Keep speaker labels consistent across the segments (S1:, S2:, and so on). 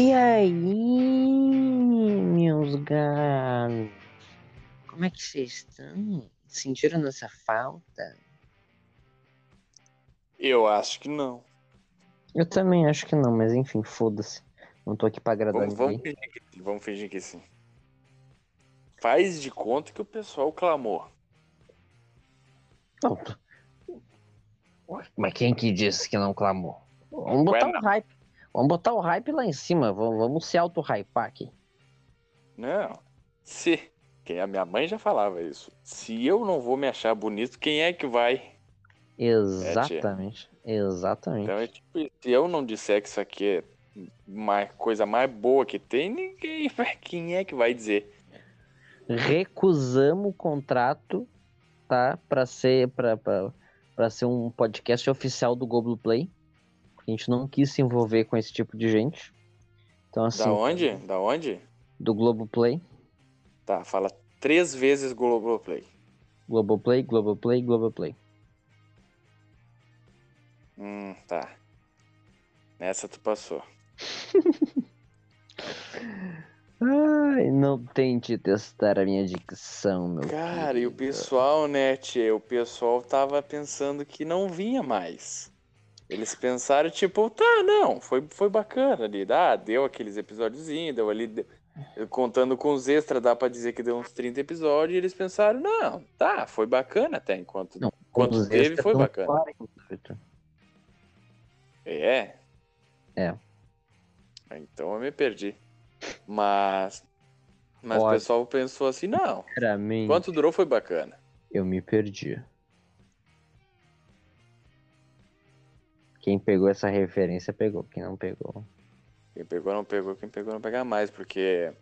S1: E aí, meus gatos? Como é que vocês estão? Sentiram nossa falta?
S2: Eu acho que não.
S1: Eu também acho que não, mas enfim, foda-se. Não tô aqui pra agradar
S2: Vamos, vamos,
S1: ninguém.
S2: fingir que, vamos fingir que sim. Faz de conta que o pessoal clamou.
S1: Tô- Mas quem que disse que não clamou? Vamos botar o hype. Vamos botar o hype lá em cima. Vamos, vamos se auto-hypar aqui.
S2: Não. Se. Quem a minha mãe já falava isso. Se eu não vou me achar bonito, quem é que vai?
S1: Exatamente. Exatamente.
S2: Então é tipo, se eu não disser que isso aqui é uma coisa mais boa que tem, ninguém vai. Quem é que vai dizer?
S1: recusamos o contrato, tá? Pra ser, pra, pra, pra ser um podcast oficial do Globoplay. A gente não quis se envolver com esse tipo de gente. Então, assim,
S2: da onde? Da onde?
S1: do Globoplay.
S2: Tá, fala três vezes Globoplay.
S1: Globoplay, Globoplay, Globoplay.
S2: Hum, tá. Nessa tu passou.
S1: Ai, não tente testar a minha dicção, meu
S2: Cara, e o
S1: querido.
S2: pessoal, né, tchê, o pessoal tava pensando que não vinha mais. Eles pensaram, tipo, tá, não, foi, foi bacana ali, ah, deu aqueles episódiozinhos, deu ali, de- contando com os extras, dá pra dizer que deu uns 30 episódios, e eles pensaram, não, tá, foi bacana até, enquanto,
S1: Não,
S2: enquanto teve, foi bacana.
S1: 40, Vitor.
S2: É?
S1: É.
S2: Então eu me perdi. Mas, mas o pessoal pensou assim, não, enquanto durou foi bacana.
S1: eu me perdi. Quem pegou essa referência pegou, quem não pegou.
S2: Quem pegou não pegou, quem pegou não pega mais, porque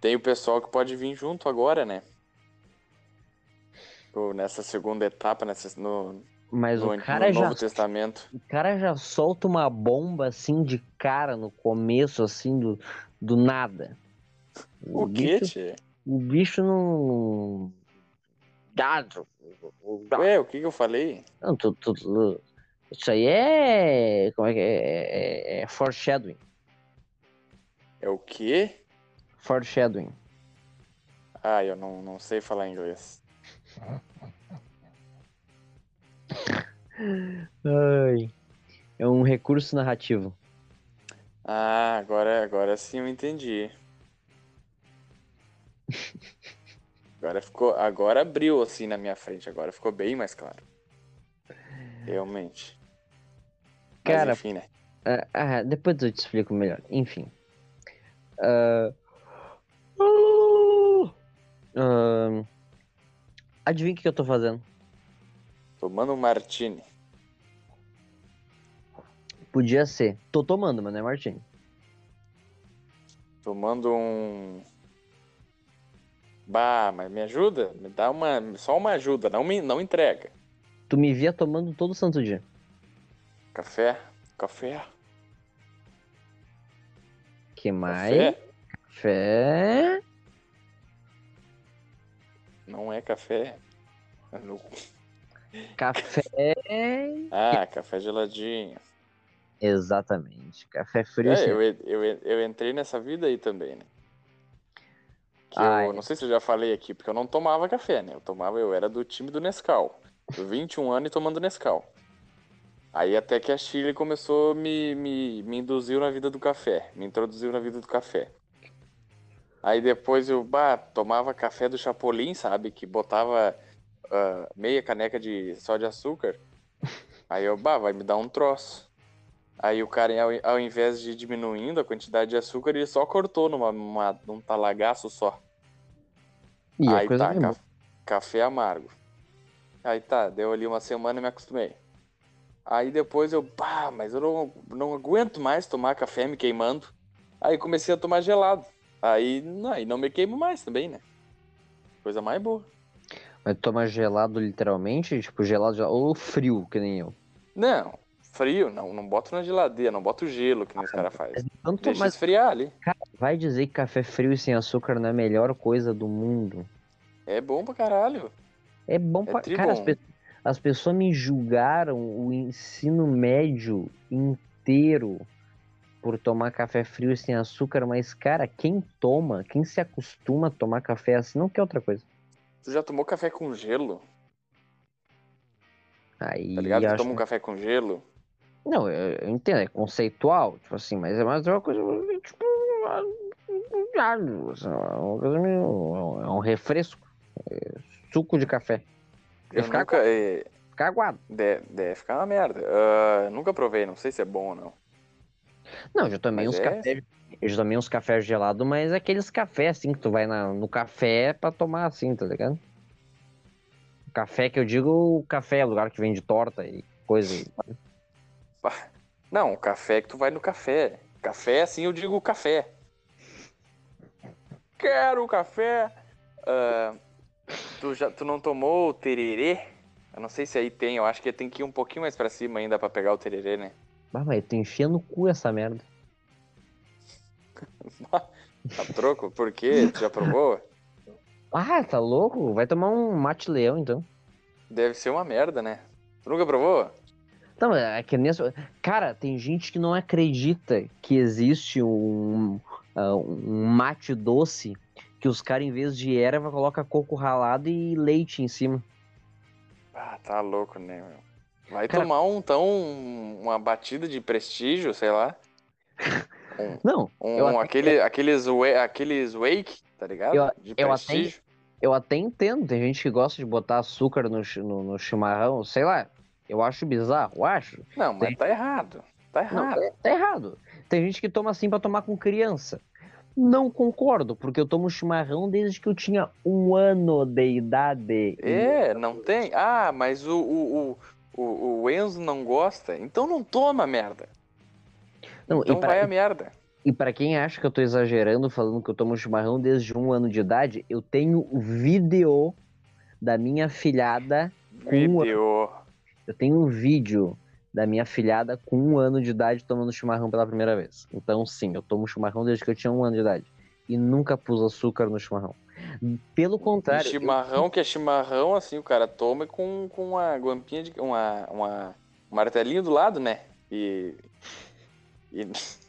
S2: tem o pessoal que pode vir junto agora, né? Ou nessa segunda etapa, nessa, no,
S1: Mas
S2: no,
S1: o cara
S2: no
S1: já
S2: Novo Testamento.
S1: O cara já solta uma bomba assim de cara no começo, assim, do, do nada.
S2: O quê,
S1: bicho,
S2: tchê?
S1: o bicho não. Dado.
S2: Ué, o que que eu falei?
S1: Não, tu, tu- tu- isso aí é. Como é que é? É, é, é foreshadowing.
S2: É o quê?
S1: Foreshadowing.
S2: Ah, eu não, não sei falar inglês.
S1: Ai. É um recurso narrativo.
S2: Ah, agora, agora sim eu entendi. Agora ficou, agora abriu assim na minha frente, agora ficou bem mais claro. Realmente. Mas
S1: Cara,
S2: enfim, né?
S1: Ah, depois eu te explico melhor. Enfim. Ah, ah, adivinha o que eu tô fazendo?
S2: Tomando um martini.
S1: Podia ser. Tô tomando, mas não é Martini.
S2: Tomando um. Bah, mas me ajuda? Me dá uma. Só uma ajuda, não, me, não entrega.
S1: Tu me via tomando todo santo dia.
S2: Café? Café?
S1: Que mais?
S2: Café?
S1: Café.
S2: Não é café. É no-
S1: Café.
S2: Ah, café geladinho.
S1: Exatamente. Café frio.
S2: É, eu, eu, eu entrei nessa vida aí também, né? Que
S1: Ah,
S2: eu
S1: é.
S2: não sei se eu já falei aqui, porque eu não tomava café, né? Eu tomava, eu era do time do Nescau. Eu 21 anos e tomando Nescau. Aí até que a Chile começou a me, me, me induziu na vida do café, me introduziu na vida do café. Aí depois eu bah, tomava café do Chapolin, sabe? Que botava ah, meia caneca de só de açúcar. Aí eu, bah, vai me dar um troço. Aí o cara, ao, ao invés de diminuindo a quantidade de açúcar, ele só cortou numa, numa- num talagaço só.
S1: E a
S2: Aí tá, ca- café amargo. Aí tá, deu ali uma semana e me acostumei. Aí depois eu, pá, mas eu não, não aguento mais tomar café me queimando. Aí comecei a tomar gelado. Aí, não, aí não me queimo mais também, né? Coisa mais boa.
S1: Mas toma gelado literalmente? Tipo, gelado, gelado ou frio, que nem eu.
S2: Não, frio, não, não boto na geladeira, não boto gelo que nem os caras fazem.
S1: Então, tu-
S2: Deixa
S1: mas
S2: esfriar ali.
S1: vai dizer que café frio e sem açúcar não é a melhor coisa do mundo.
S2: É bom pra caralho.
S1: É bom
S2: É
S1: pra. Cara,
S2: bom.
S1: as, pe- as pessoas me julgaram o ensino médio inteiro por tomar café frio sem açúcar, mas, cara, quem toma, quem se acostuma a tomar café assim, não quer outra coisa.
S2: Tu já tomou café com gelo?
S1: Aí,
S2: Tá ligado? Tu toma um café com gelo?
S1: Não, eu, eu entendo, é conceitual, tipo assim, mas é mais uma coisa, tipo, assim, é um refresco, é suco de café,
S2: Eu
S1: ficar
S2: nunca. é,
S1: fica aguado.
S2: Deve, deve ficar uma merda. Ah, nunca provei, não sei se é bom ou não.
S1: Não, eu já tomei
S2: Mas
S1: uns
S2: é-
S1: cafés, eu já tomei uns cafés gelados, mas é aqueles cafés assim que tu vai na- no café pra tomar assim, tá ligado? Café que eu digo, o café é lugar que vende torta e coisa.
S2: Não, o café que tu vai no café. Café, assim eu digo café. Quero café. Ah, tu, já, tu não tomou o tererê? Eu não sei se aí tem, eu acho que tem que ir um pouquinho mais pra cima ainda pra pegar o tererê, né?
S1: Ah, mas tu enfia no cu essa merda.
S2: A troco, por quê? Tu já provou?
S1: Ah, tá louco? Vai tomar um mate leão então.
S2: Deve ser uma merda, né? Tu nunca provou?
S1: Não, é que nesse... Cara, tem gente que não acredita que existe um, ah, um mate doce que os caras, em vez de erva, coloca coco ralado e leite em cima.
S2: Ah, tá louco, né, meu? Vai
S1: Cara-
S2: tomar um, então, uma batida de prestígio, sei lá.
S1: Não,
S2: Um,
S1: Eu até-
S2: aquele, aqueles, aqueles wake, tá ligado?
S1: Eu-
S2: de
S1: eu até-
S2: prestígio.
S1: eu até entendo. Tem gente que gosta de botar açúcar no, no, no chimarrão, sei lá. Eu acho bizarro, eu acho.
S2: Não, mas
S1: Tem-
S2: tá errado. Tá
S1: Não,
S2: errado.
S1: tá, tá errado. Tem gente que toma assim pra tomar com criança. Não concordo, porque eu tomo chimarrão desde que eu tinha um ano de idade.
S2: É, não tem. Ah, mas o, o, o, o, Enzo não gosta. Então não toma merda.
S1: Não,
S2: Então
S1: pra,
S2: vai a merda.
S1: e pra quem acha que eu tô exagerando falando que eu tomo chimarrão desde um ano de idade, eu tenho vídeo da minha filhada. um
S2: Vídeo.
S1: Eu tenho um vídeo da minha filhada com um ano de idade tomando chimarrão pela primeira vez. Então, sim, eu tomo chimarrão desde que eu tinha um ano de idade. E nunca pus açúcar no chimarrão. Pelo
S2: E
S1: contrário. eu-
S2: chimarrão, que é chimarrão, assim, o cara toma com, com uma guampinha de. Uma, uma, um martelinho do lado, né? E.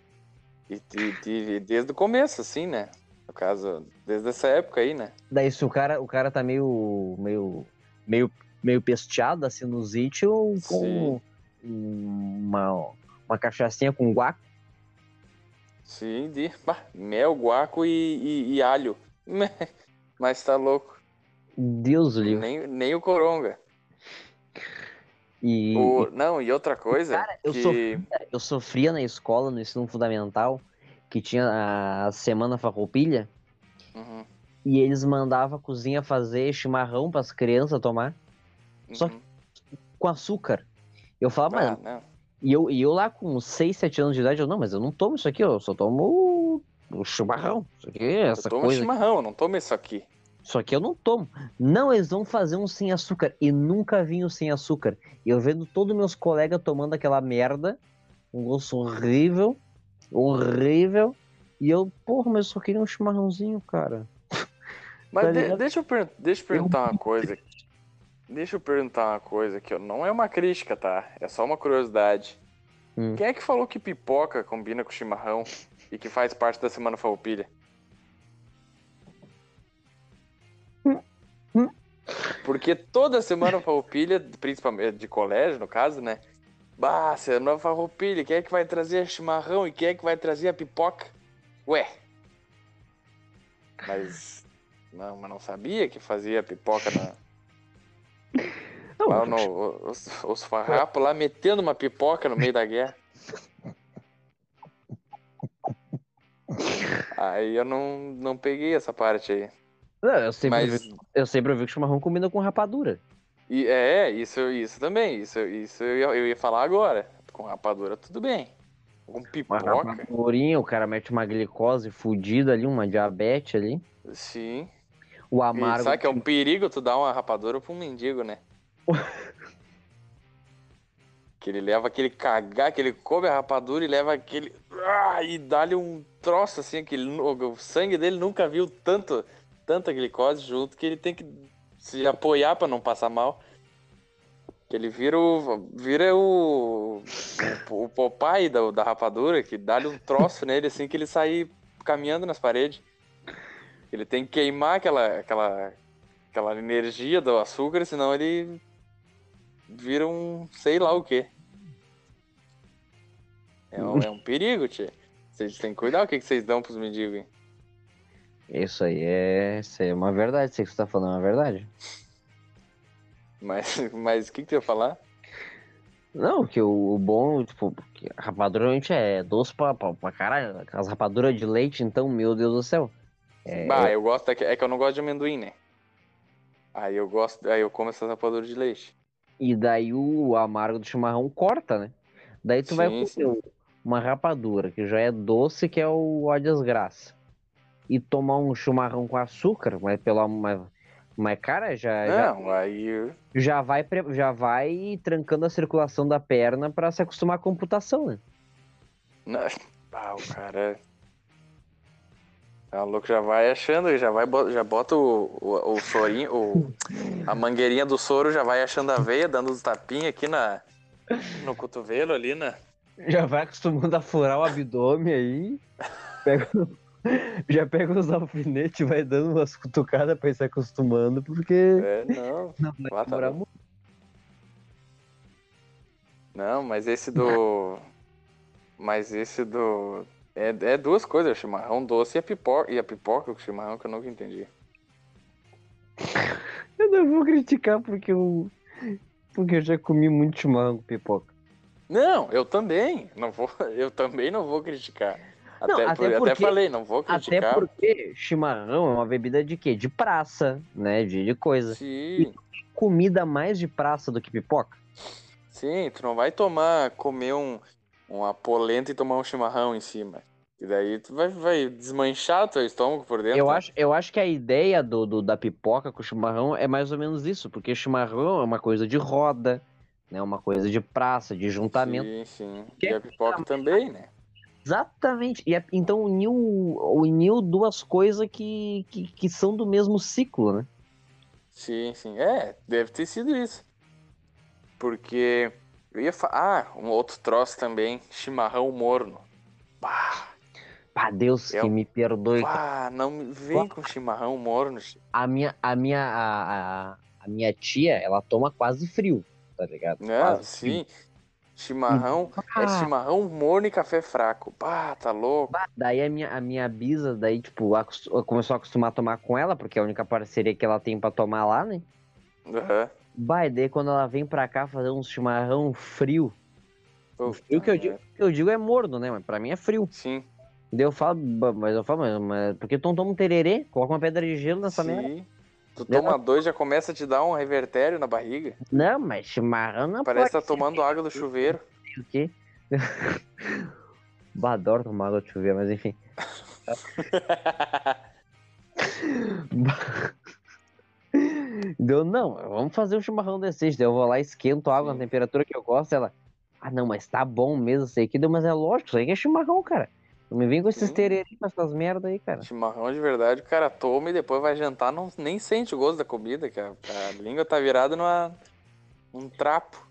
S2: E, e, e- e desde o começo, assim, né? No caso, desde essa época aí, né?
S1: Daí, se o cara, o cara tá meio. meio. meio, meio pesteado, assim, no zite, eu com uma, uma cachaçinha com guaco.
S2: Sim, de bah, mel, guaco e, e- e alho. Mas tá louco.
S1: Deus o.
S2: Nem, nem o coronga.
S1: E,
S2: O- não, e outra coisa
S1: Cara, eu
S2: que...
S1: sou- eu sofria na escola, no ensino fundamental, que tinha a semana farroupilha,
S2: Uhum,
S1: e eles mandavam a cozinha fazer chimarrão pras crianças tomar Só
S2: uhum.
S1: com açúcar. Eu falava,
S2: Ah,
S1: mas.
S2: não.
S1: E eu, e eu lá com 6, 7 anos de idade, eu, não, mas eu não tomo isso aqui, eu só tomo o, chimarrão. Isso aqui, essa
S2: eu tomo
S1: coisa.
S2: chimarrão, eu não tomo isso aqui.
S1: Isso aqui eu não tomo. Não, eles vão fazer um sem açúcar. E nunca vinha o sem açúcar. Eu vendo todos meus colegas tomando aquela merda. Um gosto horrível. Horrível. E eu, porra, mas eu só queria um chimarrãozinho, cara.
S2: Mas
S1: Tá
S2: de- deixa, eu deixa eu perguntar uma coisa. Deixa eu perguntar uma coisa que não é uma crítica, tá? É só uma curiosidade.
S1: Hum.
S2: Quem é que falou que pipoca combina com chimarrão e que faz parte da Semana Farroupilha? Porque toda Semana Farroupilha, principalmente de colégio, no caso, né? Bah, Semana Farroupilha, quem é que vai trazer chimarrão e quem é que vai trazer a pipoca? Ué. Mas... Não, mas não sabia que fazia pipoca na...
S1: Não,
S2: Lá no, os, os farrapos lá metendo uma pipoca no meio da guerra. Aí eu não, não peguei essa parte aí.
S1: não, eu, sempre
S2: Mas
S1: vi, eu sempre ouvi que chimarrão combina com rapadura.
S2: e, é, isso, isso também. Isso, isso eu, ia, eu ia falar agora. Com rapadura, tudo bem. Com
S1: Uma
S2: pipoca,
S1: rapadurinha, o cara mete uma glicose fudida ali, uma diabetes ali.
S2: sim.
S1: O
S2: E
S1: amargo.
S2: sabe que é um perigo tu dar uma rapadura pra um mendigo, né? que ele leva aquele cagar, que ele come a rapadura e leva aquele. Ah, e dá-lhe um troço assim, aquele, o sangue dele nunca viu tanto, tanta glicose junto que ele tem que se apoiar pra não passar mal. Que ele vira o. Vira o. O, o Popeye da, da rapadura, que dá-lhe um troço nele assim que ele sai caminhando nas paredes. Ele tem que queimar aquela, aquela, aquela energia do açúcar, senão ele vira um sei lá o quê. É um, é um perigo, tia. Vocês têm que cuidar o que, que vocês dão pros mendigos, hein?
S1: Isso aí é, isso aí é uma verdade. Isso que você tá falando é uma verdade.
S2: Mas, mas o que, que tu ia falar?
S1: Não, que o, o bom, tipo, rapadura realmente é doce pra, pra, pra caralho. As rapaduras de leite, então, meu Deus do céu. É,
S2: Bah, eu gosto, é que, é que eu não gosto de amendoim, né? Aí eu gosto, aí eu como essas rapaduras de leite.
S1: E daí o amargo do chimarrão corta, né? Daí tu vai
S2: Sim,
S1: comer
S2: sim.
S1: uma rapadura que já é doce, que é o a desgraça. E tomar um chimarrão com açúcar, mas pela mas, mas cara, já, já,
S2: Não, aí.
S1: já vai já vai trancando a circulação da perna pra se acostumar com a computação, né?
S2: Não, ah, o cara. Tá louco, já vai achando, já vai já bota o, o, o sorinho, o, a mangueirinha do soro, já vai achando a veia, dando os tapinhos aqui na, no cotovelo ali, né?
S1: Já vai acostumando a furar o abdômen aí. Pega, já pega os alfinetes e vai dando umas cutucadas pra ir se acostumando, porque
S2: É, não.
S1: não vai
S2: Lá tá
S1: demorar muito.
S2: Não, mas esse do. Mas esse do. É, é duas coisas, chimarrão doce e a pipoca. E a pipoca com chimarrão que eu nunca entendi.
S1: Eu não vou criticar porque eu. Porque eu já comi muito chimarrão com pipoca.
S2: Não, eu também. Não vou, eu também não vou criticar.
S1: Não,
S2: Até,
S1: até
S2: por- até
S1: porque-
S2: falei, não vou
S1: Até
S2: criticar.
S1: porque chimarrão é uma bebida de quê? De praça, né? De, de coisa.
S2: Sim,
S1: Comida mais de praça do que pipoca?
S2: sim, tu não vai tomar, comer um, uma polenta e tomar um chimarrão em cima. E daí tu vai, vai desmanchar teu estômago por dentro.
S1: Eu acho, eu acho que a ideia do, do- da pipoca com chimarrão é mais ou menos isso, porque chimarrão é uma coisa de roda, né? Uma coisa de praça, de juntamento.
S2: Sim, sim.
S1: Que
S2: E a pipoca também, né?
S1: Exatamente. E a- então uniu, uniu duas coisas que, que, que são do mesmo ciclo, né?
S2: Sim, sim. É, deve ter sido isso. Porque eu ia falar. Ah, um outro troço também, chimarrão morno. Bah,
S1: Pá, Deus
S2: Eu-
S1: que me perdoe.
S2: bah não me vem com chimarrão morno.
S1: A minha, a minha, a, a, a minha tia, ela toma quase frio, tá ligado?
S2: Não,
S1: Quase frio.
S2: sim. Chimarrão é
S1: Ah.
S2: chimarrão morno e café fraco. Bah, tá louco.
S1: Bah, Daí a minha, a minha bisa, daí, tipo, começou a acostumar a tomar com ela, porque é a única parceria que ela tem pra tomar lá, né?
S2: Aham.
S1: Bah, e daí quando ela vem pra cá fazer um chimarrão frio, o frio que eu, digo, que eu digo é morno, né? Mas pra mim é frio.
S2: Sim.
S1: Daí eu falo, "Bah, mas eu falo, mas, mas por que tu não toma um tererê? Coloca uma pedra de gelo nessa merda.
S2: sim. Tu
S1: Ela-
S2: toma dois, já começa a te dar um revertério na barriga.
S1: Não, mas chimarrão não
S2: Parece que tá tomando água do chuveiro.
S1: o quê? Bah, adoro tomar água de chuveiro, mas enfim. Deu, não, vamos fazer um chimarrão decente. Daí eu vou lá, esquento a água na temperatura que eu gosto. Ela, ah, não, mas tá bom mesmo isso deu, mas é lógico, isso aí que é chimarrão, cara. Não me vem com esses tererê, com essas merda aí, cara.
S2: Chimarrão de verdade, o cara toma e depois vai jantar, não, nem sente o gosto da comida, que a, a língua tá virada numa, num trapo.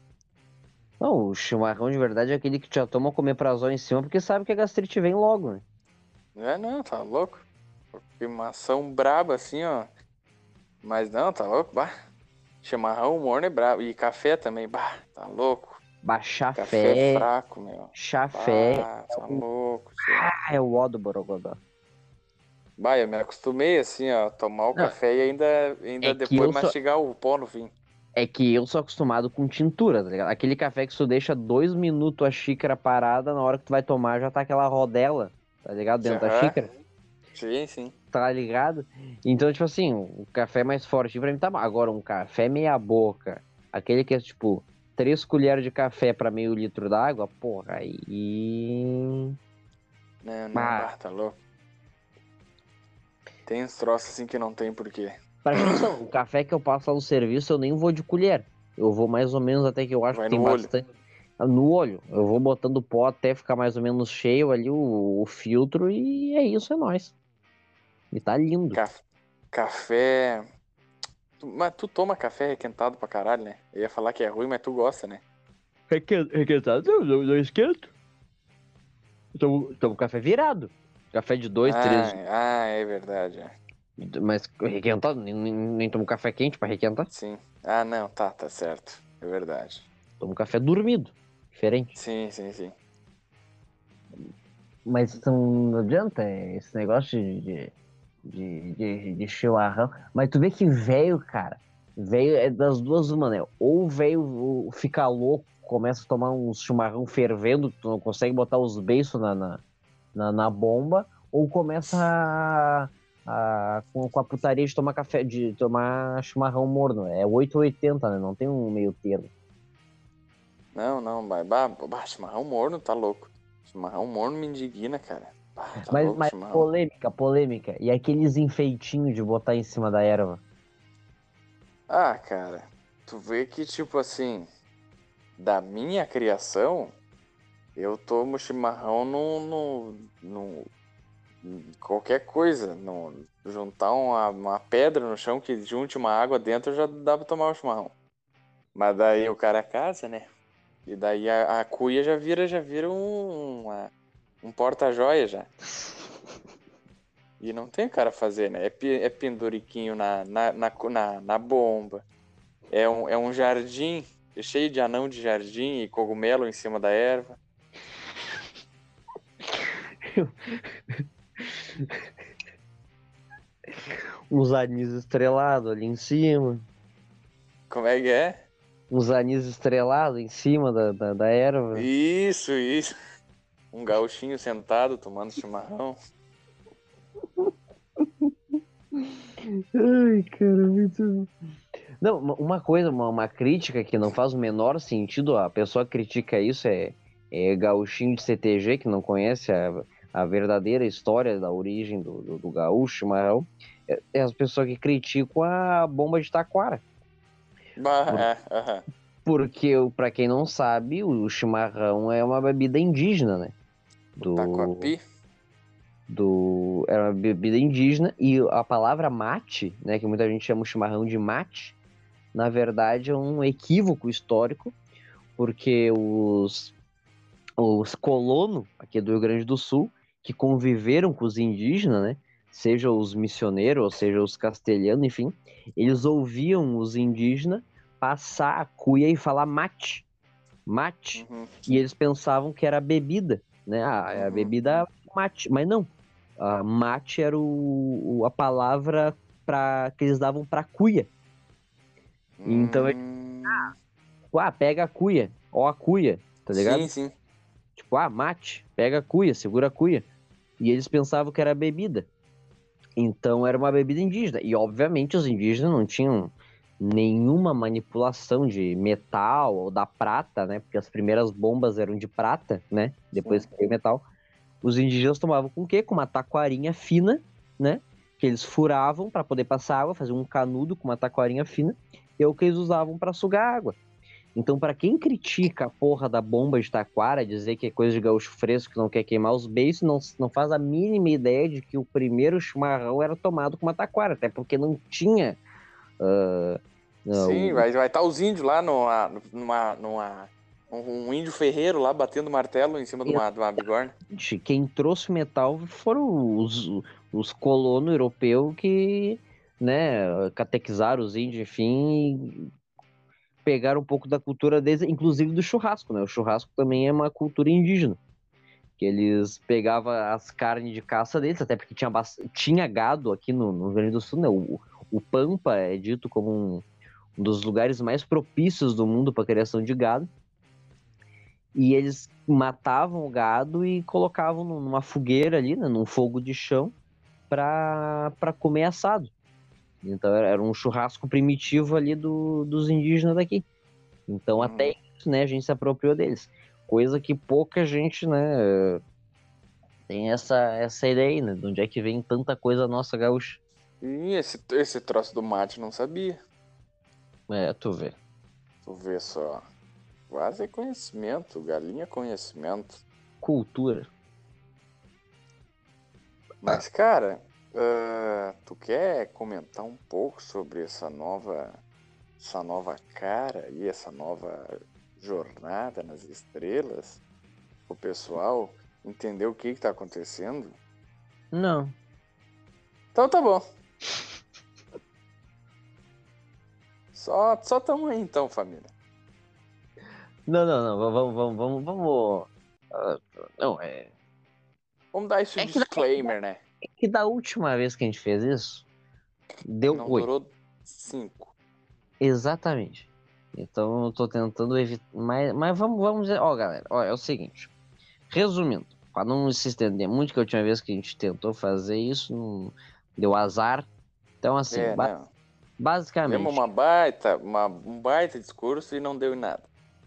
S1: Não, o chimarrão de verdade é aquele que já toma comer prazol em cima, porque sabe que a gastrite vem logo, né?
S2: É, não, tá louco. Queimação braba assim, ó. Mas não, tá louco, bah. Chimarrão, morno é brabo. E café também, bah, tá louco.
S1: Baixar
S2: Café
S1: fé,
S2: fraco, meu.
S1: chafé,
S2: Bah, tá louco.
S1: ah, é o ó do Borogodó.
S2: Bah, eu me acostumei assim, ó, tomar o
S1: Não,
S2: café e ainda, ainda
S1: é
S2: depois
S1: só-
S2: mastigar o pó no fim.
S1: É que eu sou acostumado com tintura, tá ligado? Aquele café que tu deixa dois minutos a xícara parada, na hora que tu vai tomar já tá aquela rodela, tá ligado? Dentro da
S2: Aham.
S1: xícara,
S2: Sim, sim.
S1: Tá ligado? Então, tipo assim, o café mais forte pra mim tá. Agora, um café meia boca, aquele que é tipo três colheres de café pra meio litro d'água, porra, aí.
S2: Não, não,
S1: Bah.
S2: bah, tá louco. Tem uns troços assim que não tem porquê.
S1: Pra o café que eu passo lá no serviço eu nem vou de colher. Eu vou mais ou menos até que eu acho
S2: Vai
S1: que tem
S2: olho.
S1: bastante. Ah, No olho. Eu vou botando pó até ficar mais ou menos cheio ali o, o filtro e é isso, é nóis. E tá lindo.
S2: Ca- Café. Mas tu toma café requentado pra caralho, né? Eu ia falar que é ruim, mas tu gosta, né?
S1: Requentado, não, não, não esquento. Tomo, tomo café virado. Café de dois,
S2: ah,
S1: três.
S2: ah, é verdade. é.
S1: Mas requentado, nem, nem, nem tomo café quente pra requentar.
S2: Sim. Ah, não, tá, tá certo. É verdade.
S1: Tomo café dormido. Diferente.
S2: Sim, sim, sim.
S1: Mas não adianta é, esse negócio de, de, de, de, chimarrão. Mas tu vê que velho, cara, velho é das duas uma, né? Ou velho fica louco, começa a tomar um chimarrão fervendo, tu não consegue botar os beiços na, na, na, na bomba, ou começa a, a- com, com a putaria de tomar café, de tomar chimarrão morno. É 8 ou 80, né? Não tem um meio termo.
S2: Não, não, bah, bah, chimarrão morno, tá louco. Chimarrão morno me indigna, cara. Tá
S1: mas
S2: louco,
S1: mas polêmica, polêmica. E aqueles enfeitinhos de botar em cima da erva?
S2: Ah, cara, tu vê que, tipo assim, da minha criação, eu tomo chimarrão no. no, no- qualquer coisa. No, juntar uma, uma pedra no chão que junte uma água dentro já dá pra tomar o chimarrão. Mas daí o cara casa, né? E daí a, a cuia já vira, já vira um, uma- um porta-joia já. E não tem o cara fazer, né? É, é penduriquinho na, na, na, na, na bomba. É um, é um jardim cheio de anão de jardim e cogumelo em cima da erva.
S1: Uns anis estrelados ali em cima.
S2: Como é que é?
S1: Uns anis estrelados em cima da, da, da erva.
S2: Isso, isso. Um gauchinho sentado tomando chimarrão.
S1: Ai, cara, muito. Não, uma- coisa, uma, uma crítica que não faz o menor sentido, a pessoa critica isso, é, é gauchinho de CTG, que não conhece a, a verdadeira história da origem do, do, do gaúcho, chimarrão, é, é as pessoas que criticam a bomba de taquara.
S2: Bah,
S1: Por-
S2: é, aham.
S1: Porque, para quem não sabe, o chimarrão é uma bebida indígena, né? Do,
S2: Taquapi.
S1: do era uma bebida indígena e a palavra mate, né, que muita gente chama o chimarrão de mate, na verdade é um equívoco histórico, porque os os colonos aqui do Rio Grande do Sul que conviveram com os indígenas, né, seja os missioneiros, ou seja os castelhanos, enfim, eles ouviam os indígenas passar a cuia e falar mate, mate,
S2: Uhum.
S1: e eles pensavam que era bebida, né? Ah, é a
S2: Uhum.
S1: bebida mate, mas não. A mate era o, a palavra para que eles davam para cuia. Então é-
S2: Hum,
S1: ah, pega a cuia, ó a cuia, tá ligado?
S2: Sim, sim.
S1: Tipo, ah, mate, pega a cuia, segura a cuia. E eles pensavam que era bebida. Então era uma bebida indígena. E obviamente os indígenas não tinham nenhuma manipulação de metal ou da prata, né? Porque as primeiras bombas eram de prata, né? Depois que veio metal. Os indígenas tomavam com o quê? Com uma taquarinha fina, né? Que eles furavam para poder passar água, faziam um canudo com uma taquarinha fina, e é o que eles usavam para sugar água. Então, para quem critica a porra da bomba de taquara, dizer que é coisa de gaúcho fresco que não quer queimar os beiços, não, não faz a mínima ideia de que o primeiro chimarrão era tomado com uma taquara, até porque não tinha. Ah, ah,
S2: Sim,
S1: o-
S2: vai estar tá os índios lá numa, numa, numa, um, um índio ferreiro lá batendo martelo em cima de uma, de uma bigorna.
S1: Quem trouxe o metal foram os, os colonos europeus que né, catequizaram os índios, enfim, pegaram um pouco da cultura deles, inclusive do churrasco, né? O churrasco também é uma cultura indígena. Que eles pegavam as carnes de caça deles, até porque tinha, tinha gado aqui no, no Rio Grande do Sul, né? O, o Pampa é dito como um, um dos lugares mais propícios do mundo para criação de gado. E eles matavam o gado e colocavam num- numa fogueira ali, né, num fogo de chão, para comer assado. Então era um churrasco primitivo ali do, dos indígenas daqui. Então
S2: Uhum.
S1: até isso, né, a gente se apropriou deles. Coisa que pouca gente, né, tem essa, essa ideia aí, né, de onde é que vem tanta coisa nossa gaúcha.
S2: E esse, esse troço do mate não sabia.
S1: É, tu vê.
S2: Tu vê só. Quase é conhecimento, galinha é conhecimento.
S1: Cultura.
S2: Mas, cara, Uh, tu quer comentar um pouco sobre essa nova, essa nova cara e essa nova jornada nas estrelas? O pessoal entender o que está acontecendo?
S1: Não.
S2: Então tá bom. Só, só tamo aí então, família.
S1: Não, não, não. Vamos, vamos, vamos, vamos. Uh, não, é.
S2: Vamos dar esse
S1: É que-
S2: disclaimer, né?
S1: É que da última vez que a gente fez isso, deu
S2: Não
S1: oito.
S2: durou cinco.
S1: Exatamente. Então eu tô tentando evitar. Mas, mas vamos, vamos dizer. Ó, galera, ó, é o seguinte. Resumindo, para não se estender muito, que a última vez que a gente tentou fazer isso, não deu azar. Então, assim,
S2: é,
S1: ba-
S2: não.
S1: basicamente,
S2: Demos uma baita, uma, um baita discurso e não deu em nada.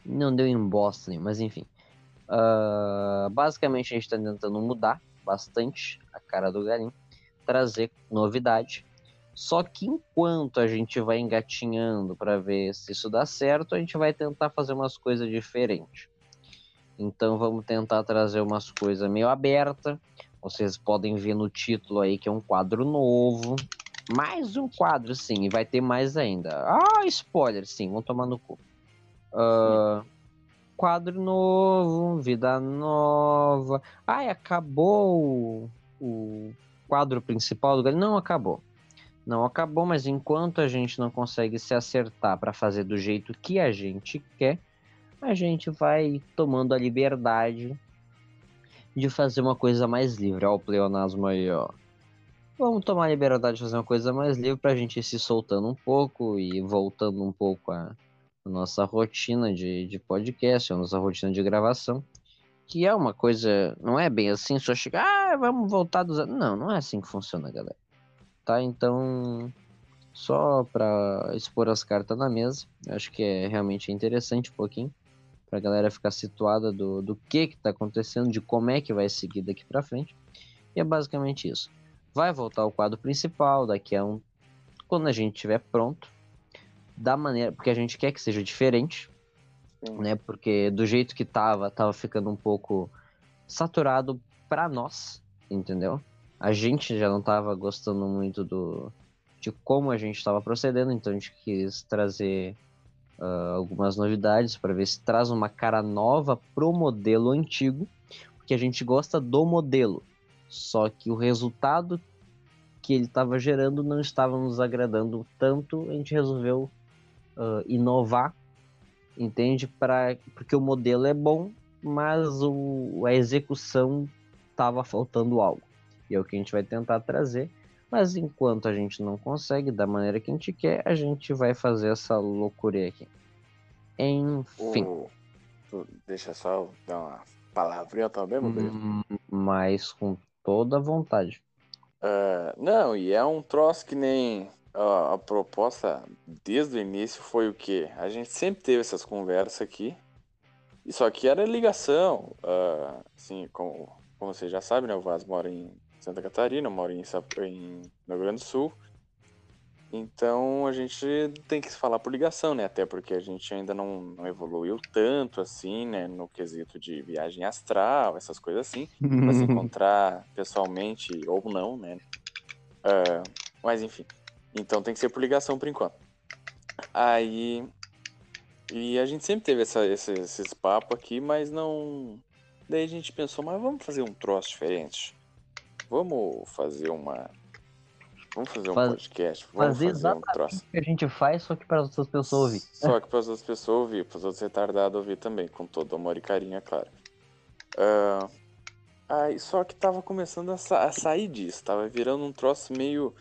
S1: não deu em bosta mas enfim. Ah, basicamente, a gente tá tentando mudar bastante a cara do galinho, trazer novidade. Só que enquanto a gente vai engatinhando para ver se isso dá certo, a gente vai tentar fazer umas coisas diferentes. Então vamos tentar trazer umas coisas meio aberta. Vocês podem ver no título aí que é um quadro novo. Mais um quadro, sim, e vai ter mais ainda. Ah, spoiler, sim, vão tomar no cu. Ah, quadro novo, vida nova. Ai, acabou o, quadro principal do? Não acabou. Não acabou, mas enquanto a gente não consegue se acertar para fazer do jeito que a gente quer, a gente vai tomando a liberdade de fazer uma coisa mais livre. Ó, o pleonasmo aí, ó. Vamos tomar a liberdade de fazer uma coisa mais livre pra gente ir se soltando um pouco e voltando um pouco a nossa rotina de, de podcast, a nossa rotina de gravação. Que é uma coisa. Não é bem assim, só chegar, ah, vamos voltar dos. Não, não é assim que funciona, galera. Tá? Então. Só pra expor as cartas na mesa. Acho que é realmente interessante um pouquinho. Pra galera ficar situada do, do que que tá acontecendo, de como é que vai seguir daqui pra frente. E é basicamente isso. Vai voltar ao quadro principal daqui a um. Quando a gente estiver pronto. Da maneira. Porque a gente quer que seja diferente
S2: Sim.
S1: né? Porque do jeito que tava, tava ficando um pouco saturado pra nós, entendeu? A gente já não tava gostando muito do de como a gente estava procedendo, então a gente quis trazer ah, algumas novidades para ver se traz uma cara nova pro modelo antigo, porque a gente gosta do modelo, só que o resultado que ele estava gerando não estava nos agradando tanto, a gente resolveu ah, inovar entende? Pra, porque o modelo é bom, mas o, a execução tava faltando algo. E é o que a gente vai tentar trazer. Mas enquanto a gente não consegue da maneira que a gente quer, a gente vai fazer essa loucura aqui. Enfim.
S2: O- deixa só dar uma palavrinha também, meu
S1: hum, Mas com toda a vontade.
S2: Ah, não, e é um troço que nem ó, a proposta desde o início foi o quê? A gente sempre teve essas conversas aqui, e só que era ligação. ah, assim, como, como você já sabe, né? O Vaz mora em Santa Catarina, eu moro em, em no Rio Grande do Sul. Então a gente tem que se falar por ligação, né? Até porque a gente ainda não, não evoluiu tanto assim, né? No quesito de viagem astral, essas coisas assim pra se encontrar pessoalmente ou não, né? Ah, mas enfim. Então tem que ser por ligação por enquanto. Aí. E a gente sempre teve essa, esse- esses papos aqui, mas não. Daí a gente pensou, mas vamos fazer um troço diferente. Vamos fazer uma. Vamos fazer um
S1: Faz-
S2: podcast. Vamos
S1: fazer
S2: fazer, um troço.
S1: que a gente faz, só que para as outras pessoas ouvir.
S2: Só que para as outras pessoas ouvir, para os outros retardados ouvir também, com todo amor e carinho, é claro. Ah, aí, só que tava começando a, sa- a sair disso, tava virando um troço meio.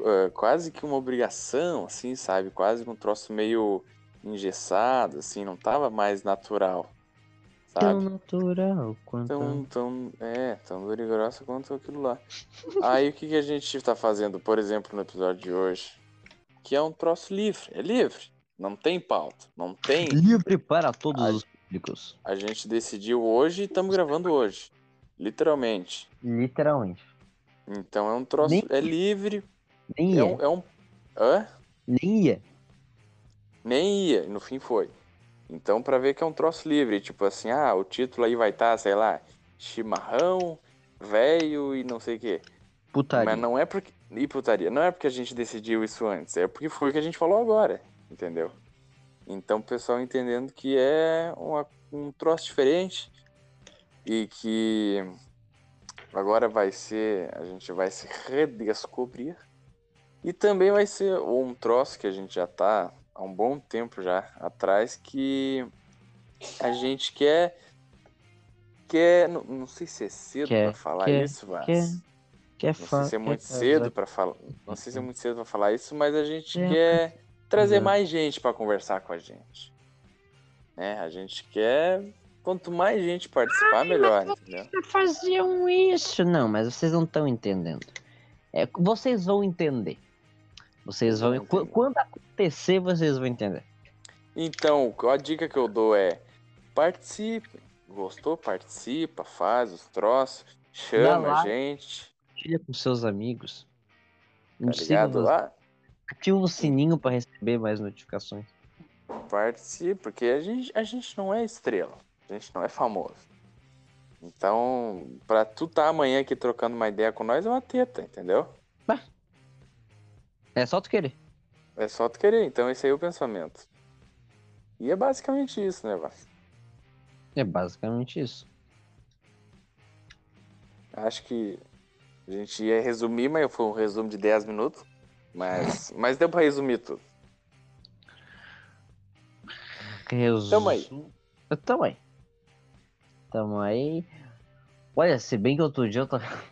S2: ah, quase que uma obrigação, assim, sabe? Quase que um troço meio engessado, assim, não tava mais natural,
S1: Tão
S2: sabe?
S1: natural quanto.
S2: Tão, tão, é, tão dura e grossa quanto aquilo lá. Aí o que, que a gente tá fazendo, por exemplo, no episódio de hoje? Que é um troço livre, é livre. Não tem pauta, não tem
S1: Livre para todos
S2: A-
S1: os públicos.
S2: A gente decidiu hoje e estamos gravando hoje. Literalmente.
S1: Literalmente.
S2: Então é um troço.
S1: Nem-
S2: É livre.
S1: Nem
S2: É
S1: ia.
S2: um, é um. Hã?
S1: Nem ia.
S2: Nem ia, e no fim foi. Então, pra ver que é um troço livre. Tipo assim, ah, o título aí vai estar, sei lá, chimarrão, velho e não sei o quê.
S1: Putaria.
S2: Mas não é porque. E putaria. Não é porque a gente decidiu isso antes, é porque foi o que a gente falou agora. Entendeu? Então o pessoal entendendo que é uma, um troço diferente e que agora vai ser. A gente vai se redescobrir. E também vai ser um troço que a gente já tá há um bom tempo já atrás que a gente quer. quer não, não sei se é cedo pra falar
S1: quer-
S2: isso, mas.
S1: quer- Quer
S2: Não sei se é muito
S1: quer
S2: cedo para falar. Não sei se é muito cedo para falar isso, mas a gente
S1: É.
S2: quer trazer mais gente para conversar com a gente. Né? A gente quer quanto mais gente participar, melhor, entendeu?
S1: faziam isso. Não, mas vocês não estão entendendo. É, vocês vão entender. Vocês vão. Quando acontecer, vocês vão entender.
S2: Então, a dica que eu dou é participe. Gostou? Participa, faz os troços, chama
S1: lá.
S2: a gente.
S1: Compartilha com seus amigos.
S2: Tá ligado? Lá,
S1: Ativa o sininho para receber mais notificações.
S2: participe, porque a gente, a gente não é estrela. A gente não é famoso. Então, pra tu tá amanhã aqui trocando uma ideia com nós é uma teta, entendeu?
S1: É só tu querer.
S2: É só tu querer, então esse aí é o pensamento. E é basicamente isso, né, Vaz?
S1: É basicamente isso.
S2: Acho que a gente ia resumir, mas foi um resumo de 10 minutos. Mas, mas deu pra resumir tudo.
S1: Resu...
S2: Tamo aí.
S1: Tamo aí. Tamo aí. Olha, se bem que outro dia eu tava.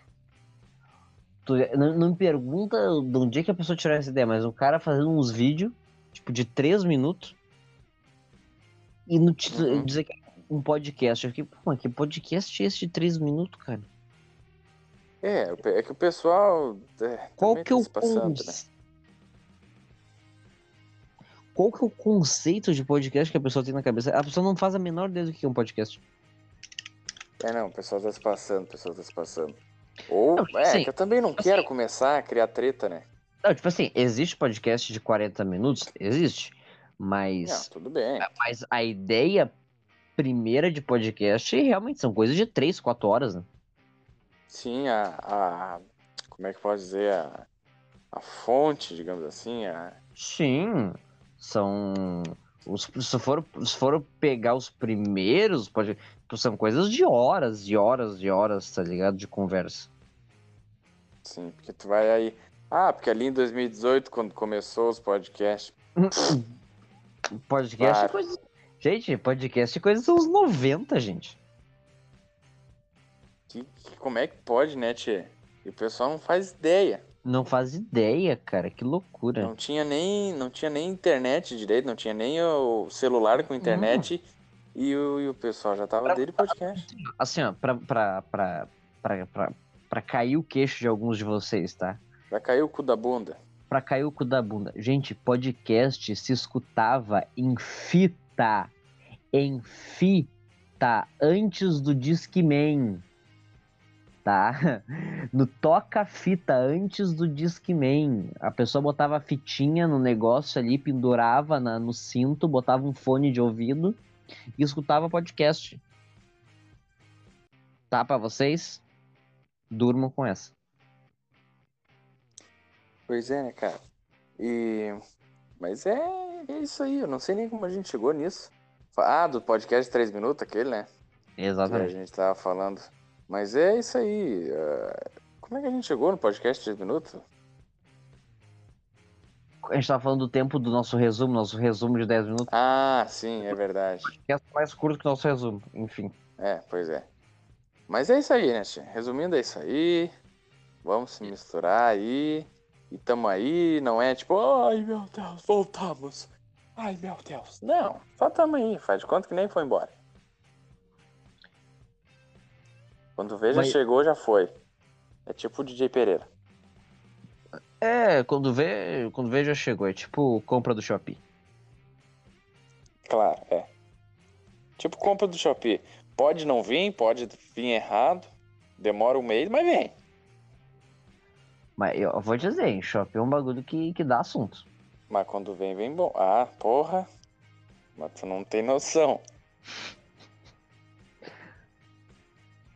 S1: Tu- Não, não me pergunta de onde é que a pessoa tirou essa ideia, mas um cara fazendo uns vídeos, tipo, de 3 minutos. E no título
S2: Uhum.
S1: dizer que é um podcast. Eu fiquei, pô, mas que podcast é esse de 3 minutos, cara?
S2: É, é que o pessoal. É,
S1: Qual que é o
S2: passando, né?
S1: Qual que é o conceito de podcast que a pessoa tem na cabeça? A pessoa não faz a menor ideia do que é um podcast.
S2: É, não, o pessoal tá se passando, o pessoal tá se passando. Ou,
S1: Não, tipo
S2: é,
S1: assim,
S2: que eu também não
S1: tipo
S2: quero
S1: assim-
S2: começar a criar treta, né?
S1: Não, tipo assim, existe podcast de 40 minutos? Existe. Mas,
S2: Não, tudo bem.
S1: mas a ideia primeira de podcast realmente são coisas de 3, 4 horas, né?
S2: Sim, a, a. Como é que pode dizer? A, a fonte, digamos assim, a,
S1: Sim. São. Os, se, for, se for pegar os primeiros, pode, são coisas de horas, de horas, de horas, tá ligado? De conversa.
S2: Sim, porque tu vai aí. Ah, porque ali em 2018, quando começou os podcasts.
S1: Podcast é coisa. Gente, podcast é coisa dos anos 90, gente.
S2: Que, que- como é que pode, né, Tchê? E o pessoal não faz ideia.
S1: Não faz ideia, cara. Que loucura.
S2: Não tinha nem, não tinha nem internet direito, não tinha nem o celular com internet. E, o, e o pessoal já tava
S1: Pra-
S2: dele podcast.
S1: Assim, ó, pra, pra, pra, pra, pra, pra cair o queixo de alguns de vocês, tá?
S2: Já caiu o cu da bunda.
S1: Pra cair o cu da bunda. Gente, podcast se escutava em fita. Em fita. Antes do Discman. Tá? No toca-fita antes do Discman. A pessoa botava a fitinha no negócio ali, pendurava na- no cinto, botava um fone de ouvido e escutava podcast. Tá pra vocês? Durmam com essa.
S2: Pois é, né, cara? E. Mas é, é isso aí, eu não sei nem como a gente chegou nisso. Ah, do podcast 3 minutos, aquele, né? Que a
S1: Exatamente.
S2: gente tava falando. Mas é isso aí. ah, Como é que a gente chegou no podcast 3 minutos?
S1: A gente tava falando do tempo do nosso resumo, nosso resumo de 10 minutos.
S2: Ah, sim, é verdade.
S1: É mais curto que o nosso resumo. Enfim.
S2: É, pois é. Mas é isso aí, né, tia? Resumindo, é isso aí. Vamos se misturar aí. E tamo aí, não é tipo, ai meu Deus, voltamos. Ai meu Deus. Não, só tamo aí, faz de conta que nem foi embora. Quando vê, já
S1: Mas-
S2: chegou, já foi. É tipo o DJ Pereira.
S1: É, quando vê, quando vê já chegou. É tipo compra do Shopee.
S2: Claro, é. Tipo compra do Shopee. Pode não vir, pode vir errado. Demora um mês, mas vem.
S1: Mas eu vou dizer, hein, Shopee é um bagulho que, que dá assunto.
S2: Mas quando vem, vem bom. Ah, porra. Mas tu não tem noção.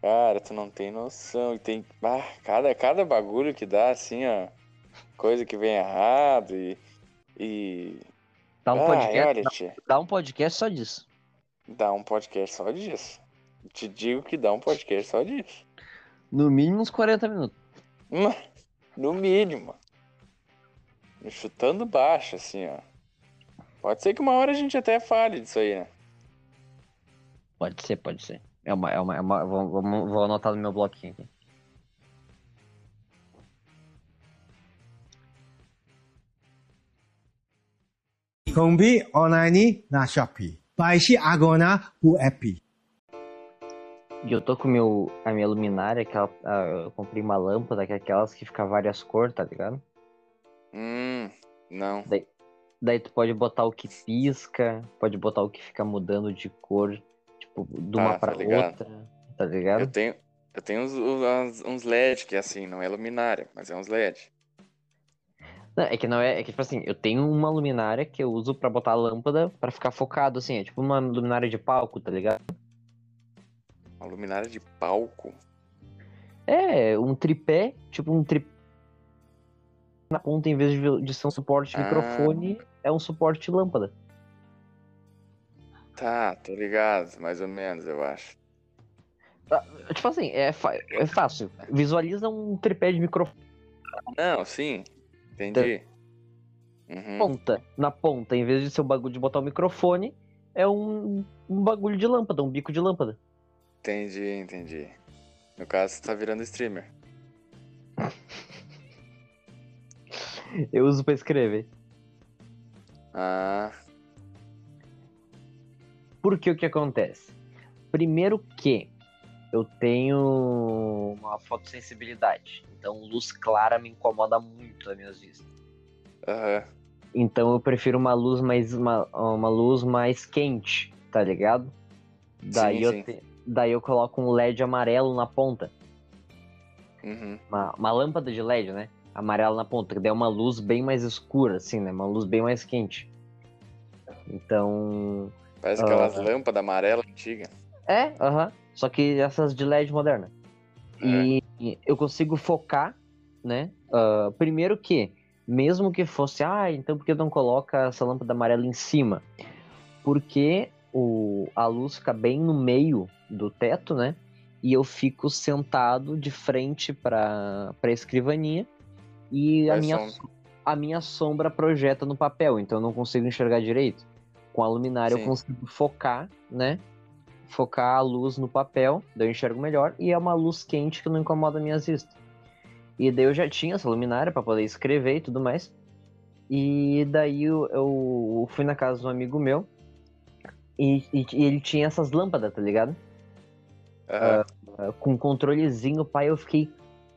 S2: Cara, tu não tem noção. E tem. Ah, cada, cada bagulho que dá, assim, ó. Coisa que vem errado e. E.
S1: Dá um,
S2: Ai,
S1: podcast, dá, um podcast só disso.
S2: dá um podcast só disso. Te digo que dá um podcast só disso.
S1: No mínimo uns 40 minutos.
S2: No mínimo. Chutando baixo, assim, ó. Pode ser que uma hora a gente até fale disso aí, né?
S1: Pode ser, pode ser. É uma, é uma, é uma vou, vou, vou anotar no meu bloquinho aqui.
S3: Kombi online na Shopee. Baixe agora o app.
S1: E eu tô com meu, a minha luminária, aquela, ah, eu comprei uma lâmpada, que é aquelas que fica várias cores, tá ligado?
S2: Hum, não.
S1: Daí tu pode botar o que pisca, pode botar o que fica mudando de cor, tipo, de uma
S2: Ah, tá
S1: pra
S2: ligado.
S1: outra, tá ligado?
S2: Eu tenho, eu tenho uns, uns, uns LED que é assim, não é luminária, mas é uns LED.
S1: Não, é que não é, é que tipo assim, eu tenho uma luminária que eu uso pra botar a lâmpada pra ficar focado, assim, é tipo uma luminária de palco, tá ligado?
S2: Uma luminária de palco.
S1: É, um tripé, tipo um tripé na ponta, em vez de, de ser um suporte
S2: Ah.
S1: microfone, é um suporte lâmpada.
S2: Tá, tô ligado, mais ou menos, eu acho.
S1: Tipo assim, é, é fácil. Visualiza um tripé de microfone
S2: Não, sim, entendi.
S1: na
S2: Uhum.
S1: ponta. Na ponta, em vez de ser o bagulho de botar o microfone, é um, um bagulho de lâmpada, um bico de lâmpada.
S2: Entendi, entendi. No caso, você tá virando streamer.
S1: Eu uso pra escrever.
S2: Ah,
S1: Porque o que acontece? Primeiro que eu tenho uma fotossensibilidade. Então luz clara me incomoda muito nas minhas vistas.
S2: aham.
S1: Então eu prefiro uma luz mais uma, uma luz mais quente, tá ligado? Daí
S2: Sim,
S1: eu
S2: sim.
S1: te- daí eu coloco um LED amarelo na ponta,
S2: Uhum.
S1: uma, uma lâmpada de LED, né? Amarelo na ponta, que daí é uma luz bem mais escura, assim, né? Uma luz bem mais quente. Então,
S2: Parece
S1: Ah.
S2: aquelas lâmpadas amarelas antigas.
S1: é, aham. Só que essas de LED moderna. E eu consigo focar, né? Ah, primeiro que, mesmo que fosse, ah, então por que não coloca essa lâmpada amarela em cima? Porque o, a luz fica bem no meio do teto, né? E eu fico sentado de frente para a escrivaninha e a minha, a minha sombra projeta no papel, então eu não consigo enxergar direito. Com a luminária
S2: Sim.
S1: eu consigo focar, né? Focar a luz no papel, daí eu enxergo melhor, e é uma luz quente que não incomoda minhas vistas. E daí eu já tinha essa luminária para poder escrever e tudo mais. E daí eu, eu fui na casa de um amigo meu e, e- e ele tinha essas lâmpadas, tá ligado?
S2: Aham.
S1: Ah, Com um controlezinho, pai, eu fiquei,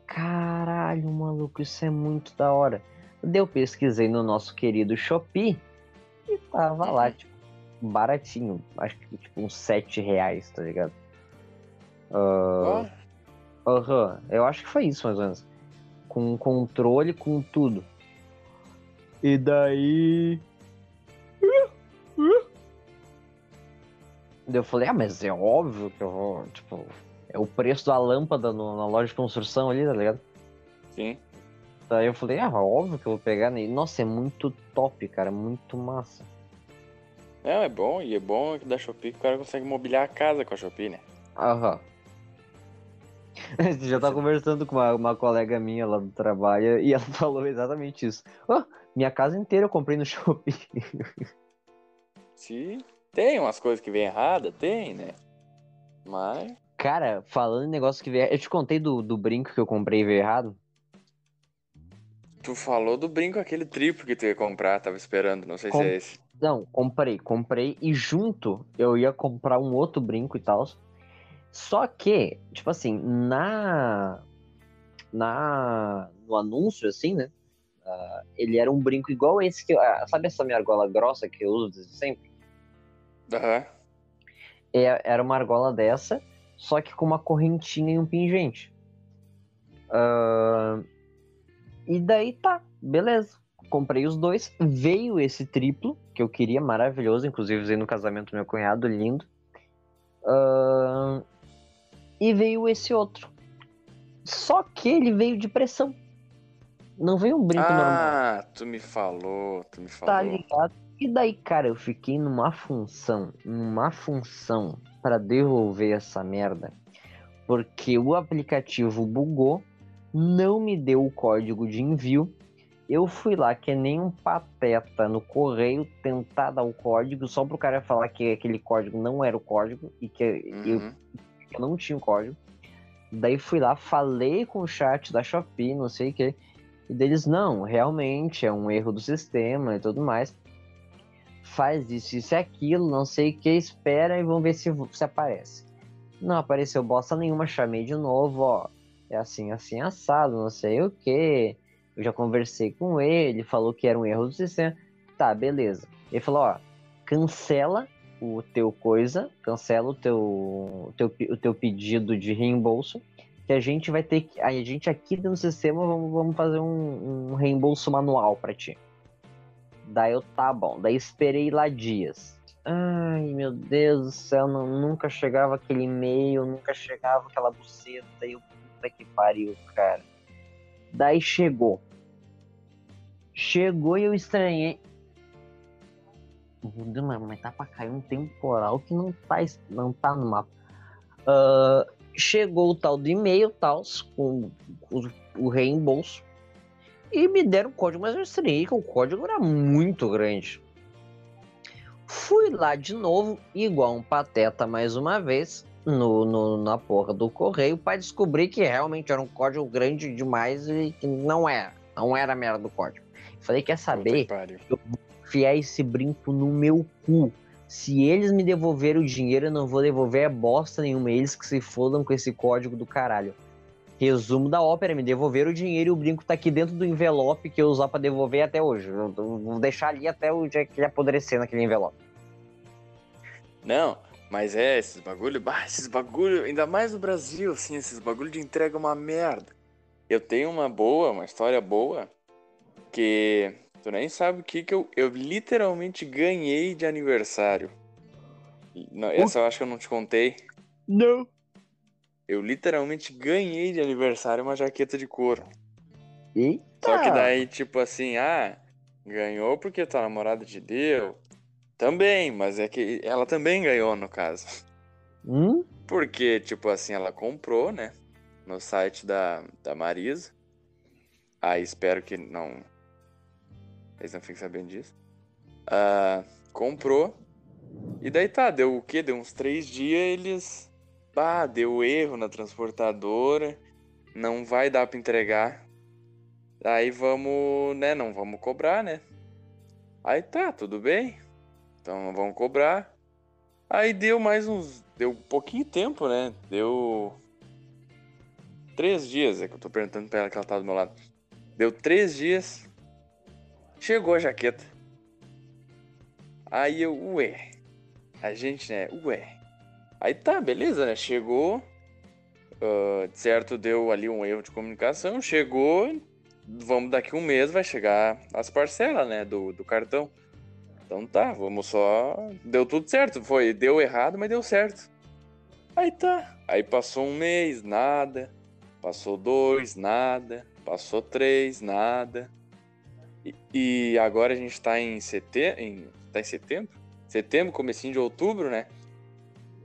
S1: caralho, maluco, isso é muito da hora. Daí eu pesquisei no nosso querido Shopee e tava lá, tipo, baratinho, acho que tipo uns 7 reais, tá ligado? Ah, Aham, eu acho que foi isso mais ou menos. Com controle, com tudo. E daí. Eu falei, ah, mas é óbvio que eu vou. Tipo, é o preço da lâmpada no- na loja de construção ali, tá ligado?
S2: sim.
S1: Daí eu falei, ah, óbvio que eu vou pegar nele. Nossa, é muito top, cara, muito massa.
S2: Não, é bom, e é bom que da Shopee que o cara consegue mobiliar a casa com a Shopee, né?
S1: Aham. Já tava conversando com uma, uma colega minha lá do trabalho e ela falou exatamente isso. Ó, minha casa inteira eu comprei no Shopee.
S2: Se tem umas coisas que vem errada, tem, né? Mas.
S1: Cara, falando em negócio que veio. Eu te contei do, do brinco que eu comprei e veio errado?
S2: Tu falou do brinco aquele triplo que tu ia comprar, tava esperando, não sei
S1: Com-
S2: se é esse.
S1: Não, comprei, comprei e junto eu ia comprar um outro brinco e tal. Só que, tipo assim, na. Na. No anúncio, assim, né? ah, ele era um brinco igual esse que. ah, sabe essa minha argola grossa que eu uso desde sempre?
S2: Aham.
S1: É- era uma argola dessa, só que com uma correntinha e um pingente. Ah, e daí tá, beleza. Comprei os dois. Veio esse triplo, que eu queria, maravilhoso. Inclusive, usei no casamento do meu cunhado, lindo. Ah, e veio esse outro. Só que ele veio de pressão. Não veio um brinco normal.
S2: Ah, tu me falou, tu me falou.
S1: Tá ligado? E daí, cara, eu fiquei numa função, numa função para devolver essa merda, porque o aplicativo bugou, não me deu o código de envio. Eu fui lá que nem um pateta no correio tentar dar o código só pro cara falar que aquele código não era o código e que eu,
S2: Uhum.
S1: eu não tinha o código. Daí fui lá, falei com o chat da Shopee, não sei o que. E deles, não, realmente é um erro do sistema e tudo mais. Faz isso, isso e aquilo, não sei o que, espera e vamos ver se, se aparece. Não apareceu bosta nenhuma, chamei de novo, ó. É assim, assim, assado, não sei o que. Eu já conversei com ele, falou que era um erro do sistema. Tá, beleza. Ele falou, ó, cancela o teu coisa, cancela o teu, o teu, o teu pedido de reembolso, que a gente vai ter que, a gente aqui dentro do sistema vamos, vamos fazer um, um reembolso manual pra ti. Daí eu, tá bom, daí esperei lá dias. Ai, meu Deus do céu, não, nunca chegava aquele e-mail, nunca chegava aquela buceta, e eu, puta que pariu, cara. Daí chegou. Chegou e eu estranhei. Mas- tá pra cair um temporal que não tá, não tá no mapa. Ah, chegou o tal do e-mail, tal, com o, o reembolso. E me deram o código, mas eu estranhei que o código era muito grande. Fui lá de novo, igual um pateta mais uma vez, no, no- na porra do correio, para descobrir que realmente era um código grande demais e que não era. Não era a merda do código. Falei, quer saber?
S2: que pariu.
S1: enfiar esse brinco no meu cu. Se eles me devolverem o dinheiro, eu não vou devolver a bosta nenhuma. Eles que se fodam com esse código do caralho. Resumo da ópera, me devolveram o dinheiro e o brinco tá aqui dentro do envelope que eu usar pra devolver até hoje. Eu eu vou deixar ali até o dia que ele apodrecer naquele envelope.
S2: Não, mas é, esses bagulho, bah, esses bagulho, ainda mais no Brasil, assim, esses bagulho de entrega é uma merda. Eu tenho uma boa, uma história boa, que tu nem sabe o que que eu, eu literalmente ganhei de aniversário. Não, essa eu acho que eu não te contei.
S1: Não.
S2: Eu literalmente ganhei de aniversário uma jaqueta de couro.
S1: Eita.
S2: Só que daí, tipo assim, ah, ganhou porque tua namorada te deu. Também, mas é que ela também ganhou, no caso.
S1: Hum?
S2: Porque, tipo assim, ela comprou, né? No site da, da Marisa. Aí espero que não. Eles não fiquem sabendo disso. Ah, comprou. E daí tá, deu o quê? Deu uns três dias, eles. Bah, deu erro na transportadora. Não vai dar pra entregar. Aí vamos, né? Não vamos cobrar, né? Aí tá, tudo bem. Então não vamos cobrar. Aí deu mais uns. Deu pouquinho tempo, né? Deu. Três dias, é que eu tô perguntando pra ela que ela tá do meu lado. Deu três dias. Chegou a jaqueta. Aí eu, ué. A gente, né? Ué. Aí tá, beleza, né? Chegou. ah, certo, deu ali um erro de comunicação. Chegou. Vamos daqui um mês, vai chegar as parcelas, né? Do, do cartão. Então tá, vamos só. Deu tudo certo. Foi, deu errado, mas deu certo. Aí tá. Aí passou um mês, nada. Passou dois, nada. Passou três, nada. E, e agora a gente tá em setembro. Em, tá em setembro? Setembro, comecinho de outubro, né?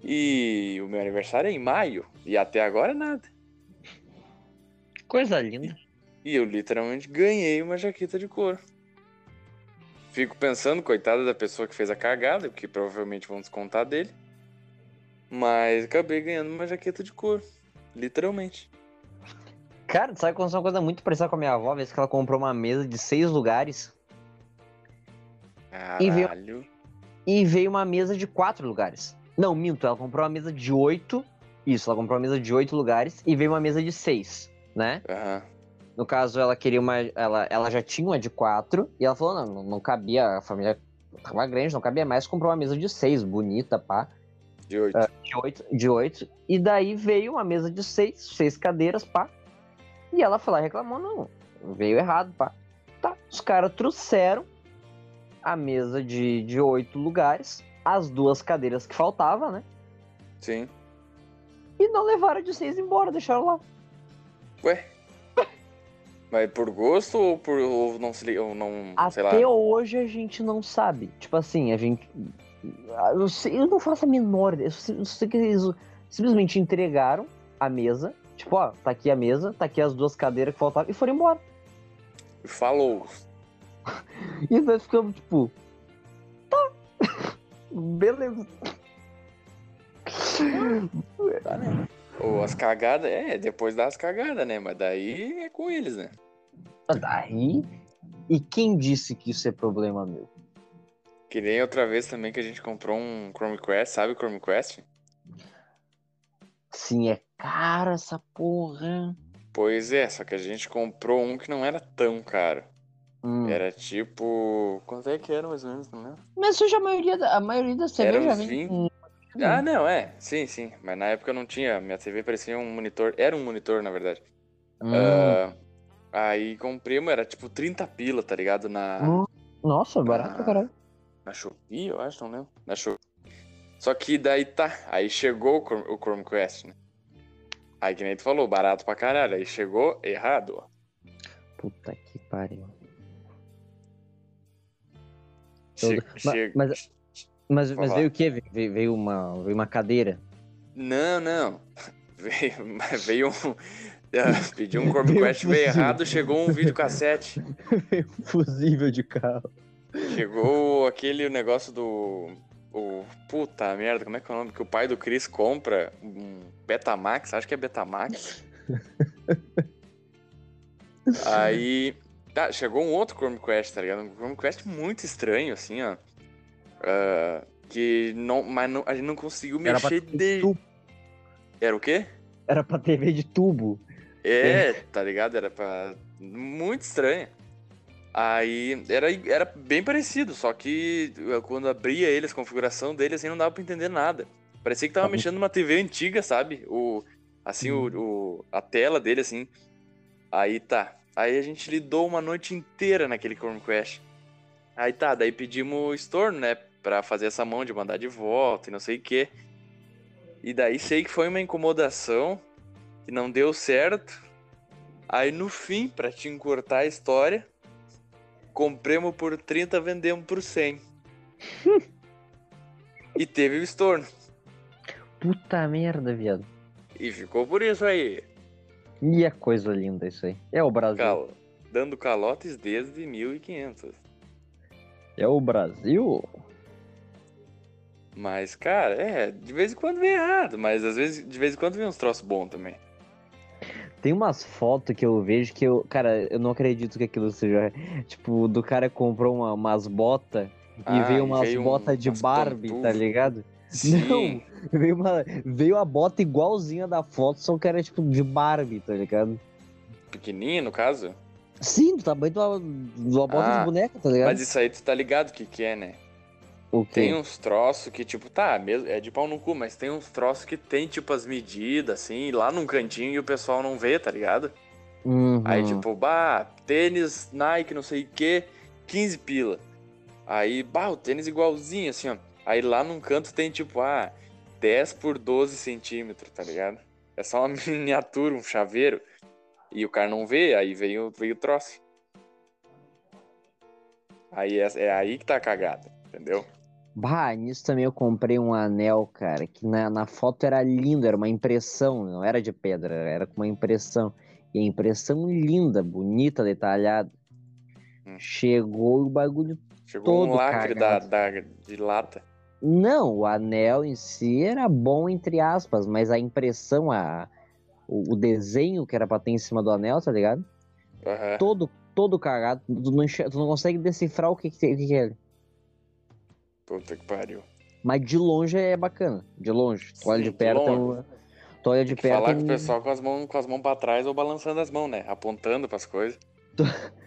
S2: E o meu aniversário é em maio. E até agora nada.
S1: Coisa linda.
S2: E eu literalmente ganhei uma jaqueta de couro. Fico pensando, coitada da pessoa que fez a cagada, porque provavelmente vão descontar dele. Mas acabei ganhando uma jaqueta de couro. Literalmente.
S1: Cara, sabe quando uma coisa muito parecida com a minha avó, a vez que ela comprou uma mesa de seis lugares E veio-
S2: Caralho.
S1: e veio uma mesa de quatro lugares. Não, minto, ela comprou uma mesa de oito. Isso, ela comprou uma mesa de oito lugares e veio uma mesa de seis, né?
S2: Aham.
S1: No caso, ela queria uma. Ela, ela já tinha uma de quatro e ela falou: não, não, cabia, a família tava grande, não cabia mais, comprou uma mesa de seis, bonita, pá.
S2: De oito.
S1: De oito, de oito. E daí veio uma mesa de seis, seis cadeiras, pá. E ela foi lá e reclamou: não, veio errado, pá. Tá, os caras trouxeram a mesa de, de oito lugares, as duas cadeiras que faltavam, né?
S2: Sim.
S1: E não levaram de vocês embora, deixaram lá.
S2: Ué? Mas por gosto ou por ou não ou não, sei lá.
S1: Até hoje a gente não sabe. Tipo assim, a gente. Eu, não faço a menor. Eu eu sei que eles simplesmente entregaram a mesa. Tipo, ó, tá aqui a mesa, tá aqui as duas cadeiras que faltavam e foram embora.
S2: Falou.
S1: E nós ficamos tipo. Tá. Beleza.
S2: Tá, né? Ou as cagadas, é, depois das cagadas, né? Mas daí é com eles, né?
S1: Daí. E quem disse que isso é problema meu?
S2: Que nem outra vez também que a gente comprou um Chromecast, sabe o Chromecast?
S1: Sim, é caro essa porra.
S2: Pois é, só que a gente comprou um que não era tão caro.
S1: Hum.
S2: Era tipo. Quanto é que era mais ou menos, não lembro?
S1: Mas hoje a maioria, da- a maioria das
S2: Era
S1: cervejas
S2: uns
S1: vem
S2: 20.
S1: com-
S2: Ah, não, é. Sim, sim. Mas na época eu não tinha. Minha TV parecia um monitor. Era um monitor, na verdade.
S1: Hum.
S2: Ah, aí comprei, era tipo 30 pila, tá ligado? Na,
S1: Hum. Nossa, barato pra caralho.
S2: na Shopee, eu acho, não lembro. Na Shopee. Só que daí tá. Aí chegou o, Chrome- o Chromecast, né? Aí que nem tu falou, barato pra caralho. Aí chegou errado.
S1: Puta que pariu.
S2: Che- che-
S1: mas- Mas, mas
S2: lá.
S1: veio o quê? Veio, veio uma, veio uma cadeira.
S2: Não, não. Veio, veio um. ah, Pedi um
S1: um
S2: Chromecast veio errado, chegou um videocassete.
S1: veio um fusível de carro.
S2: Chegou aquele negócio do. O. Puta merda, como é que é o nome? Que o pai do Chris compra um Betamax, acho que é Betamax. Aí. Tá, chegou um outro Chromecast, tá ligado? Um Chromecast muito estranho, assim, ó. Ah, que não. Mas não, a gente não conseguiu
S1: Era
S2: mexer de.
S1: tubo.
S2: Era o quê?
S1: Era pra TV de tubo.
S2: É, tá ligado? Era pra. Muito estranho. Aí era, era bem parecido, só que quando abria ele, a configuração dele, assim, não dava pra entender nada. Parecia que tava
S1: Tá
S2: mexendo numa TV antiga, sabe? O, assim, o, o- a tela dele, assim. Aí tá. Aí a gente lidou uma noite inteira naquele Chromecast. Aí tá, daí pedimos estorno, né? Pra fazer essa mão de mandar de volta e não sei o quê. E daí sei que foi uma incomodação que não deu certo. Aí no fim, pra te encurtar a história, compramos por 30, vendemos por 100. e teve o estorno.
S1: Puta merda, viado.
S2: E ficou por isso aí.
S1: E é coisa linda isso aí. É o Brasil.
S2: Cal... Dando calotes desde 1500.
S1: É o Brasil?
S2: Mas, cara, é, de vez em quando vem errado, mas às vezes, de vez em quando vem uns troços bons também.
S1: Tem umas fotos que eu vejo que eu. Cara, eu não acredito que aquilo seja. Tipo, do cara que comprou uma- umas botas e
S2: Ah,
S1: veio umas
S2: veio um-
S1: botas de
S2: umas
S1: Barbie, tá ligado?
S2: Sim.
S1: Veio, uma, veio a bota igualzinha da foto, só que era tipo de Barbie, tá ligado?
S2: Pequenininha, no caso.
S1: Sim, do tamanho de uma, de uma bota
S2: Ah,
S1: de boneca, tá ligado?
S2: Mas isso aí tu tá ligado o que que é, né?
S1: O quê?
S2: Tem uns troços que, tipo, tá, mesmo, é de pau no cu, mas tem uns troços que tem, tipo, as medidas, assim, lá num cantinho e o pessoal não vê, tá ligado?
S1: Uhum.
S2: Aí, tipo, bah, tênis Nike, não sei o que, 15 pila. Aí, bah, o tênis igualzinho, assim, ó. Aí lá num canto tem, tipo, ah, 10 por 12 centímetros, tá ligado? É só uma miniatura, um chaveiro. E o cara não vê, aí veio, veio o troço. Aí é, é aí que tá a cagada, entendeu?
S1: Bah, nisso também eu comprei um anel, cara, que na, na foto era lindo, era uma impressão, não era de pedra, era com uma impressão. E a impressão linda, bonita, detalhada.
S2: Hum.
S1: Chegou o bagulho.
S2: Chegou um
S1: Todo
S2: lacre da, da, de lata.
S1: Não, o anel em si era bom, entre aspas, mas a impressão, a, o, o desenho que era pra ter em cima do anel, tá ligado?
S2: Aham.
S1: Todo, todo cagado. Tu não, tu não consegue decifrar o que, que, que é.
S2: Puta que pariu.
S1: Mas de longe é bacana. De longe. Tu olha de perto.
S2: longe.
S1: Tu olha de perto.
S2: falar com o pessoal com as mãos com as mãos pra trás ou balançando as mãos, né? Apontando pras coisas.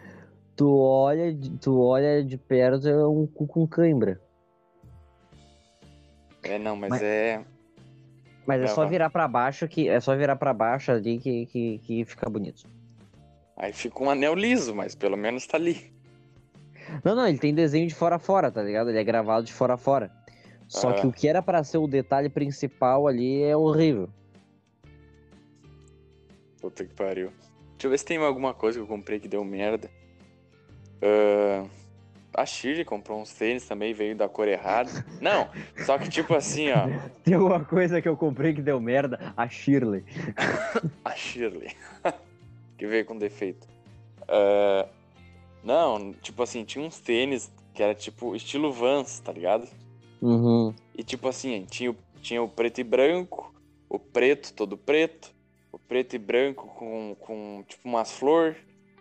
S1: Tu olha, de- tu olha de perto, é um cu com cãibra.
S2: É, não, mas,
S1: Mas-
S2: é.
S1: Mas é
S2: Não,
S1: só virar pra baixo que é só virar para baixo ali que, que, que fica bonito.
S2: Aí fica um anel liso, mas pelo menos tá ali.
S1: Não, não, ele tem desenho de fora a fora, tá ligado? Ele é gravado de fora a fora. Só
S2: Ah.
S1: que o que era pra ser o detalhe principal ali é horrível.
S2: Puta que pariu. Deixa eu ver se tem alguma coisa que eu comprei que deu merda. Ah, a Shirley comprou uns tênis também, veio da cor errada. Não, só que tipo assim, ó.
S1: Tem alguma coisa que eu comprei que deu merda? A Shirley.
S2: A Shirley. que veio com defeito. Ah, não, tipo assim, tinha uns tênis que era tipo estilo Vans, tá ligado?
S1: Uhum.
S2: E tipo assim, tinha, o- tinha o preto e branco, o preto todo preto, o preto e branco com, com tipo umas flores,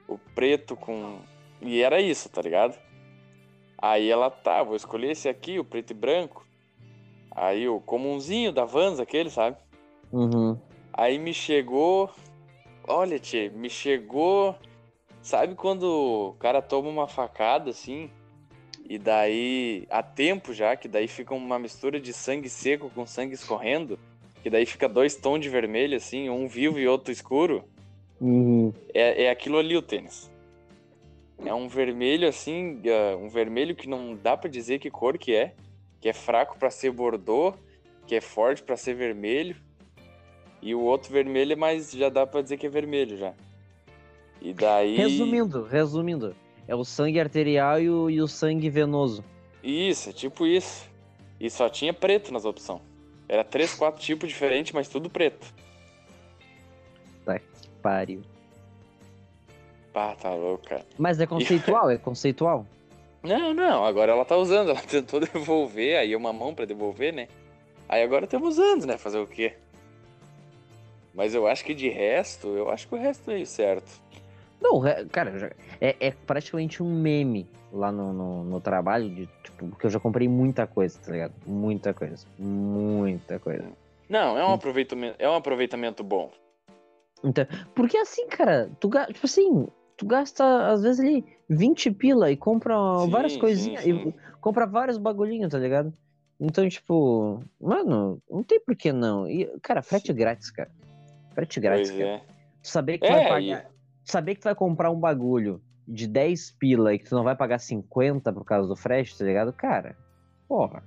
S2: o preto com. E era isso, tá ligado? Aí ela, tá, vou escolher esse aqui, o preto e branco. Aí o comunzinho da Vans, aquele, sabe?
S1: Uhum.
S2: Aí me chegou. Olha, tchê, me chegou. Sabe quando o cara toma uma facada assim? E daí. Há tempo já, que daí fica uma mistura de sangue seco com sangue escorrendo. Que daí fica dois tons de vermelho, assim, um vivo e outro escuro.
S1: Uhum.
S2: É, é aquilo ali o tênis. É um vermelho assim, é, um vermelho que não dá pra dizer que cor que é, que é fraco pra ser bordô, que é forte pra ser vermelho. E o outro vermelho é mais já dá pra dizer que é vermelho já. E daí
S1: Resumindo, resumindo. É o sangue arterial e o, e o sangue venoso.
S2: Isso, é tipo isso. E só tinha preto nas opções. Era três, quatro tipos diferentes, mas tudo preto.
S1: Pariu.
S2: Pá, tá louco, cara.
S1: Mas é conceitual, é conceitual.
S2: Não, não, agora ela tá usando, ela tentou devolver, aí uma mão pra devolver, né? Aí agora estamos usando, né? Fazer o quê? Mas eu acho que de resto, eu acho que o resto é certo.
S1: Não, cara, é, é praticamente um meme lá no, no, no trabalho, de, tipo, porque eu já comprei muita coisa, tá ligado? Muita coisa. Muita coisa.
S2: Não, é um
S1: Hum.
S2: aproveitamento, é um aproveitamento bom.
S1: Então, porque assim, cara, tu, tipo assim, tu gasta às vezes ali 20 pila e compra
S2: Sim,
S1: várias
S2: sim,
S1: coisinhas,
S2: sim.
S1: e compra vários bagulhinhos, tá ligado? Então, tipo, mano, não tem por que não. E, cara, frete grátis, cara. Frete grátis,
S2: Pois
S1: cara.
S2: é.
S1: Saber que tu
S2: É,
S1: vai pagar. Saber que tu vai comprar um bagulho de 10 pila e que tu não vai pagar 50 por causa do frete, tá ligado? Cara, porra.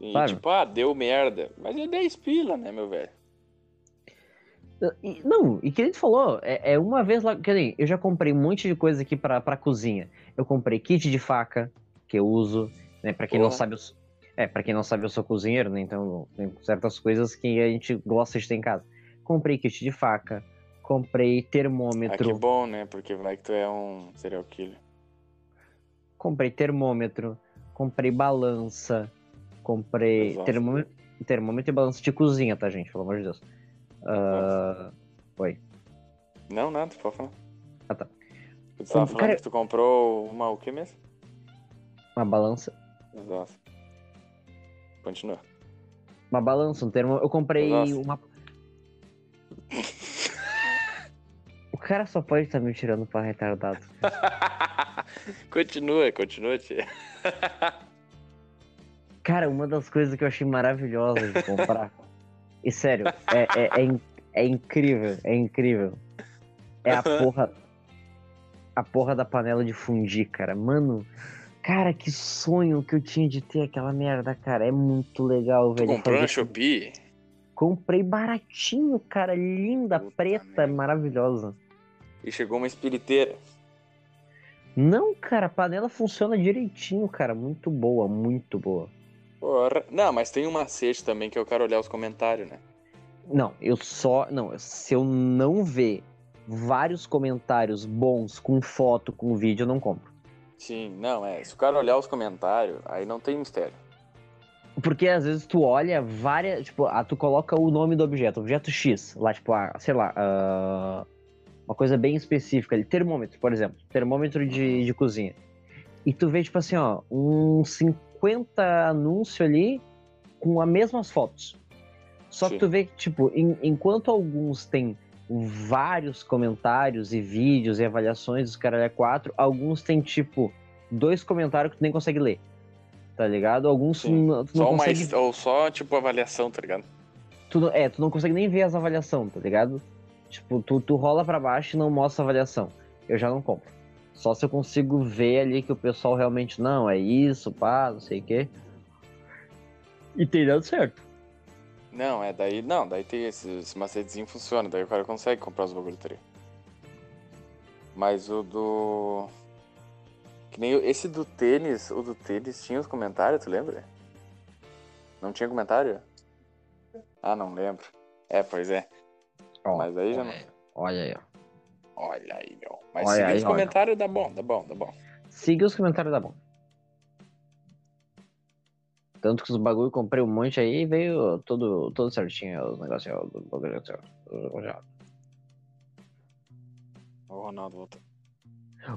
S2: E
S1: Claro.
S2: tipo, ah, deu merda. Mas é 10 pila, né, meu velho?
S1: E- não, e que ele falou, é, é uma vez lá. Que nem, eu já comprei um monte de coisa aqui pra, pra cozinha. Eu comprei kit de faca, que eu uso, né? Pra quem não sabe, eu sou, é, pra quem não sabe, eu sou cozinheiro, né? Então tem certas coisas que a gente gosta de ter em casa. Comprei kit de faca, comprei
S2: Ah, que
S1: termômetro,
S2: bom, né? Porque vai que tu é um serial killer.
S1: comprei termômetro, comprei balança, comprei termômetro, termômetro e balança de cozinha, tá, gente? Pelo amor de Deus. Ah, Oi.
S2: Não, nada, pode falar.
S1: Ah, tá.
S2: Tu tava
S1: Um-
S2: falando
S1: cara-
S2: que tu comprou uma o que mesmo?
S1: Uma balança.
S2: Exato. Continua.
S1: Uma balança, um termo. Eu comprei
S2: Nossa.
S1: uma. O cara só pode estar me tirando pra retardado.
S2: continua, continua, tia.
S1: Cara, uma das coisas que eu achei maravilhosa de comprar. e sério, é, é, é, é incrível, é incrível. É a porra. A porra da panela de fundir, cara. Mano, cara, que sonho que eu tinha de ter aquela merda, cara. É muito legal,
S2: Tu
S1: velho.
S2: comprou na Shopee?
S1: Comprei baratinho, cara. Linda,
S2: Puta
S1: preta,
S2: merda.
S1: maravilhosa.
S2: E chegou uma espiriteira.
S1: Não, cara, a panela funciona direitinho, cara. Muito boa, muito boa.
S2: Porra. Não, mas tem um macete também que eu quero olhar os comentários, né?
S1: Não, eu só. Não, se eu não ver vários comentários bons com foto, com vídeo, eu não compro.
S2: Sim, não, é. Se o cara olhar os comentários, aí não tem mistério.
S1: Porque às vezes tu olha várias. Tipo, ah, tu coloca o nome do objeto, objeto X, lá, tipo, ah, sei lá, ah, uma coisa bem específica ali, termômetro, por exemplo, termômetro de, de cozinha. E tu vê, tipo assim, ó, uns 50 anúncios ali com as mesmas fotos. Só que
S2: Sim.
S1: tu vê que, tipo, em- enquanto alguns têm vários comentários e vídeos e avaliações dos caras é 4, alguns têm, tipo, dois comentários que tu nem consegue ler. Tá ligado? Alguns tu não, tu não
S2: Só
S1: consegue
S2: mais. Ou só, tipo, avaliação, tá ligado?
S1: tu não, é, tu não consegue nem ver as avaliações, tá ligado? Tipo, tu, tu rola pra baixo e não mostra a avaliação. Eu já não compro. Só se eu consigo ver ali que o pessoal realmente, não, é isso, pá, não sei o quê. E tem dado certo.
S2: Não, é daí. Não, daí tem esse, esse macetezinho funciona, daí o cara consegue comprar os bagulho. Mas o do. Que nem o- esse do tênis, o do tênis tinha os comentários, tu lembra? Não tinha comentário? Ah, não lembro. É, pois é.
S1: Ó,
S2: Mas aí já não.
S1: Olha aí, ó.
S2: Olha aí, meu. Mas
S1: Olha aí,
S2: os comentários, dá bom, dá bom, dá bom.
S1: Siga os comentários da bom. Tanto que os bagulho comprei um monte aí e veio tudo, tudo certinho os negócios do bagulho.
S2: O Ronaldo voltou.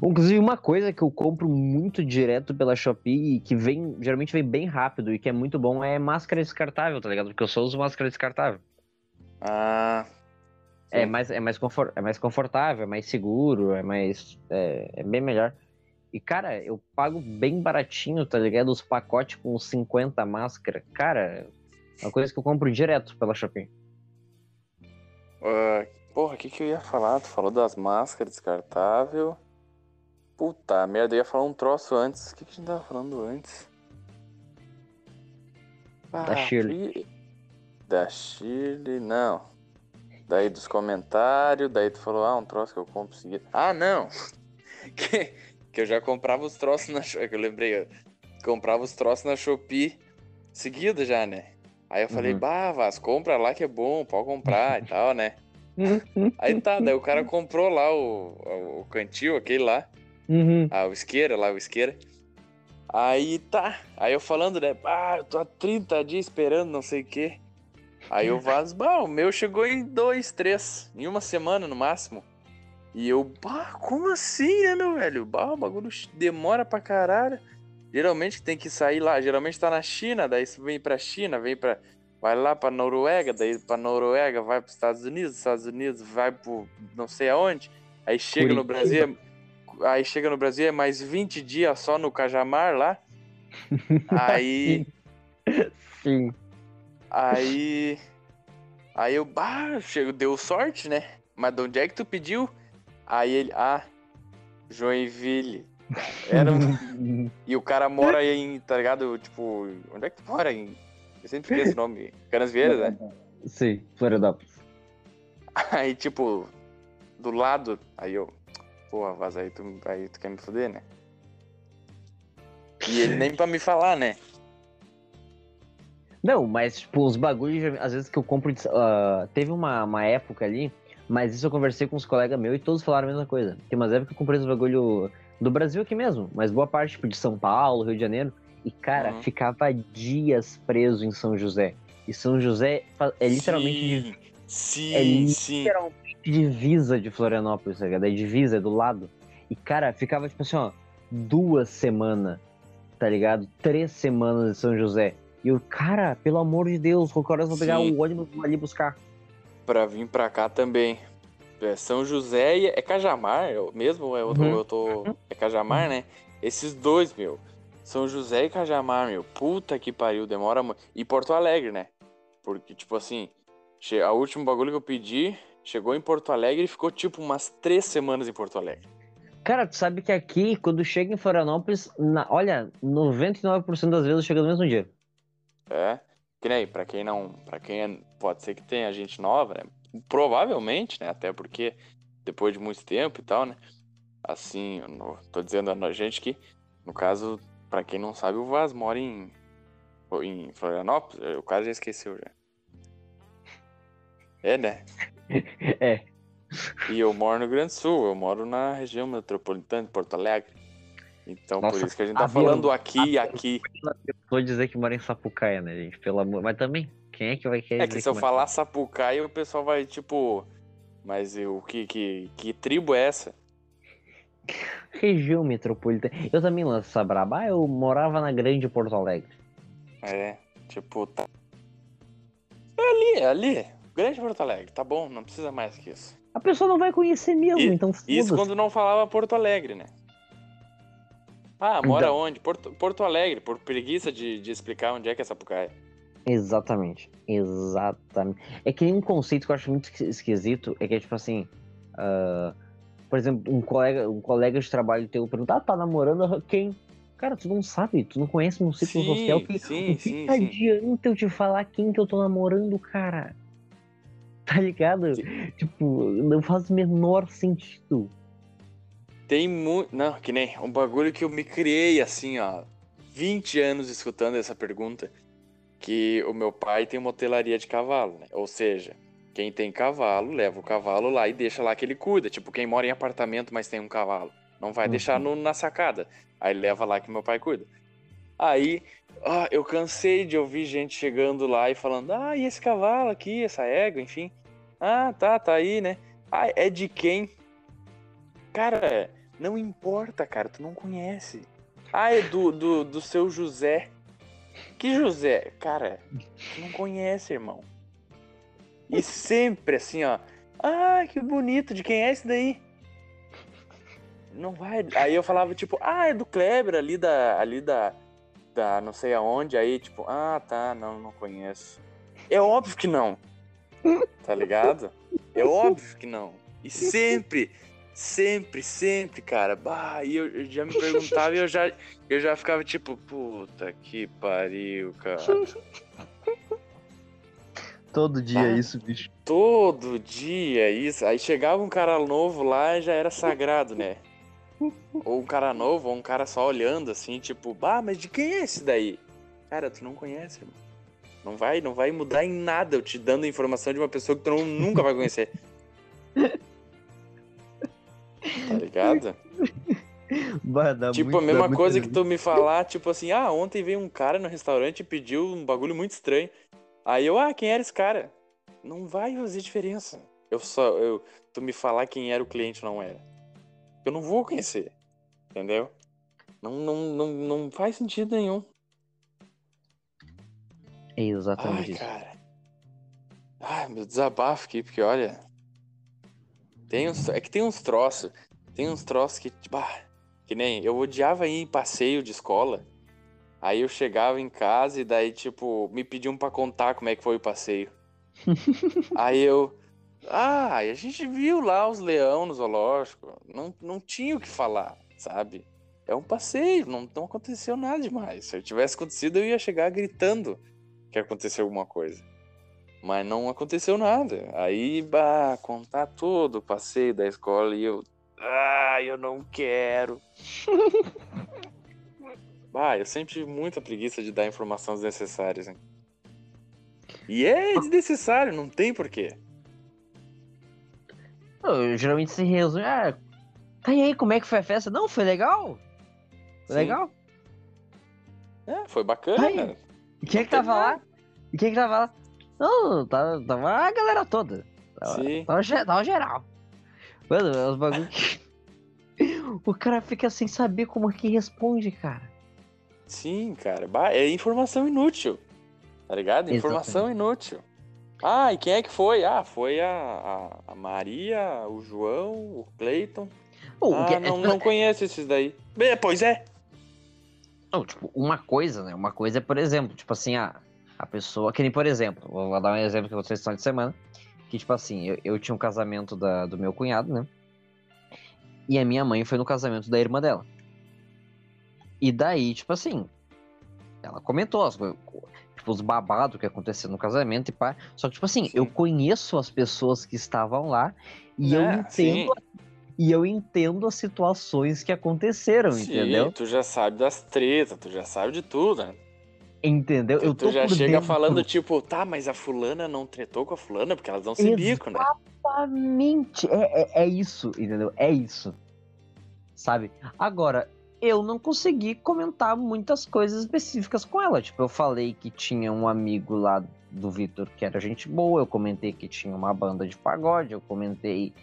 S1: Inclusive, uma coisa que eu compro muito direto pela Shopee e que vem, geralmente vem bem rápido e que é muito bom é máscara descartável, tá ligado? Porque eu só uso máscara descartável.
S2: Ah.
S1: É mais, é, mais confor- é mais confortável, é mais seguro, é mais. É, é bem melhor. E, cara, eu pago bem baratinho, tá ligado? Os pacotes com 50 máscara. Cara, é uma coisa que eu compro direto pela Shopee.
S2: Ah, porra, o que, que eu ia falar? Tu falou das máscaras descartável. Puta merda, eu ia falar um troço antes. O que, que a gente tava falando antes?
S1: Da Shirley.
S2: Da Shirley, não. Daí dos comentários, daí tu falou, ah, um troço que eu compro seguido. Ah, não! que, que eu já comprava os troços na Shopee, que eu lembrei, eu comprava os troços na Shopee seguida já, né? Aí eu falei,
S1: Uhum.
S2: bah, Vaz, compra lá que é bom, pode comprar e tal, né? Aí tá, daí o cara comprou lá o, o, o cantil, aquele lá,
S1: Uhum.
S2: ah, o isqueira lá, o isqueira. Aí tá, aí eu falando, né, ah, eu tô há 30 dias esperando não sei o quê. Aí o Vaz, bah, o meu chegou em dois, três, em uma semana no máximo. E eu, bah, como assim, né, meu velho? Bah, o bagulho demora pra caralho. Geralmente tem que sair lá, geralmente tá na China, daí você vem pra China, vem pra. Vai lá pra Noruega, daí pra Noruega vai pros Estados Unidos, Estados Unidos vai pro não sei aonde. Aí chega no
S1: Curitiba.
S2: Brasil, é- aí chega no Brasil é mais 20 dias só no Cajamar lá. Aí.
S1: Sim.
S2: Aí. Aí eu, bah, chego, deu sorte, né? Mas de onde é que tu pediu? Aí ele, ah, Joinville. Era um- E o cara mora em, tá ligado? Tipo, onde é que tu mora? Em... Eu sempre esqueço o nome. Canas Vieiras, né?
S1: Sim, Florianópolis.
S2: Aí, tipo, do lado, aí eu, porra, vaza, aí tu, aí tu quer me fuder, né? E ele nem pra me falar, né?
S1: Não, mas, tipo, os bagulhos, às vezes que eu compro. ah, teve uma, uma época ali, mas isso eu conversei com os colegas meus e todos falaram a mesma coisa. Tem umas épocas que eu comprei os bagulho do Brasil aqui mesmo, mas boa parte, tipo, de São Paulo, Rio de Janeiro. E, cara,
S2: Uhum.
S1: ficava dias preso em São José. E São José é literalmente, de-
S2: Sim,
S1: é
S2: sim, sim.
S1: literalmente divisa de Florianópolis, tá ligado? É divisa, é do lado. E, cara, ficava, tipo assim, ó, duas semanas, tá ligado? Três semanas em São José. E eu, cara, pelo amor de Deus, qualquer hora eu vou pegar
S2: Sim.
S1: o ônibus e vou ali buscar.
S2: Pra vir pra cá também. É São José e é Cajamar, eu mesmo ou é outro,
S1: Uhum.
S2: eu tô. É Cajamar, né? Esses dois, meu. São José e Cajamar, meu. Puta que pariu, demora muito. E Porto Alegre, né? Porque, tipo assim, a último bagulho que eu pedi chegou em Porto Alegre e ficou tipo umas três semanas em Porto Alegre.
S1: Cara, tu sabe que aqui, quando chega em Florianópolis, na- olha, 99% das vezes chega no mesmo dia.
S2: É. Que nem, pra quem não. Pra quem é- pode ser que tenha gente nova, né? Provavelmente, né? Até porque depois de muito tempo e tal, né? Assim, eu não- tô dizendo a gente que, no caso, pra quem não sabe, o Vaz mora em. em Florianópolis. O cara já esqueceu já. É, né?
S1: É.
S2: E eu moro no Grande Sul, eu moro na região metropolitana de Porto Alegre. Então,
S1: Nossa,
S2: por isso que a gente tá
S1: a
S2: falando aqui e aqui.
S1: Vou dizer que mora em Sapucaia, né, gente? Pelo amor. Mas também, quem é que vai querer
S2: É que se eu
S1: mora-
S2: falar Sapucaia, o pessoal vai tipo. Mas eu, que, que, que tribo é essa?
S1: Região metropolitana. Eu também lanço essa braba. Ah, eu morava na grande Porto Alegre.
S2: É, tipo, tá. É ali, é ali. Grande Porto Alegre, tá bom, não precisa mais que isso.
S1: A pessoa não vai conhecer mesmo,
S2: E-
S1: então
S2: Isso
S1: foda-se.
S2: quando não falava Porto Alegre, né? Ah, mora
S1: Então.
S2: onde? Porto, Porto Alegre, por preguiça de, de explicar onde é que é Sapucaia.
S1: Exatamente. Exatamente. É que um conceito que eu acho muito esqui- esquisito é que é tipo assim. ah, por exemplo, um colega, um colega de trabalho teu pergunta, ah, tá namorando quem? Cara, tu não sabe, tu não conhece meu ciclo
S2: Sim,
S1: social. Que,
S2: sim,
S1: o que
S2: sim,
S1: que
S2: sim.
S1: adianta eu te falar quem que eu tô namorando, cara? Tá ligado? Tipo, não faz o menor sentido.
S2: Tem muito. Não, que nem um bagulho que eu me criei assim, ó. 20 anos escutando essa pergunta. Que o meu pai tem uma hotelaria de cavalo, né? Ou seja, quem tem cavalo, leva o cavalo lá e deixa lá que ele cuida. Tipo, quem mora em apartamento, mas tem um cavalo. Não vai
S1: Uhum.
S2: deixar no- na sacada. Aí leva lá que meu pai cuida. Aí, ah, eu cansei de ouvir gente chegando lá e falando: Ah, e esse cavalo aqui, essa égua, enfim. Ah, tá, tá aí, né? Ah, é de quem? Cara, não importa, cara, tu não conhece. Ah, é do, do, do seu José. Que José? Cara, tu não conhece, irmão. E sempre assim, ó. Ah, que bonito, de quem é esse daí? Não vai. Aí eu falava, tipo, ah, é do Kleber ali da. ali da. da não sei aonde. Aí, tipo, ah, tá, não, não conheço. É óbvio que não. Tá ligado? É óbvio que não. E sempre, sempre, sempre, cara. Bah, e eu, eu já me perguntava e eu já, eu já ficava tipo, puta que pariu, cara.
S1: Todo dia
S2: Ah.
S1: é isso, bicho.
S2: Todo dia isso. Aí chegava um cara novo lá e já era sagrado, né? Ou um cara novo, ou um cara só olhando assim, tipo, bah, mas de quem é esse daí? Cara, tu não conhece, irmão. Não vai, não vai mudar em nada eu te dando a informação de uma pessoa que tu não- nunca vai conhecer. Tá ligado?
S1: Bah,
S2: Tipo,
S1: muito-
S2: a mesma coisa que tu me falar, tipo assim, ah, ontem veio um cara no restaurante e pediu um bagulho muito estranho. Aí eu, ah, quem era esse cara? Não vai fazer diferença. Eu só, eu, tu me falar quem era o cliente ou não era. Eu não vou conhecer. Entendeu? Não, não, não, não faz sentido nenhum.
S1: É exatamente
S2: Ai,
S1: isso.
S2: cara. Ai, meu desabafo aqui, porque olha. Tem uns, é que tem uns troços. Tem uns troços que, tipo, ah, que nem eu odiava ir em passeio de escola. Aí eu chegava em casa e daí, tipo, me pediam pra contar como é que foi o passeio. Aí eu. Ah, a gente viu lá os leão no zoológico. Não, não tinha o que falar, sabe? É um passeio, não, não aconteceu nada demais. Se eu tivesse acontecido, eu ia chegar gritando que aconteceu alguma coisa. Mas não aconteceu nada. Aí, bah, contar todo o passeio da escola e eu. Ah, eu não quero. bah, eu sempre tive muita preguiça de dar informações desnecessárias, hein? E é desnecessário, não tem porquê.
S1: Eu, geralmente se resume. Ah, tá e aí, como é que foi a festa? Não, foi legal? Foi
S2: Sim.
S1: legal?
S2: É, foi bacana.
S1: Ai. Quem é que
S2: Não
S1: tava lá? Quem é que tava lá? Não, tava, tava a galera toda. Tava,
S2: Sim.
S1: tava, ge- tava geral. Mano, é os bagulho que... O cara fica sem saber como é que responde, cara.
S2: Sim, cara. É informação inútil. Tá ligado? Informação inútil. Ah, e quem é que foi? Ah, foi a, a, Maria, o João, o Cleiton.
S1: Pô, o que-
S2: Ah, não, não conheço esses daí. Pois é.
S1: Não, tipo, uma coisa, né? Uma coisa é, por exemplo, tipo assim, a, a pessoa. Que nem, por exemplo, vou dar um exemplo que vocês estão de semana. Que, tipo assim, eu, eu tinha um casamento da, do meu cunhado, né? E a minha mãe foi no casamento da irmã dela. E daí, tipo assim, ela comentou as tipo, os babados que aconteceu no casamento e pá. Só que, tipo assim,
S2: Sim.
S1: eu conheço as pessoas que estavam lá e eu
S2: É,
S1: entendo. E eu entendo as situações que aconteceram,
S2: Sim,
S1: entendeu?
S2: tu já sabe das tretas, tu já sabe de tudo, né?
S1: Entendeu?
S2: Tu,
S1: eu
S2: tu
S1: tô
S2: já
S1: por
S2: chega
S1: dentro.
S2: falando, tipo, tá, mas a fulana não tretou com a fulana porque elas dão sem bico, né?
S1: Exatamente. É, é, é isso, entendeu? É isso. Sabe? Agora, eu não consegui comentar muitas coisas específicas com ela. Tipo, eu falei que tinha um amigo lá do Vitor que era gente boa, eu comentei que tinha uma banda de pagode, eu comentei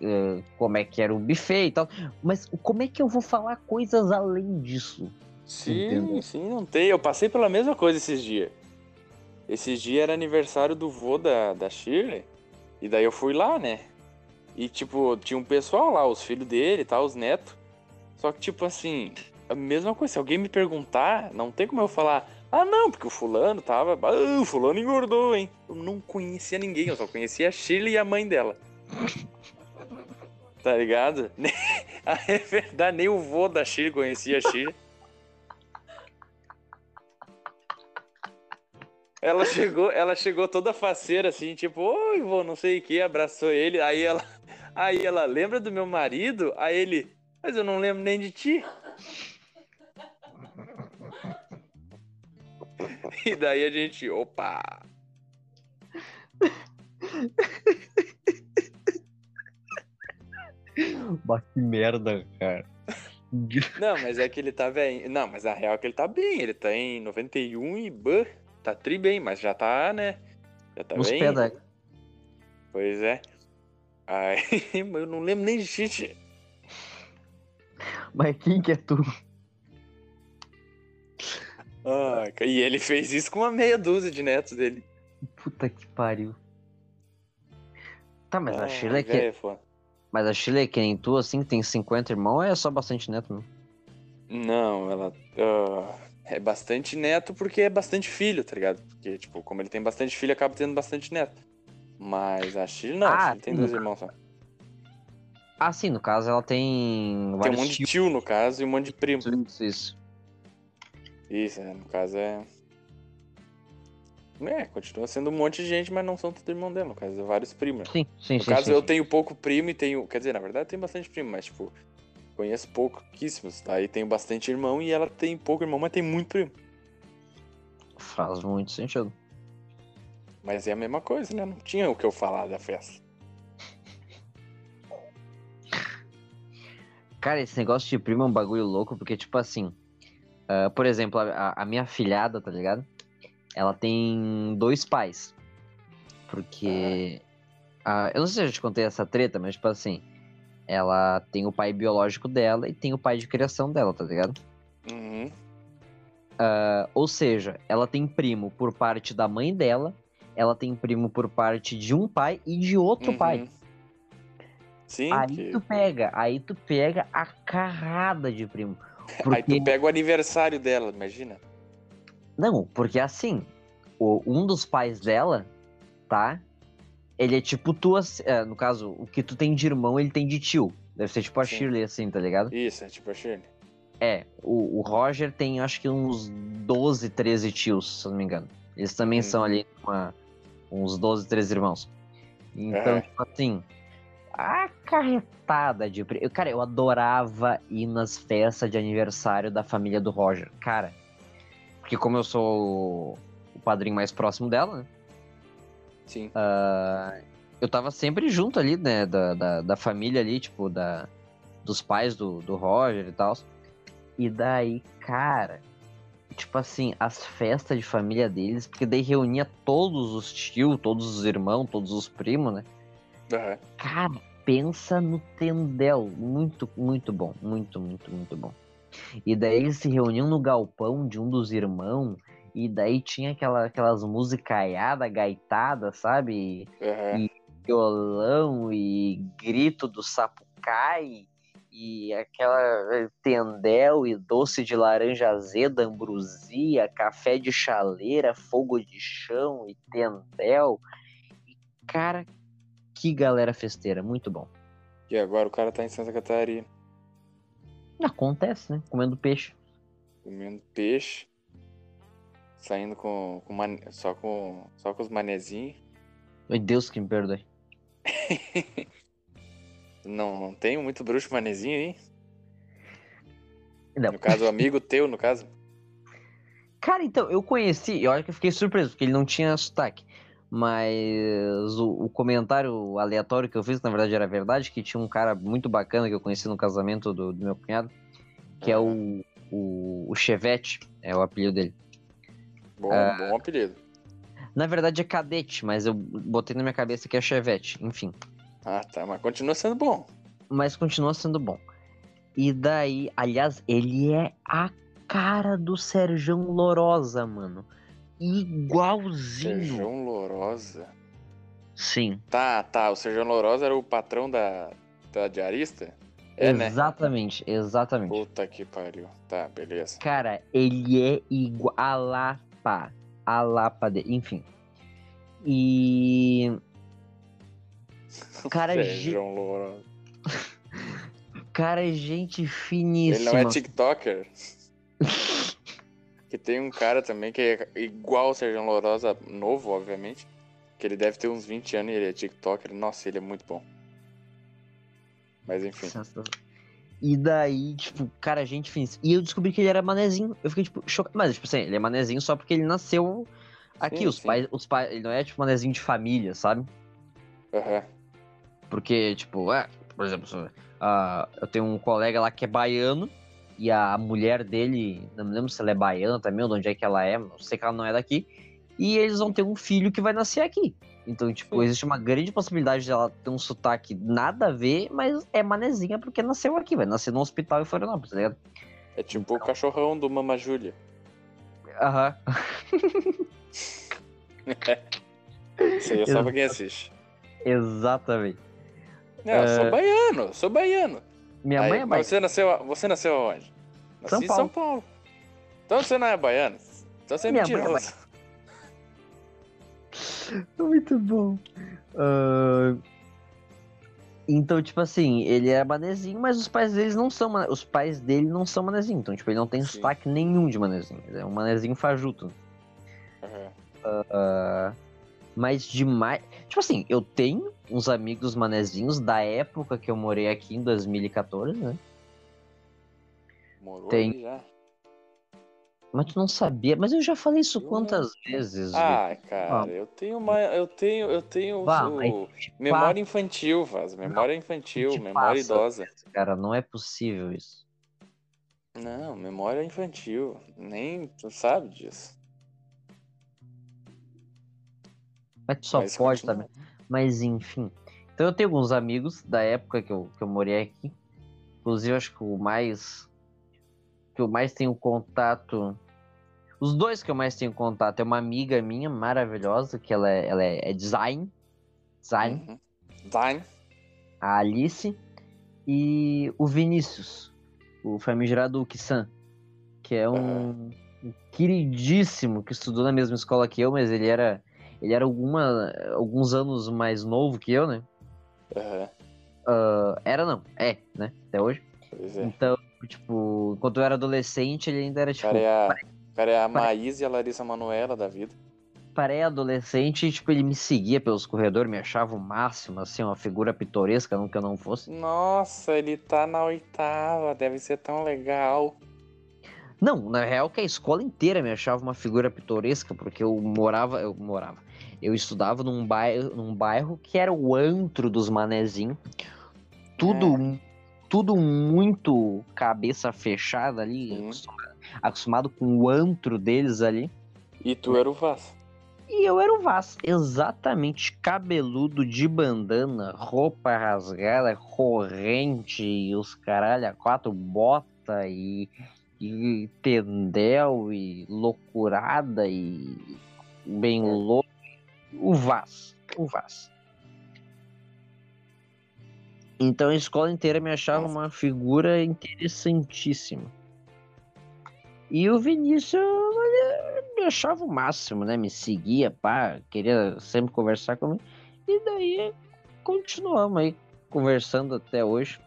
S1: eh, como é que era o buffet e tal. Mas como é que eu vou falar coisas além disso?
S2: Sim,
S1: Entendeu?
S2: sim, não tem. Eu passei pela mesma coisa esses dias. Esses dias era aniversário do vô da, da Shirley. E daí eu fui lá, né? E, tipo, tinha um pessoal lá, os filhos dele e tal, os netos. Só que, tipo assim, a mesma coisa. Se alguém me perguntar, não tem como eu falar, ah, não, porque o fulano tava. Ah, o fulano engordou, hein? Eu não conhecia ninguém, eu só conhecia a Shirley e a mãe dela. Tá ligado? É verdade, nem o vô da Shirley conhecia a Shirley. Ela chegou, ela chegou toda faceira, assim, tipo, oi, vô, não sei o que, abraçou ele. Aí ela, aí ela, lembra do meu marido? Aí ele, mas eu não lembro nem de ti. E daí a gente, opa!
S1: Bah, que merda, cara.
S2: Não, mas é que ele tá bem. Não, mas a real é que ele tá bem. Ele tá em 91 e bah, tá tri bem, mas já tá, né? Já tá
S1: Nos
S2: bem.
S1: pés da...
S2: Pois é. Aí, eu não lembro nem de Tite.
S1: Mas quem que é tu?
S2: Ah, e ele fez isso com uma meia dúzia de netos dele.
S1: Puta que pariu. Tá, mas a
S2: Ah,
S1: Sheila é que...
S2: foda.
S1: Mas a Sheila é que nem tu, assim, que tem 50 irmãos, é só bastante neto mesmo?
S2: Não, ela. ah, é bastante neto porque é bastante filho, tá ligado? Porque, tipo, como ele tem bastante filho, acaba tendo bastante neto. Mas a Shirley não,
S1: Ah,
S2: a tem dois
S1: no
S2: irmãos só.
S1: Ah, sim, no caso ela tem
S2: Tem um monte de
S1: tios.
S2: tio, no caso, e um monte de primo.
S1: Isso, isso.
S2: Isso, é, no caso é. É, continua sendo um monte de gente, mas não são todos irmãos dela, no caso, é vários primos.
S1: Sim, sim,
S2: No
S1: sim.
S2: caso,
S1: sim,
S2: eu
S1: sim.
S2: tenho pouco primo e tenho. Quer dizer, na verdade, eu tenho bastante primo, mas, tipo, conheço pouquíssimos. Aí tenho bastante irmão e ela tem pouco irmão, mas tem muito primo.
S1: Faz muito sentido.
S2: Mas é a mesma coisa, né? Não tinha o que eu falar da festa.
S1: Cara, esse negócio de primo é um bagulho louco, porque, tipo assim, ah, por exemplo, a, a minha filhada, tá ligado? Ela tem dois pais. Porque. ah, eu não sei se eu te contei essa treta, mas, tipo assim, ela tem o pai biológico dela e tem o pai de criação dela, tá ligado?
S2: Uhum.
S1: Ah, ou seja, ela tem primo por parte da mãe dela, ela tem primo por parte de um pai e de outro
S2: uhum.
S1: pai.
S2: Sim,
S1: Aí
S2: que-
S1: tu pega, aí tu pega a carrada de primo.
S2: aí
S1: Porque...
S2: tu pega o aniversário dela, imagina.
S1: Não, porque assim, o- um dos pais dela, tá? Ele é tipo tu, assim- é, no caso, o que tu tem de irmão, ele tem de tio. Deve ser tipo a
S2: Sim.
S1: Shirley, assim, tá ligado?
S2: Isso, é tipo a Shirley.
S1: É, o, o Roger tem acho que uns 12, 13 tios, se eu não me engano. Eles também
S2: Uhum.
S1: são ali uma- uns 12, 13 irmãos. Então,
S2: É.
S1: tipo assim, a carretada de. Cara, eu adorava ir nas festas de aniversário da família do Roger. Cara, porque como eu sou o- o padrinho mais próximo dela, né?
S2: Sim.
S1: Ah, eu tava sempre junto ali, né? Da, da, da família ali, tipo, da, dos pais do, do Roger e tal. E daí, cara, tipo assim, as festas de família deles, porque daí reunia todos os tios, todos os irmãos, todos os primos, né?
S2: Aham.
S1: Cara, pensa no Tendel. Muito, muito bom. Muito, muito, muito bom. E daí eles se reuniam no galpão de um dos irmãos. E daí tinha aquela, aquelas musicaiadas, gaitadas, sabe? E- Violão e grito do sapucai. E aquela eh, tendel e doce de laranja azeda, ambrosia, café de chaleira, fogo de chão e tendel. E, cara, que galera festeira, muito bom.
S2: E agora o cara tá em Santa Catarina,
S1: Acontece, né? Comendo peixe.
S2: comendo peixe, saindo com, com mane- só com só com os manezinhos.
S1: Meu Deus que me perdoe.
S2: Não, não tem muito bruxo manezinho aí?
S1: Não.
S2: No caso, o amigo teu, no caso.
S1: Cara, então, eu conheci, eu acho que eu fiquei surpreso, porque ele não tinha sotaque. Mas o, o comentário aleatório que eu fiz, na verdade, era verdade, que tinha um cara muito bacana que eu conheci no casamento do, do meu cunhado, que é o, o, o Chevette, é o apelido dele.
S2: Bom,
S1: Ah.
S2: bom apelido.
S1: Na verdade é cadete, mas eu botei na minha cabeça que é Chevette, enfim.
S2: Ah, tá, mas continua sendo bom.
S1: Mas continua sendo bom. E daí, aliás, ele é a cara do Serjão Lorosa, mano. Igualzinho.
S2: Serjão Lourosa.
S1: Sim.
S2: Tá, tá, o Serjão Lourosa era o patrão da, da diarista? É, né?
S1: exatamente, exatamente.
S2: Puta que pariu. Tá, beleza.
S1: Cara, ele é igual a Lapa. A Lapa dele, enfim. E. Cara, ge-
S2: Serjão Lourosa.
S1: cara, é gente
S2: Ele
S1: finíssima.
S2: não é TikToker? que tem um cara também que é igual o Sérgio Lourosa, novo, obviamente. Que ele deve ter uns 20 anos e ele é TikToker. Nossa, ele é muito bom. Mas enfim.
S1: E daí, tipo, cara, a gente fez. E eu descobri que ele era manezinho. Eu fiquei, tipo, chocado. Mas, tipo assim, ele é manezinho só porque ele nasceu aqui.
S2: Sim,
S1: os
S2: sim.
S1: pais. Os pais. Ele não é, tipo, manezinho de família, sabe?
S2: Aham.
S1: Porque, tipo, é, por exemplo, ah, eu tenho um colega lá que é baiano. E a mulher dele, não me lembro se ela é baiana também, ou de onde é que ela é, não sei que ela não é daqui. E eles vão ter um filho que vai nascer aqui. Então, tipo,
S2: Sim.
S1: existe uma grande possibilidade de ela ter um sotaque nada a ver, mas é manezinha porque nasceu aqui, vai nascer no hospital em Florianópolis, tá ligado?
S2: É tipo o cachorrão do Mama Júlia.
S1: Aham.
S2: Isso aí é só pra quem assiste.
S1: Exatamente.
S2: Não, eu sou
S1: É.
S2: baiano, sou baiano.
S1: Minha
S2: Aí,
S1: mãe é baiana.
S2: Você nasceu, você nasceu aonde? Nasci
S1: São
S2: em São Paulo. Então você não é baiano. Então você é
S1: Minha é
S2: mentiroso.
S1: Muito bom. Ah, Então, tipo assim, ele é manezinho, mas os pais deles não são. Os pais dele não são manezinho. Então, tipo, ele não tem
S2: Sim.
S1: sotaque nenhum de manezinho. Ele é um manezinho fajuto.
S2: Aham.
S1: Ah, mas demais. Tipo assim, eu tenho uns amigos manezinhos da época que eu morei aqui em 2014, né?
S2: Morou
S1: Tem.
S2: já.
S1: Mas tu não sabia. Mas eu já falei isso
S2: Eu
S1: quantas vezes?
S2: Ah, cara, eu tenho uma. Eu tenho. Eu tenho
S1: Vá,
S2: o- memória infantil, Vaz. Memória infantil,
S1: te
S2: memória
S1: passa.
S2: idosa.
S1: Cara, não é possível isso.
S2: Não, memória infantil. Nem tu sabe disso.
S1: Mas tu só
S2: Mas
S1: pode
S2: continua.
S1: também. Mas enfim. Então eu tenho alguns amigos da época que eu, que eu morei aqui. Inclusive, acho que o mais. Que eu mais tenho contato. Os dois que eu mais tenho contato é uma amiga minha maravilhosa, que ela é, ela é, é design. Design.
S2: Uhum. Design.
S1: A Alice. E o Vinícius. O famigerado Kisan. Que é um, um queridíssimo que estudou na mesma escola que eu, mas ele era. Ele era alguma, alguns anos mais novo que eu, né?
S2: Aham.
S1: Ah, era não, é, né? Até hoje.
S2: É.
S1: Então, tipo, enquanto eu era adolescente, ele ainda era tipo
S2: cara é cara é a
S1: pare-
S2: Maís e a Larissa Manoela da vida.
S1: pré-adolescente, e, tipo, ele me seguia pelos corredores, me achava o máximo, assim, uma figura pitoresca, não que eu não fosse.
S2: Nossa, ele tá na oitava, deve ser tão legal.
S1: Não, na real que a escola inteira me achava uma figura pitoresca, porque eu morava, eu morava, eu estudava num bairro, num bairro que era o antro dos manezinhos. Tudo, tudo muito cabeça fechada ali. Acostumado, com o antro deles ali.
S2: E tu era o Vaz.
S1: E eu era o Vaz, exatamente cabeludo de bandana, roupa rasgada, corrente, e os caralho, quatro bota e, e tendel e loucurada e bem
S2: É.
S1: louco. O Vaz, o Vaz. Então a escola inteira me achava uma figura interessantíssima. E o Vinícius me achava o máximo, né? Me seguia, pá, queria sempre conversar comigo. E daí continuamos aí conversando até hoje.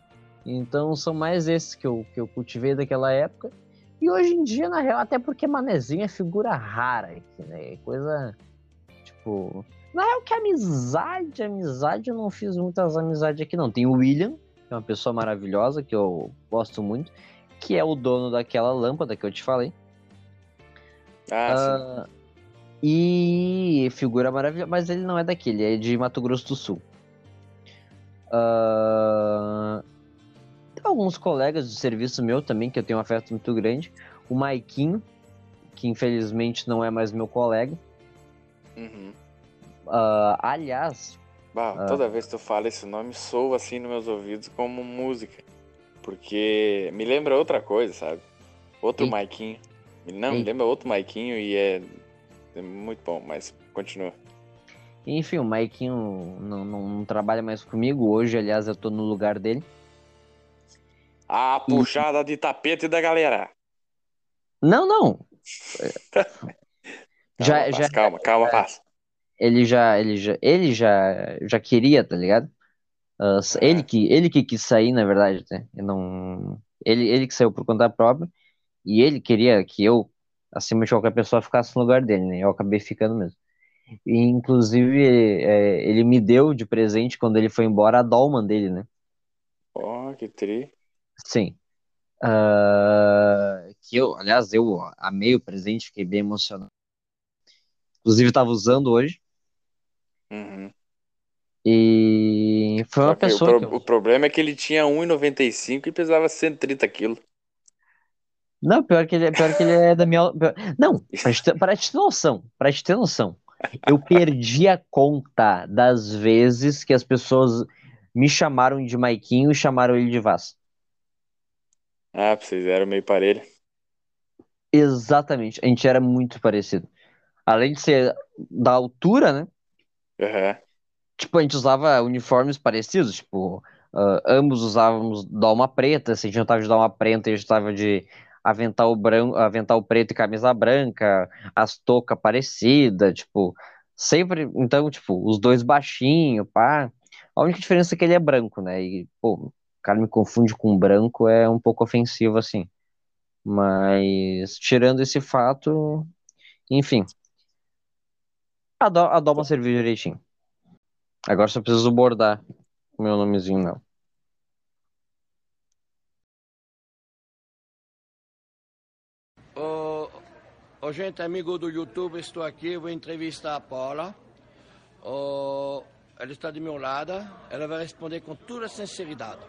S1: Então são mais esses que eu, que eu cultivei daquela época. E hoje em dia, na real, até porque Manezinho é figura rara aqui, né? É Coisa tipo. Na real, que amizade, amizade, eu não fiz muitas amizades aqui, não. Tem o William, que é uma pessoa maravilhosa, que eu gosto muito, que é o dono daquela lâmpada que eu te falei.
S2: Ah, sim.
S1: Ah, e figura maravilhosa, mas ele não é daqui, ele é de Mato Grosso do Sul. Tem alguns colegas de serviço meu também, que eu tenho um afeto muito grande. O Maiquinho, que infelizmente não é mais meu colega.
S2: Uhum.
S1: Ah, aliás,
S2: Bah,
S1: Ah.
S2: toda vez que tu fala esse nome, soa assim nos meus ouvidos como música. Porque me lembra outra coisa, sabe? Outro
S1: Ei.
S2: Maiquinho. Não, me
S1: Ei.
S2: lembra outro Maiquinho e é, é muito bom, mas continua.
S1: enfim, o Maiquinho não, não- não trabalha mais comigo. Hoje, aliás, eu tô no lugar dele.
S2: A puxada de tapete da galera.
S1: Não, não.
S2: Calma,
S1: Já-
S2: paz,
S1: já-
S2: calma, calma, paz.
S1: ele já ele já ele já já queria tá ligado
S2: É.
S1: ele que ele que quis sair na verdade né? Eu não ele ele que saiu por conta própria e ele queria que eu acima de qualquer pessoa ficasse no lugar dele, né? Eu acabei ficando mesmo. E, inclusive, é, ele me deu de presente quando ele foi embora a Dolman dele, né?
S2: Ó, que tri.
S1: Sim. Ah, que eu, aliás, eu amei o presente, fiquei bem emocionado. Inclusive, estava usando hoje.
S2: Uhum.
S1: E foi uma
S2: que o,
S1: pessoa
S2: pro-
S1: que eu-
S2: o problema é que ele tinha 1,95 e pesava 130 quilos.
S1: Não, pior que ele, é- pior que ele é da minha. pior- Não, pra te, pra te ter noção, pra te ter noção, eu perdi a conta das vezes que as pessoas me chamaram de Maiquinho e chamaram ele de Vaz.
S2: Ah, vocês eram meio parelho.
S1: Exatamente, a gente era muito parecido. Além de ser da altura, né?
S2: Aham.
S1: Tipo, a gente usava uniformes parecidos, tipo, ah, ambos usávamos dalma preta, se a gente não tava de dalma preta, a gente tava de avental branco, avental preto e camisa branca, as toucas parecidas, tipo, sempre, então, tipo, os dois baixinho, pá. A única diferença é que ele é branco, né? E, pô, o cara me confunde com branco é um pouco ofensivo, assim. Mas, tirando esse fato, enfim, a, Dal- a serviu direitinho. Agora só preciso bordar o meu nomezinho, não.
S4: Ô, ô, gente, amigo do YouTube, estou aqui, vou entrevistar a Paula. Ô, ela está do meu lado, ela vai responder com toda sinceridade.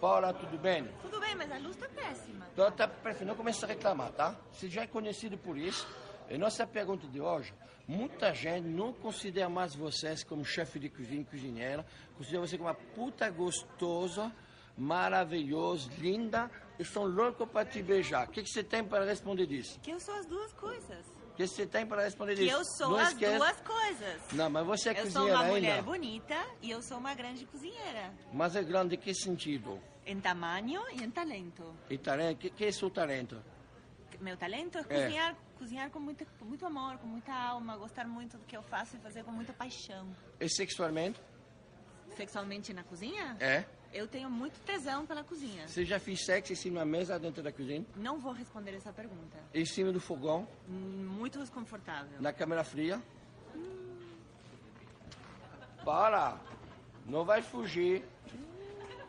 S4: Paula, tudo bem?
S5: Tudo bem, mas a luz tá péssima.
S4: Então, tá perfeito, não começa a reclamar, tá? Você já é conhecido por isso. E nossa pergunta de hoje, muita gente não considera mais vocês como chefe de cozinha cozinheira, considera você como uma puta gostosa, maravilhosa, linda, e são loucos para te beijar. O que, que você tem para responder disso?
S5: Que eu sou as duas coisas.
S4: O que você tem para responder
S5: Que
S4: disso?
S5: eu sou
S4: não
S5: as
S4: esquece-
S5: duas coisas.
S4: Não, mas você é
S5: Eu sou
S4: cozinheira
S5: uma
S4: ainda.
S5: mulher bonita e eu sou uma grande cozinheira.
S4: Mas é grande em que sentido?
S5: Em tamanho e em talento.
S4: E talento? Que, que é seu talento?
S5: Meu talento é
S4: É.
S5: cozinhar, com, muito, muito amor, com muita alma, gostar muito do que eu faço e fazer com muita paixão.
S4: E sexualmente?
S5: Sexualmente na cozinha?
S4: É.
S5: Eu tenho muito tesão pela cozinha.
S4: Você já fez sexo em cima da mesa dentro da cozinha?
S5: Não vou responder essa pergunta.
S4: Em cima do fogão?
S5: Hum, Muito desconfortável.
S4: Na câmera fria? Para! Não vai fugir.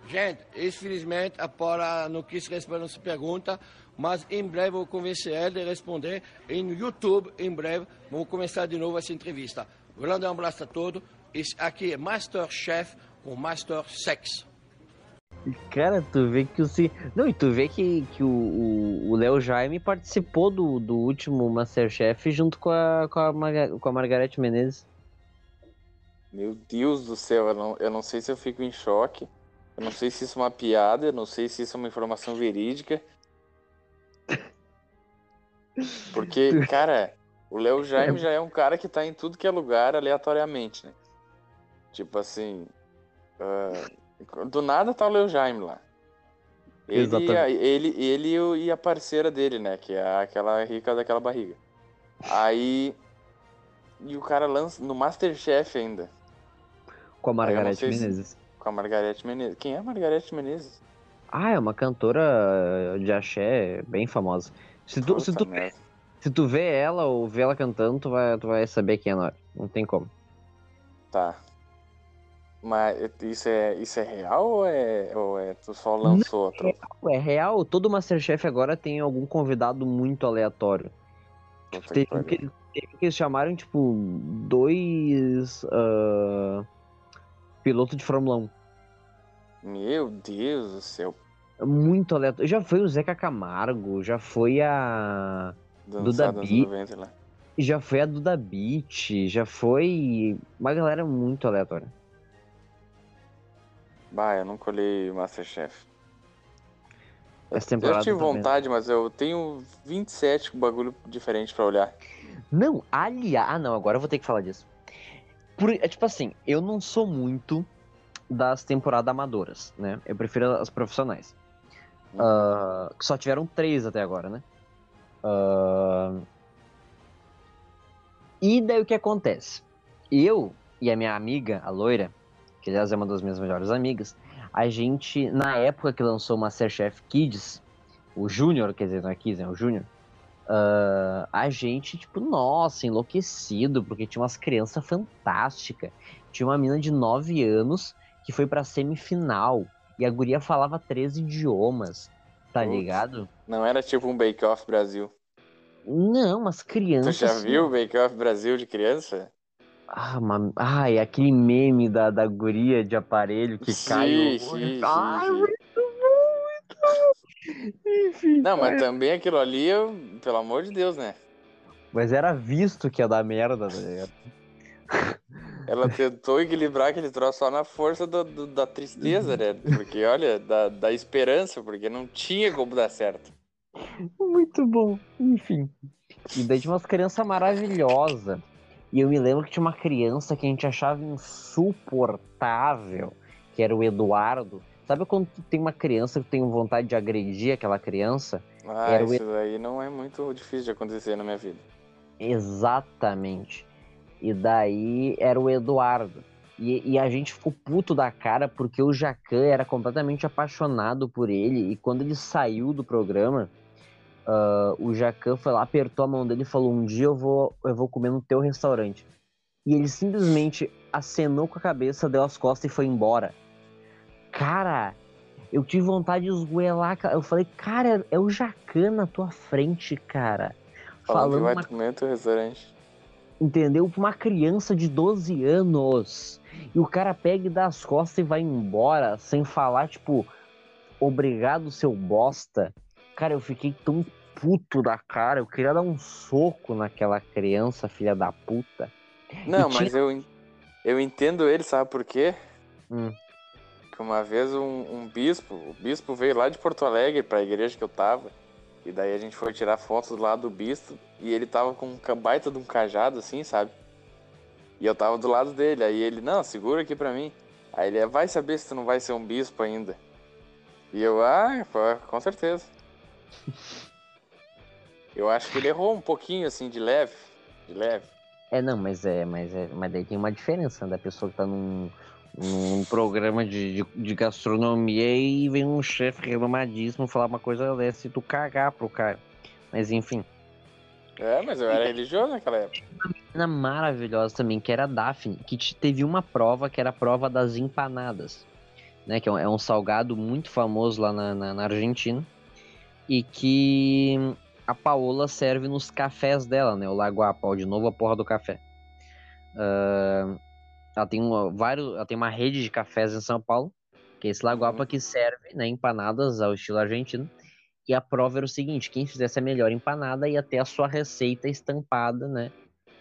S4: Gente, infelizmente a Paula não quis responder essa pergunta, mas em breve eu vou convencer ela de responder. Em YouTube, em breve, vamos começar de novo essa entrevista. Um grande abraço a todos. Esse aqui é Masterchef com Master Sex.
S1: Cara, tu vê que o se Não, e tu vê que, que o- Léo Jaime participou do, do último Masterchef junto com a, com a, Marga- com a Margareth Menezes.
S2: Meu Deus do céu, eu não, eu não sei se eu fico em choque. Eu não sei se isso é uma piada, eu não sei se isso é uma informação verídica. Porque, cara, o Léo Jaime já é um cara que tá em tudo que é lugar aleatoriamente, né? Tipo assim. ah, do nada tá o Léo Jaime lá. Ele, e
S1: Exatamente.
S2: ele, ele e a parceira dele, né? Que é aquela rica daquela barriga. Aí. E o cara lança no Masterchef ainda.
S1: Com a Margareth
S2: se-
S1: Menezes.
S2: Com a Margareth Menezes. Quem é a Margareth Menezes?
S1: Ah, é uma cantora de axé bem famosa. Se tu, se tu,
S2: merda.
S1: se tu vê ela ou vê ela cantando, tu vai, tu vai saber quem é na hora. Não tem como.
S2: Tá. Mas isso é, isso é real ou é, ou é tu só lançou a troca?
S1: É real, todo Masterchef agora tem algum convidado muito aleatório.
S2: Que
S1: Teve que, teve que eles chamaram, tipo, dois ah, pilotos de Fórmula 1.
S2: Meu Deus do céu.
S1: Muito aleatório. Já foi o Zeca Camargo, já foi a.
S2: Dançar,
S1: Duda
S2: lá.
S1: Já foi a Duda Beat, já foi uma galera muito aleatória.
S2: Bah, eu nunca olhei o Masterchef.
S1: Essa temporada
S2: Eu tive vontade, mas eu tenho 27 bagulho diferente pra olhar.
S1: Não, aliás. Ah, não, agora eu vou ter que falar disso. Por, é tipo assim, eu não sou muito das temporadas amadoras, né? Eu prefiro as profissionais. Ah, que só tiveram três até agora, né? Ah, e daí o que acontece? Eu e a minha amiga, a loira, que aliás é uma das minhas melhores amigas, a gente, na época que lançou o Masterchef Kids, o Júnior, quer dizer, não é Kids, é o Júnior, Uh, a gente, tipo, nossa, enlouquecido, porque tinha umas crianças fantásticas. Tinha uma menina de 9 anos que foi pra semifinal. E a guria falava três idiomas, tá
S2: Putz.
S1: ligado?
S2: Não era tipo um Bake Off Brasil.
S1: Não, mas
S2: Tu
S1: crianças.
S2: já
S1: assim,
S2: viu o Bake Off Brasil de criança?
S1: Ah, uma... Ai, aquele meme da, da guria de aparelho que cai
S2: Sim,
S1: olho.
S2: sim, sim,
S1: Ai,
S2: sim.
S1: muito bom, muito bom. Enfim.
S2: Não,
S1: cara.
S2: mas também aquilo ali, eu- pelo amor de Deus, né?
S1: Mas era visto que ia dar merda, tá ligado?
S2: Ela tentou equilibrar aquele troço só na força do- do- da tristeza, né? Porque, olha, da, da esperança, porque não tinha como dar certo.
S1: Muito bom. Enfim. E daí tinha umas crianças maravilhosas. E eu me lembro que tinha uma criança que a gente achava insuportável, que era o Eduardo. Sabe quando tem uma criança que tem vontade de agredir aquela criança?
S2: Ah,
S1: Era
S2: isso daí não é muito difícil de acontecer na minha vida.
S1: Exatamente. E daí era o Eduardo. E, e a gente ficou puto da cara porque o Jacan era completamente apaixonado por ele. E quando ele saiu do programa, ah, o Jacan foi lá, apertou a mão dele e falou: Um dia eu vou, eu vou comer no teu restaurante. E ele simplesmente acenou com a cabeça, deu as costas e foi embora. Cara, eu tive vontade de esgoelar. Eu falei, cara, é o Jacan na tua frente, cara.
S2: Falando que
S1: Falando
S2: vai
S1: uma
S2: comer no teu restaurante.
S1: Entendeu? Pra uma criança de 12 anos. E o cara pega e dá as costas e vai embora, sem falar, tipo, obrigado, seu bosta. Cara, eu fiquei tão puto da cara, eu queria dar um soco naquela criança, filha da puta.
S2: Não,
S1: tinha-
S2: mas eu, en- eu entendo ele, sabe por quê?
S1: Hum.
S2: Que uma vez um, um bispo, o bispo veio lá de Porto Alegre pra igreja que eu tava. E daí a gente foi tirar fotos lado do bispo e ele tava com um baita de um cajado assim, sabe? E eu tava do lado dele. Aí ele, não, segura aqui pra mim. Aí ele, vai saber se tu não vai ser um bispo ainda. E eu, ah, com certeza. Eu acho que ele errou um pouquinho assim, de leve. De leve.
S1: É, não, mas é, mas é, mas daí tem uma diferença né, da pessoa que tá num, num programa de, de, de gastronomia e vem um chefe renomadíssimo falar uma coisa dessa e tu cagar pro cara. Mas enfim.
S2: É, mas eu era religioso naquela época.
S1: menina maravilhosa também, que era a Daphne, que te- teve uma prova que era a prova das empanadas, né? Que é um, é um salgado muito famoso lá na, na- na Argentina. E que a Paola serve nos cafés dela, né? O Lagoa de novo a porra do café. Ah, ela tem uma, vários, ela tem uma rede de cafés em São Paulo, que é esse Lagoapa
S2: Uhum.
S1: que serve, né, empanadas ao estilo argentino. E a prova era o seguinte, quem fizesse a melhor empanada ia ter a sua receita estampada, né,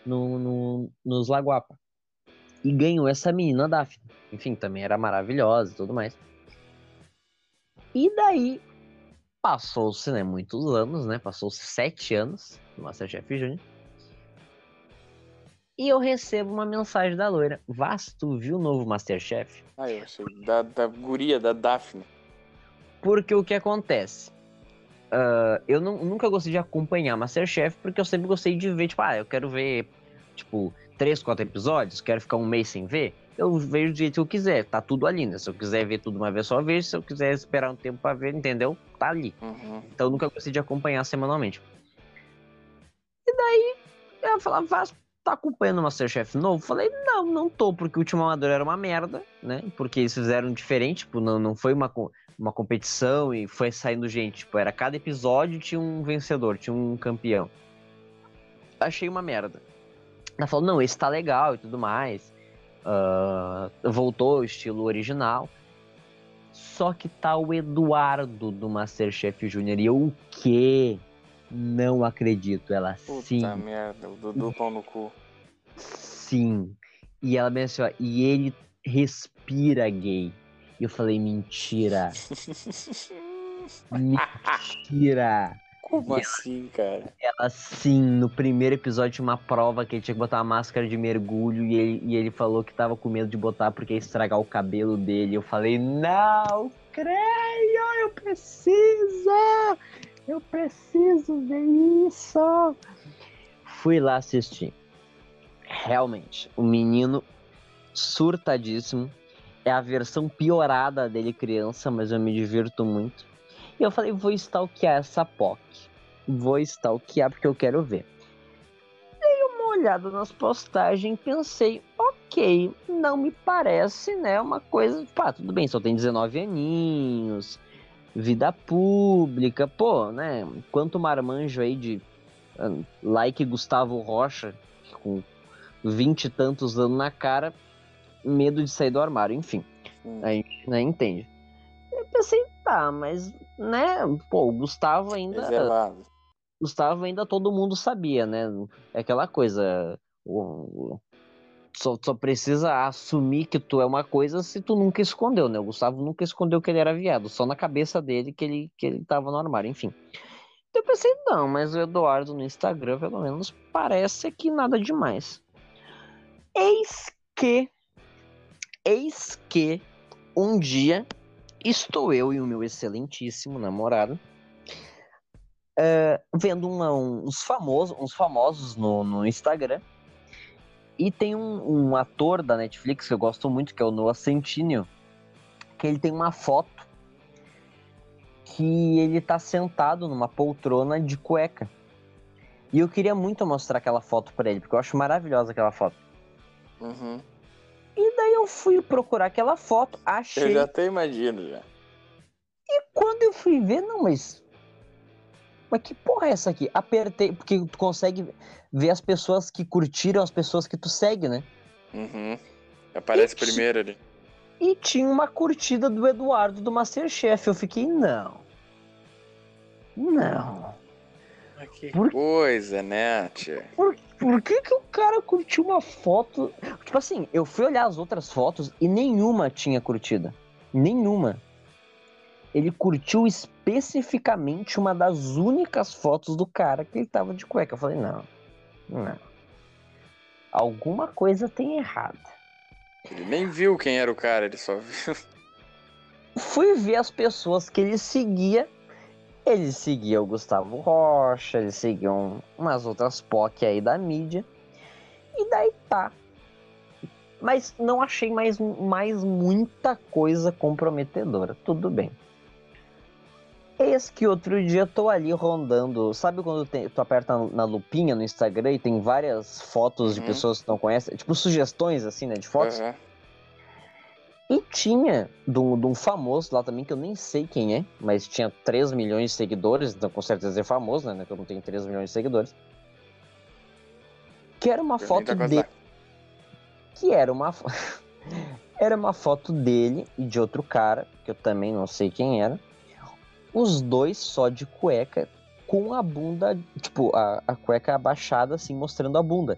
S1: no, no- nos Laguapa. E ganhou essa menina Daphne. Enfim, também era maravilhosa e tudo mais. E daí, passou-se, né, muitos anos, né, passou-se sete anos do Masterchef Júnior. E eu recebo uma mensagem da loira. Vaz, tu viu o novo Masterchef?
S2: Ah, eu achei. Da, da guria, da Daphne.
S1: Porque o que acontece? Ah, eu não- nunca gostei de acompanhar Masterchef, porque eu sempre gostei de ver, tipo, ah, eu quero ver, tipo, três, quatro episódios, quero ficar um mês sem ver, eu vejo do jeito que eu quiser, tá tudo ali, né? Se eu quiser ver tudo uma vez só, eu vejo, se eu quiser esperar um tempo pra ver, entendeu? Tá ali.
S2: Uhum.
S1: Então eu nunca gostei de acompanhar semanalmente. E daí, ela falava, Vaz, tá acompanhando o Masterchef novo? Falei, não, não tô, porque o último amador era uma merda, né? Porque eles fizeram diferente, tipo, não, não foi uma, uma competição e foi saindo gente. Tipo, era cada episódio tinha um vencedor, tinha um campeão. Achei uma merda. Ela falou, não, esse tá legal e tudo mais. Ah, voltou ao estilo original. Só que tá o Eduardo do Masterchef Júnior. E eu o quê? Não acredito. Ela
S2: Puta
S1: sim,
S2: merda, o Dudu pau no cu.
S1: Sim. E ela me ó, e ele respira gay. E eu falei, mentira. Mentira.
S2: Como assim, cara?
S1: Ela sim, no primeiro episódio tinha uma prova que ele tinha que botar uma máscara de mergulho e ele, e ele falou que tava com medo de botar porque ia estragar o cabelo dele. Eu falei, não, creio, eu preciso! Eu preciso ver isso! Fui lá assistir. Realmente, o menino surtadíssimo. É a versão piorada dele criança, mas eu me divirto muito. E eu falei, vou stalkear essa POC. vou stalkear porque eu quero ver. Dei uma olhada nas postagens e pensei, ok, não me parece, né, uma coisa, pá, tudo bem, só tem 19 aninhos, vida pública, pô, né, quanto marmanjo aí de like Gustavo Rocha, com 20 e tantos anos na cara, medo de sair do armário, enfim,
S2: Hum.
S1: a gente né, entende. Eu pensei, tá, mas, né, pô, o Gustavo ainda...
S2: Reservado.
S1: Gustavo ainda todo mundo sabia, né? É aquela coisa. o- o- só, só precisa assumir que tu é uma coisa se tu nunca escondeu, né? O Gustavo nunca escondeu que ele era viado, só na cabeça dele que ele, que ele tava no armário, enfim. Então eu pensei, não, mas o Eduardo no Instagram, pelo menos, parece que nada demais. Eis que. Eis que um dia estou eu e o meu excelentíssimo namorado é, vendo uma- um- uns famosos, uns famosos no, no Instagram. E tem um, um ator da Netflix que eu gosto muito, que é o Noah Centineo, que ele tem uma foto que ele tá sentado numa poltrona de cueca. E eu queria muito mostrar aquela foto pra ele, porque eu acho maravilhosa aquela foto.
S2: Uhum.
S1: E daí eu fui procurar aquela foto,
S2: Eu
S1: achei.
S2: já até imagino já.
S1: Quando eu fui ver, não, mas. Mas que porra é essa aqui? Apertei, porque tu consegue ver as pessoas que curtiram, as pessoas que tu segue, né?
S2: Uhum. Aparece
S1: Ixi.
S2: primeiro ali.
S1: E tinha uma curtida do Eduardo do Masterchef. Eu fiquei, não. Não.
S2: Que
S1: Por-
S2: coisa, né, tia?
S1: Por, por que que o cara curtiu uma foto? Tipo assim, eu fui olhar as outras fotos e nenhuma tinha curtida. Nenhuma. Ele curtiu especificamente uma das únicas fotos do cara que ele tava de cueca. Eu falei, não. Não. Alguma coisa tem errado.
S2: Ele nem viu quem era o cara, ele só viu.
S1: Fui ver as pessoas que ele seguia. Ele seguia o Gustavo Rocha, ele seguia um- umas outras POC aí da mídia. E daí tá. Mas não achei mais, mais muita coisa comprometedora. Tudo bem. Eis que outro dia eu tô ali rondando. Sabe quando tem- tu aperta na lupinha no Instagram e tem várias fotos de
S2: Uhum.
S1: pessoas que não conhece? Tipo sugestões assim, né? De fotos.
S2: Aham.
S1: E tinha de um, famoso lá também, que eu nem sei quem é, mas tinha 3 milhões de seguidores, então com certeza é famoso, né? Que eu não tenho 3 milhões de seguidores. Que era uma
S2: mim
S1: foto dele. Que era uma. era uma foto dele e de outro cara, que eu também não sei quem era. Os dois só de cueca, com a bunda, tipo, a, a cueca abaixada, assim, mostrando a bunda.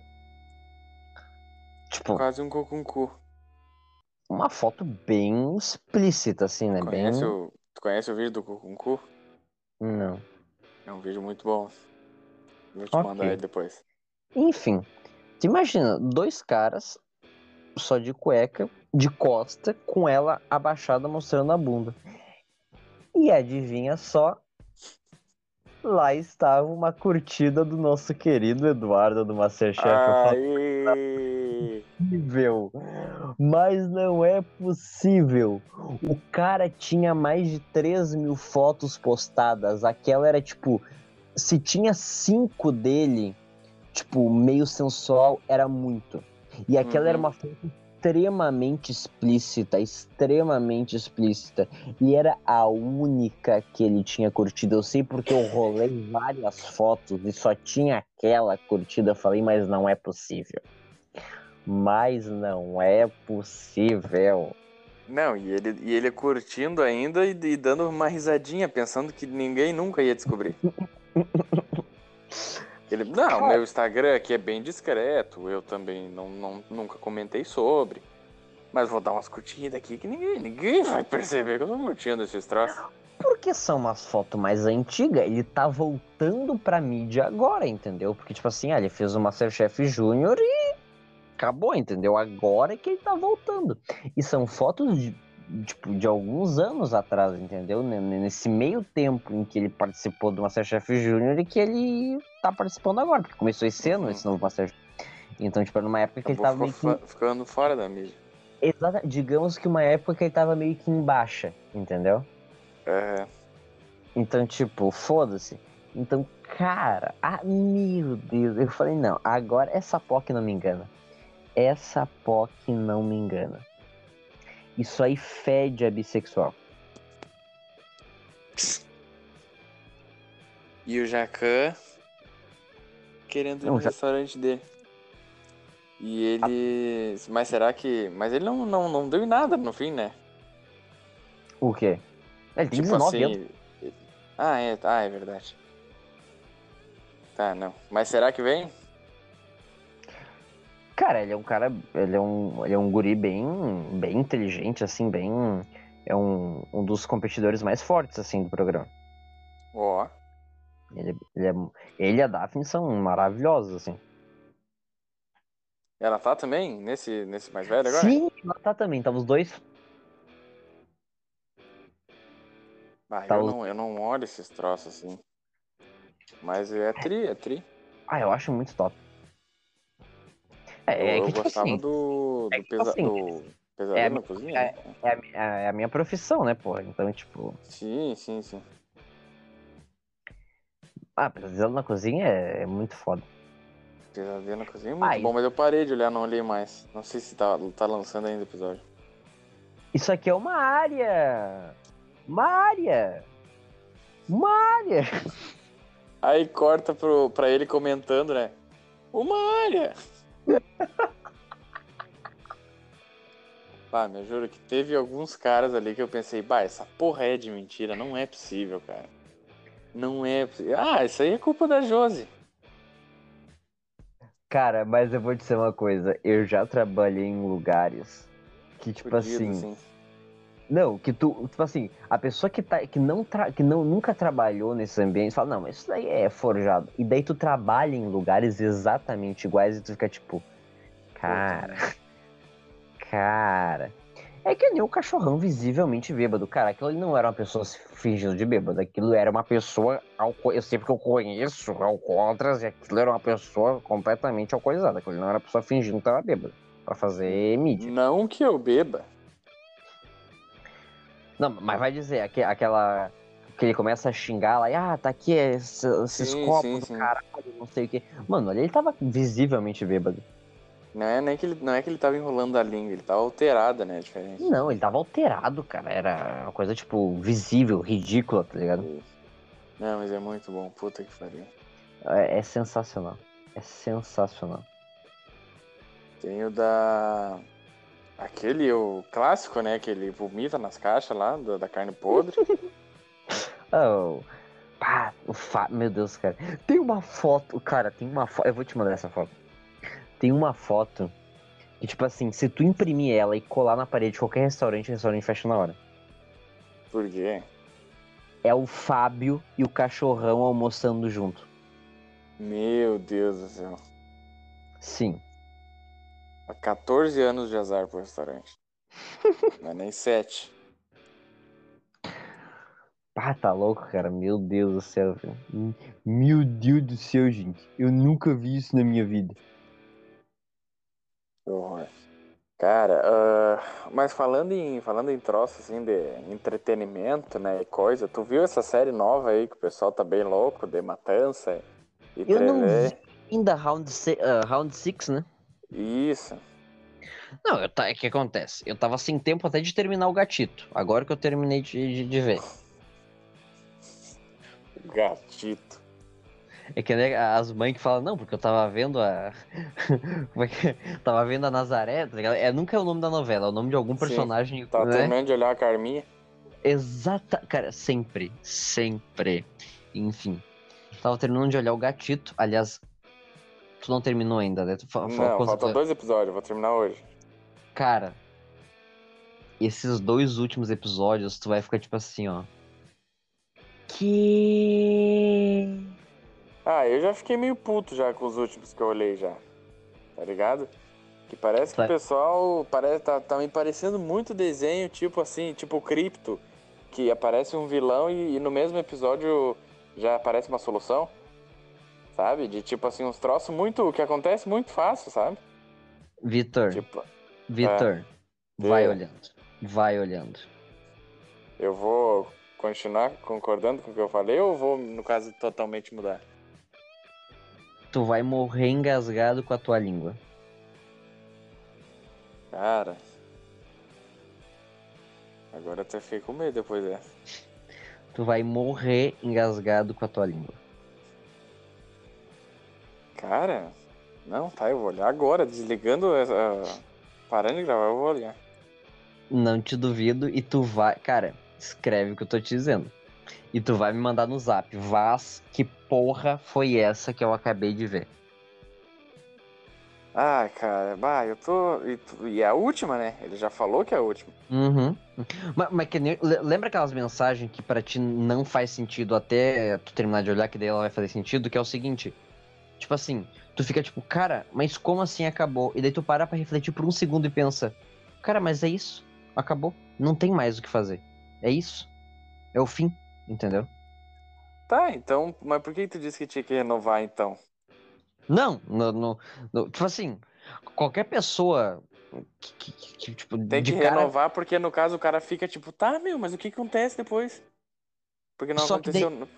S1: Tipo,
S2: Quase um cocuncu.
S1: Uma foto bem explícita, assim, né?
S2: Conhece
S1: bem.
S2: o... Tu conhece o vídeo do cocuncu?
S1: Não.
S2: É um vídeo muito bom. Vou te
S1: Ok.
S2: mandar ele depois.
S1: Enfim, tu imagina, dois caras só de cueca, de costa, com ela abaixada mostrando a bunda. E adivinha só, lá estava uma curtida do nosso querido Eduardo do Masterchef.
S2: Aê!
S1: possível, mas não é possível. O cara tinha mais de 3 mil fotos postadas. Aquela era tipo, se tinha cinco dele, tipo, meio sensual, era muito. E aquela era
S2: Uhum.
S1: uma foto extremamente explícita, extremamente explícita. E era a única que ele tinha curtido. Eu sei porque eu rolei várias fotos e só tinha aquela curtida. Eu falei, mas não é possível. Mas não é possível.
S2: Não, e ele, e ele curtindo ainda e, e dando uma risadinha, pensando que ninguém nunca ia descobrir. Ele, não, meu Instagram aqui é bem discreto, eu também não, não, nunca comentei sobre. Mas vou dar umas curtidas aqui que ninguém, ninguém vai perceber que eu tô curtindo esses troços.
S1: Porque são umas fotos mais antigas, ele tá voltando pra mídia agora, entendeu? Porque, tipo assim, ah, ele fez o Masterchef Júnior e acabou, entendeu? Agora é que ele tá voltando. E são fotos de, tipo, de alguns anos atrás, entendeu? Nesse meio tempo em que ele participou do Masterchef Júnior e que ele tá participando agora, porque começou esse ano
S2: Uhum.
S1: esse novo Masterchef. Então, tipo, era numa época que ele tava
S2: Acabou
S1: meio que.
S2: ficando fora da mídia.
S1: Exata, digamos que uma época que ele tava meio que em baixa, entendeu?
S2: É,
S1: Então, tipo, foda-se. Então, Cara, ah, meu Deus. Eu falei, não, agora essa POC não me engana. Essa POC não me engana. Isso aí fede a bissexual.
S2: E o Jacan querendo ir no restaurante dele. E ele. Mas será que. Mas ele não, não, não deu em nada no fim, né?
S1: O quê? Ele tem
S2: tipo
S1: 19 anos.
S2: assim. Ah, é, ah, é verdade. Tá, não. Mas será que vem?
S1: Cara, ele é um cara. Ele é um, ele é um guri bem, bem inteligente, assim, bem. É um, um dos competidores mais fortes, assim, do programa.
S2: Ó.
S1: Ele, ele, é, ele e a Daphne são maravilhosos, assim.
S2: Ela tá também nesse, nesse mais velho agora?
S1: Sim, ela tá também. Tava os dois.
S2: Ah,
S1: Tá
S2: eu,
S1: os-
S2: não, eu não olho esses troços assim. Mas é tri, é tri.
S1: Ah, eu acho muito top. É,
S2: Eu,
S1: é
S2: eu
S1: que, tipo
S2: gostava
S1: assim,
S2: do,
S1: é
S2: do,
S1: que,
S2: pesa,
S1: assim,
S2: do pesadelo
S1: é a
S2: na cozinha.
S1: é- é a, é a minha profissão, né, porra? Então, tipo.
S2: Sim, sim, sim.
S1: Ah, pesadelo na cozinha é, é muito foda.
S2: Pesadelo na cozinha é muito
S1: Ah,
S2: bom, mas eu parei de olhar, não olhei mais. Não sei se tá, tá lançando ainda o episódio.
S1: Isso aqui é uma área! Uma área! Uma área!
S2: Aí corta pro, pra ele comentando, né? Uma área! Pá, me juro que teve alguns caras ali que eu pensei, bah, essa porra é de mentira, não é possível, cara. Não é possível. Ah, isso aí é culpa da Josi.
S1: Cara, mas eu vou te dizer uma coisa. Eu já trabalhei em lugares que, tipo
S2: Fudido,
S1: assim. Não, que tu, tipo assim, a pessoa que, tá, que, não tra, que não, nunca trabalhou nesses ambientes fala, não, mas isso daí é forjado. E daí tu trabalha em lugares exatamente iguais e tu fica tipo, cara, cara. É que nem o cachorrão visivelmente bêbado. Cara, aquilo ali não era uma pessoa fingindo de bêbado. Aquilo era uma pessoa. alco- Eu sei porque eu conheço alcoólatras e aquilo era uma pessoa completamente alcoolizada. Aquilo não era uma pessoa fingindo que tava bêbado. Pra fazer mídia.
S2: Não que eu beba.
S1: Não, mas vai dizer, aque- aquela. Que ele começa a xingar lá, e, ah, tá aqui esses, esses
S2: Sim,
S1: copos
S2: sim,
S1: do
S2: sim.
S1: caralho, não sei o quê. Mano, ali ele tava visivelmente bêbado.
S2: Não é, nem que ele, não é que ele tava enrolando a língua, ele tava alterado, né? Diferente.
S1: Não, ele tava alterado, cara. Era uma coisa, tipo, visível, ridícula, tá ligado?
S2: Não, mas é muito bom, puta que pariu.
S1: É, é sensacional. É sensacional.
S2: Tem o da. Aquele, o clássico, né? Que ele vomita nas caixas lá, da, da carne podre.
S1: Oh. Pá, o fa... Meu Deus, cara. Tem uma foto, cara, tem uma foto. Eu vou te mandar essa foto. Tem uma foto que, tipo assim, se tu imprimir ela e colar na parede de qualquer restaurante, o restaurante fecha na hora.
S2: Por quê?
S1: É o Fábio e o cachorrão almoçando junto.
S2: Meu Deus do céu.
S1: Sim.
S2: Há 14 anos de azar pro restaurante. Não é nem 7.
S1: Pá, tá louco, cara. Meu Deus do céu, velho. Meu Deus do céu, gente. Eu nunca vi isso na minha vida.
S2: Que horror. Cara, ah, mas falando em, falando em troço assim de entretenimento, né, e coisa, tu viu essa série nova aí que o pessoal tá bem louco, de matança e
S1: Eu não vi ainda Round 6, round six, né?
S2: Isso.
S1: Não, eu tá, o que acontece? Eu tava sem tempo até de terminar o gatito. Agora que eu terminei de, de, de ver.
S2: Gatito.
S1: É que né, as mães que falam, não, porque eu tava vendo a. Como é que é? Tava vendo a Nazaré, tá ligado? É, nunca é o nome da novela, é o nome de algum
S2: Sim,
S1: personagem.
S2: Tá
S1: né?
S2: terminando de olhar a Carminha.
S1: Exata. Cara, sempre. Sempre. Enfim. Tava terminando de olhar o gatito. Aliás, tu não terminou ainda, né? Tu fa-
S2: Não,
S1: quando-
S2: faltam dois episódios, vou terminar hoje.
S1: Cara, esses dois últimos episódios, tu vai ficar tipo assim, ó. Que.
S2: Ah, eu já fiquei meio puto já com os últimos que eu olhei já. Tá ligado? Que parece que o pessoal parece, tá, tá me parecendo muito desenho, tipo assim, tipo Crypto, que aparece um vilão e, e no mesmo episódio já aparece uma solução. Sabe? De tipo assim, uns troços muito. que acontece muito fácil, sabe?
S1: Vitor,
S2: Tipo,
S1: Vitor, vai
S2: É.
S1: olhando. Vai olhando.
S2: eu vou continuar concordando com o que eu falei ou vou, no caso, totalmente mudar?
S1: tu vai morrer engasgado com a tua língua.
S2: Cara. Agora até fiquei com medo depois dessa.
S1: Tu vai morrer engasgado com a tua língua.
S2: Cara. Não, tá, eu vou olhar agora, desligando essa. Parando de gravar, eu vou olhar.
S1: Não te duvido e tu vai. Cara, escreve o que eu tô te dizendo. E tu vai me mandar no zap. Vaz, que porra foi essa que eu acabei de ver?
S2: Ai, cara, bah, eu tô. E, tu- e é a última, né? Ele já falou que é a última.
S1: Uhum. Mas, mas que nem- le- lembra aquelas mensagens que pra ti não faz sentido até tu terminar de olhar, que daí ela vai fazer sentido, que é o seguinte. Tipo assim, tu fica tipo, cara, mas como assim acabou? E daí tu para pra refletir por um segundo e pensa, cara, mas é isso. Acabou. Não tem mais o que fazer. É isso. É o fim. Entendeu?
S2: Tá, então. Mas por que tu disse que tinha que renovar então?
S1: Não, no, no- no- tipo assim, qualquer pessoa que, que- que- tipo,
S2: Tem que
S1: cara,
S2: renovar porque no caso o cara fica tipo, tá, meu, mas o que acontece depois? Porque não
S1: Só que
S2: aconteceu.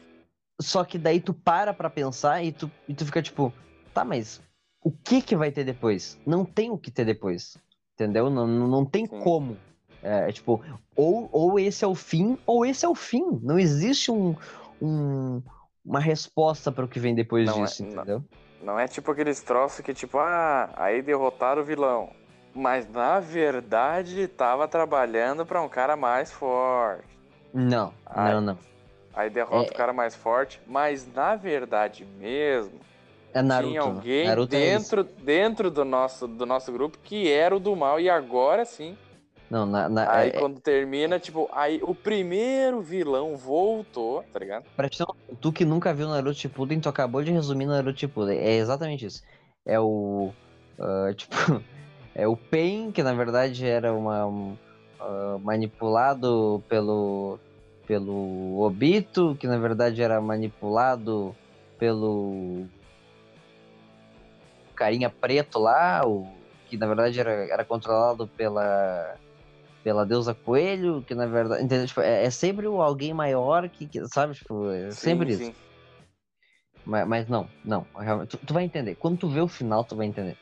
S1: Só que daí tu para pra pensar e tu, e tu fica tipo, tá, mas o que que vai ter depois? Não tem o que ter depois, entendeu? Não, não, não tem
S2: Sim.
S1: como. É, é tipo, ou, ou esse é o fim, ou esse é o fim. Não existe um, um- uma resposta para o que vem depois
S2: Não é-
S1: disso,
S2: não.
S1: entendeu?
S2: Não é tipo aqueles troços que, tipo, ah, aí derrotaram o vilão. Mas na verdade tava trabalhando pra um cara mais forte.
S1: Não,
S2: Ai.
S1: não, não.
S2: Aí derrota
S1: É.
S2: o cara mais forte, mas na verdade mesmo,
S1: É Naruto.
S2: tinha alguém
S1: Naruto é
S2: dentro, dentro do, nosso, do nosso grupo que era o do mal, e agora sim.
S1: Não, na, na,
S2: Aí
S1: é,
S2: quando termina, tipo, aí o primeiro vilão voltou, tá ligado?
S1: Pra um- tu que nunca viu Naruto Shippuden, tu acabou de resumir Naruto Shippuden. É exatamente isso. É o... ah, tipo... É o Pain, que na verdade era uma... um, ah, manipulado pelo... Pelo Obito, que na verdade era manipulado pelo... Carinha preto lá, o... que na verdade era, era controlado pela... Pela deusa Coelho, que na verdade. Entendeu? Tipo, é, é sempre o alguém maior que, que- sabe? Tipo, é sempre
S2: Sim,
S1: isso.
S2: sim.
S1: Mas, mas não, não. Tu, tu vai entender. Quando tu vê o final, tu vai entender.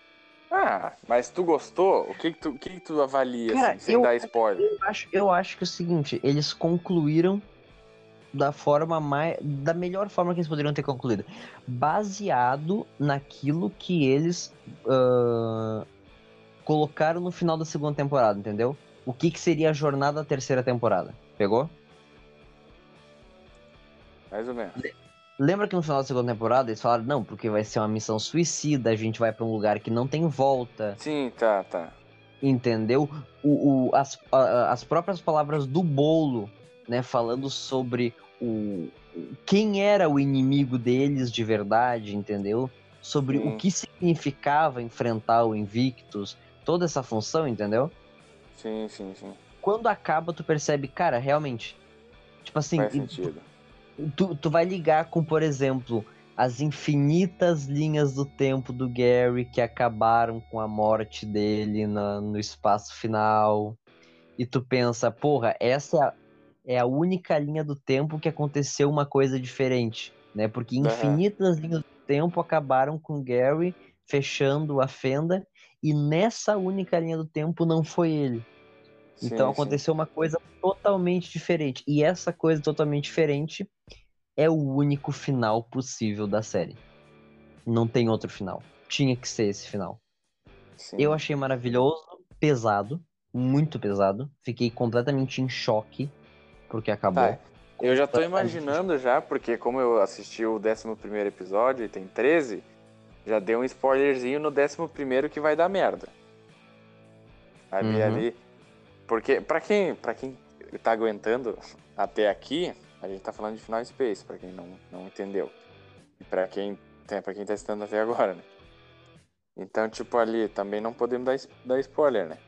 S2: Ah, mas tu gostou? O que que tu, o que que tu avalia,
S1: Cara,
S2: assim, sem
S1: eu-
S2: dar spoiler?
S1: Eu acho, eu acho que é o seguinte, eles concluíram da forma mais. da melhor forma que eles poderiam ter concluído. Baseado naquilo que eles ah, colocaram no final da segunda temporada, entendeu? O que, que seria a jornada da terceira temporada. Pegou?
S2: Mais ou menos.
S1: Lembra que no final da segunda temporada eles falaram, não, porque vai ser uma missão suicida, a gente vai pra um lugar que não tem volta.
S2: Sim, tá, tá.
S1: entendeu? O, o- as, a- as próprias palavras do bolo, né, falando sobre o, quem era o inimigo deles de verdade, entendeu? Sobre
S2: Sim.
S1: o que significava enfrentar o Invictus, toda essa função, entendeu?
S2: Sim, sim, sim.
S1: Quando acaba, tu percebe, cara, realmente. Tipo assim,
S2: Faz sentido.
S1: Tu, tu vai ligar com, por exemplo, as infinitas linhas do tempo do Gary que acabaram com a morte dele na- no espaço final. E tu pensa, porra, essa é a, é a única linha do tempo que aconteceu uma coisa diferente, né? Porque infinitas linhas do tempo acabaram com o Gary fechando a fenda e nessa única linha do tempo não foi ele. Então
S2: Sim, sim.
S1: aconteceu uma coisa totalmente diferente. E essa coisa totalmente diferente é o único final possível da série. Não tem outro final. Tinha que ser esse final.
S2: Sim.
S1: Eu achei maravilhoso, pesado, muito pesado. Fiquei completamente em choque porque acabou.
S2: Tá, Eu já tô imaginando já, porque como eu assisti o 11 episódio e tem 13, já deu um spoilerzinho no 11 que vai dar merda. Ali,
S1: Uhum.
S2: ali. Porque, pra quem, pra quem tá aguentando até aqui, a gente tá falando de Final Space, pra quem não, não entendeu. E pra quem, tem- pra quem tá assistindo até agora, né? Então, tipo, ali também não podemos dar, dar spoiler, né?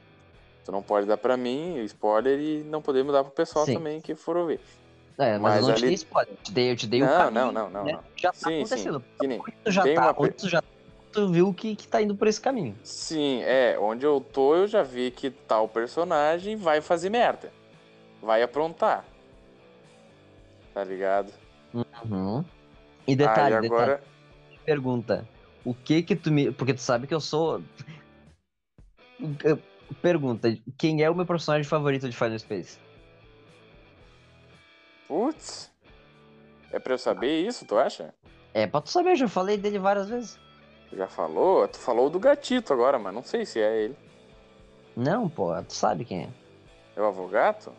S2: Tu não pode dar pra mim o spoiler e não podemos dar pro pessoal
S1: Sim.
S2: também que for ouvir.
S1: É, mas,
S2: Mas
S1: eu não te
S2: ali-
S1: dei spoiler. Eu te dei, eu te dei o
S2: Não,
S1: caminho,
S2: não, não, não,
S1: né?
S2: não.
S1: Já tá
S2: Sim, sim.
S1: acontecendo. Onde tu já
S2: tem
S1: tá,
S2: uma
S1: tu já tu viu que, que tá indo por esse caminho.
S2: Sim, é, onde eu tô eu já vi que tal personagem vai fazer merda. Vai aprontar. Tá ligado?
S1: Uhum. E detalhe,
S2: agora.
S1: detalhe, pergunta. O que que tu me. Porque tu sabe que eu sou. Pergunta: quem é o meu personagem favorito de Final Space?
S2: Putz. É pra eu saber isso, tu acha?
S1: É, pra tu saber, eu já falei dele várias vezes.
S2: Já falou? Tu falou do gatito agora, mas não sei se é ele.
S1: Não, pô, tu sabe quem é.
S2: É o avogato?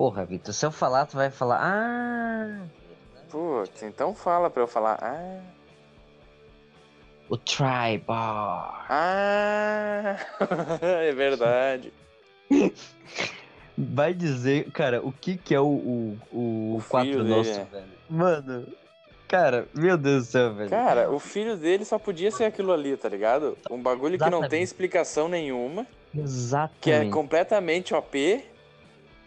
S1: Porra, Vitor, se eu falar, tu vai falar. Ah!
S2: Putz, então fala pra eu falar. Ah.
S1: O Tribar.
S2: Ah. é verdade.
S1: Vai dizer, cara, o que que é o, o, o,
S2: O
S1: quatro nosso,
S2: é.
S1: velho? Mano, cara, meu Deus do céu, velho.
S2: Cara, o filho dele só podia ser aquilo ali, tá ligado? Um bagulho que não tem
S1: Exatamente.
S2: explicação nenhuma,
S1: Exatamente.
S2: que é completamente OP.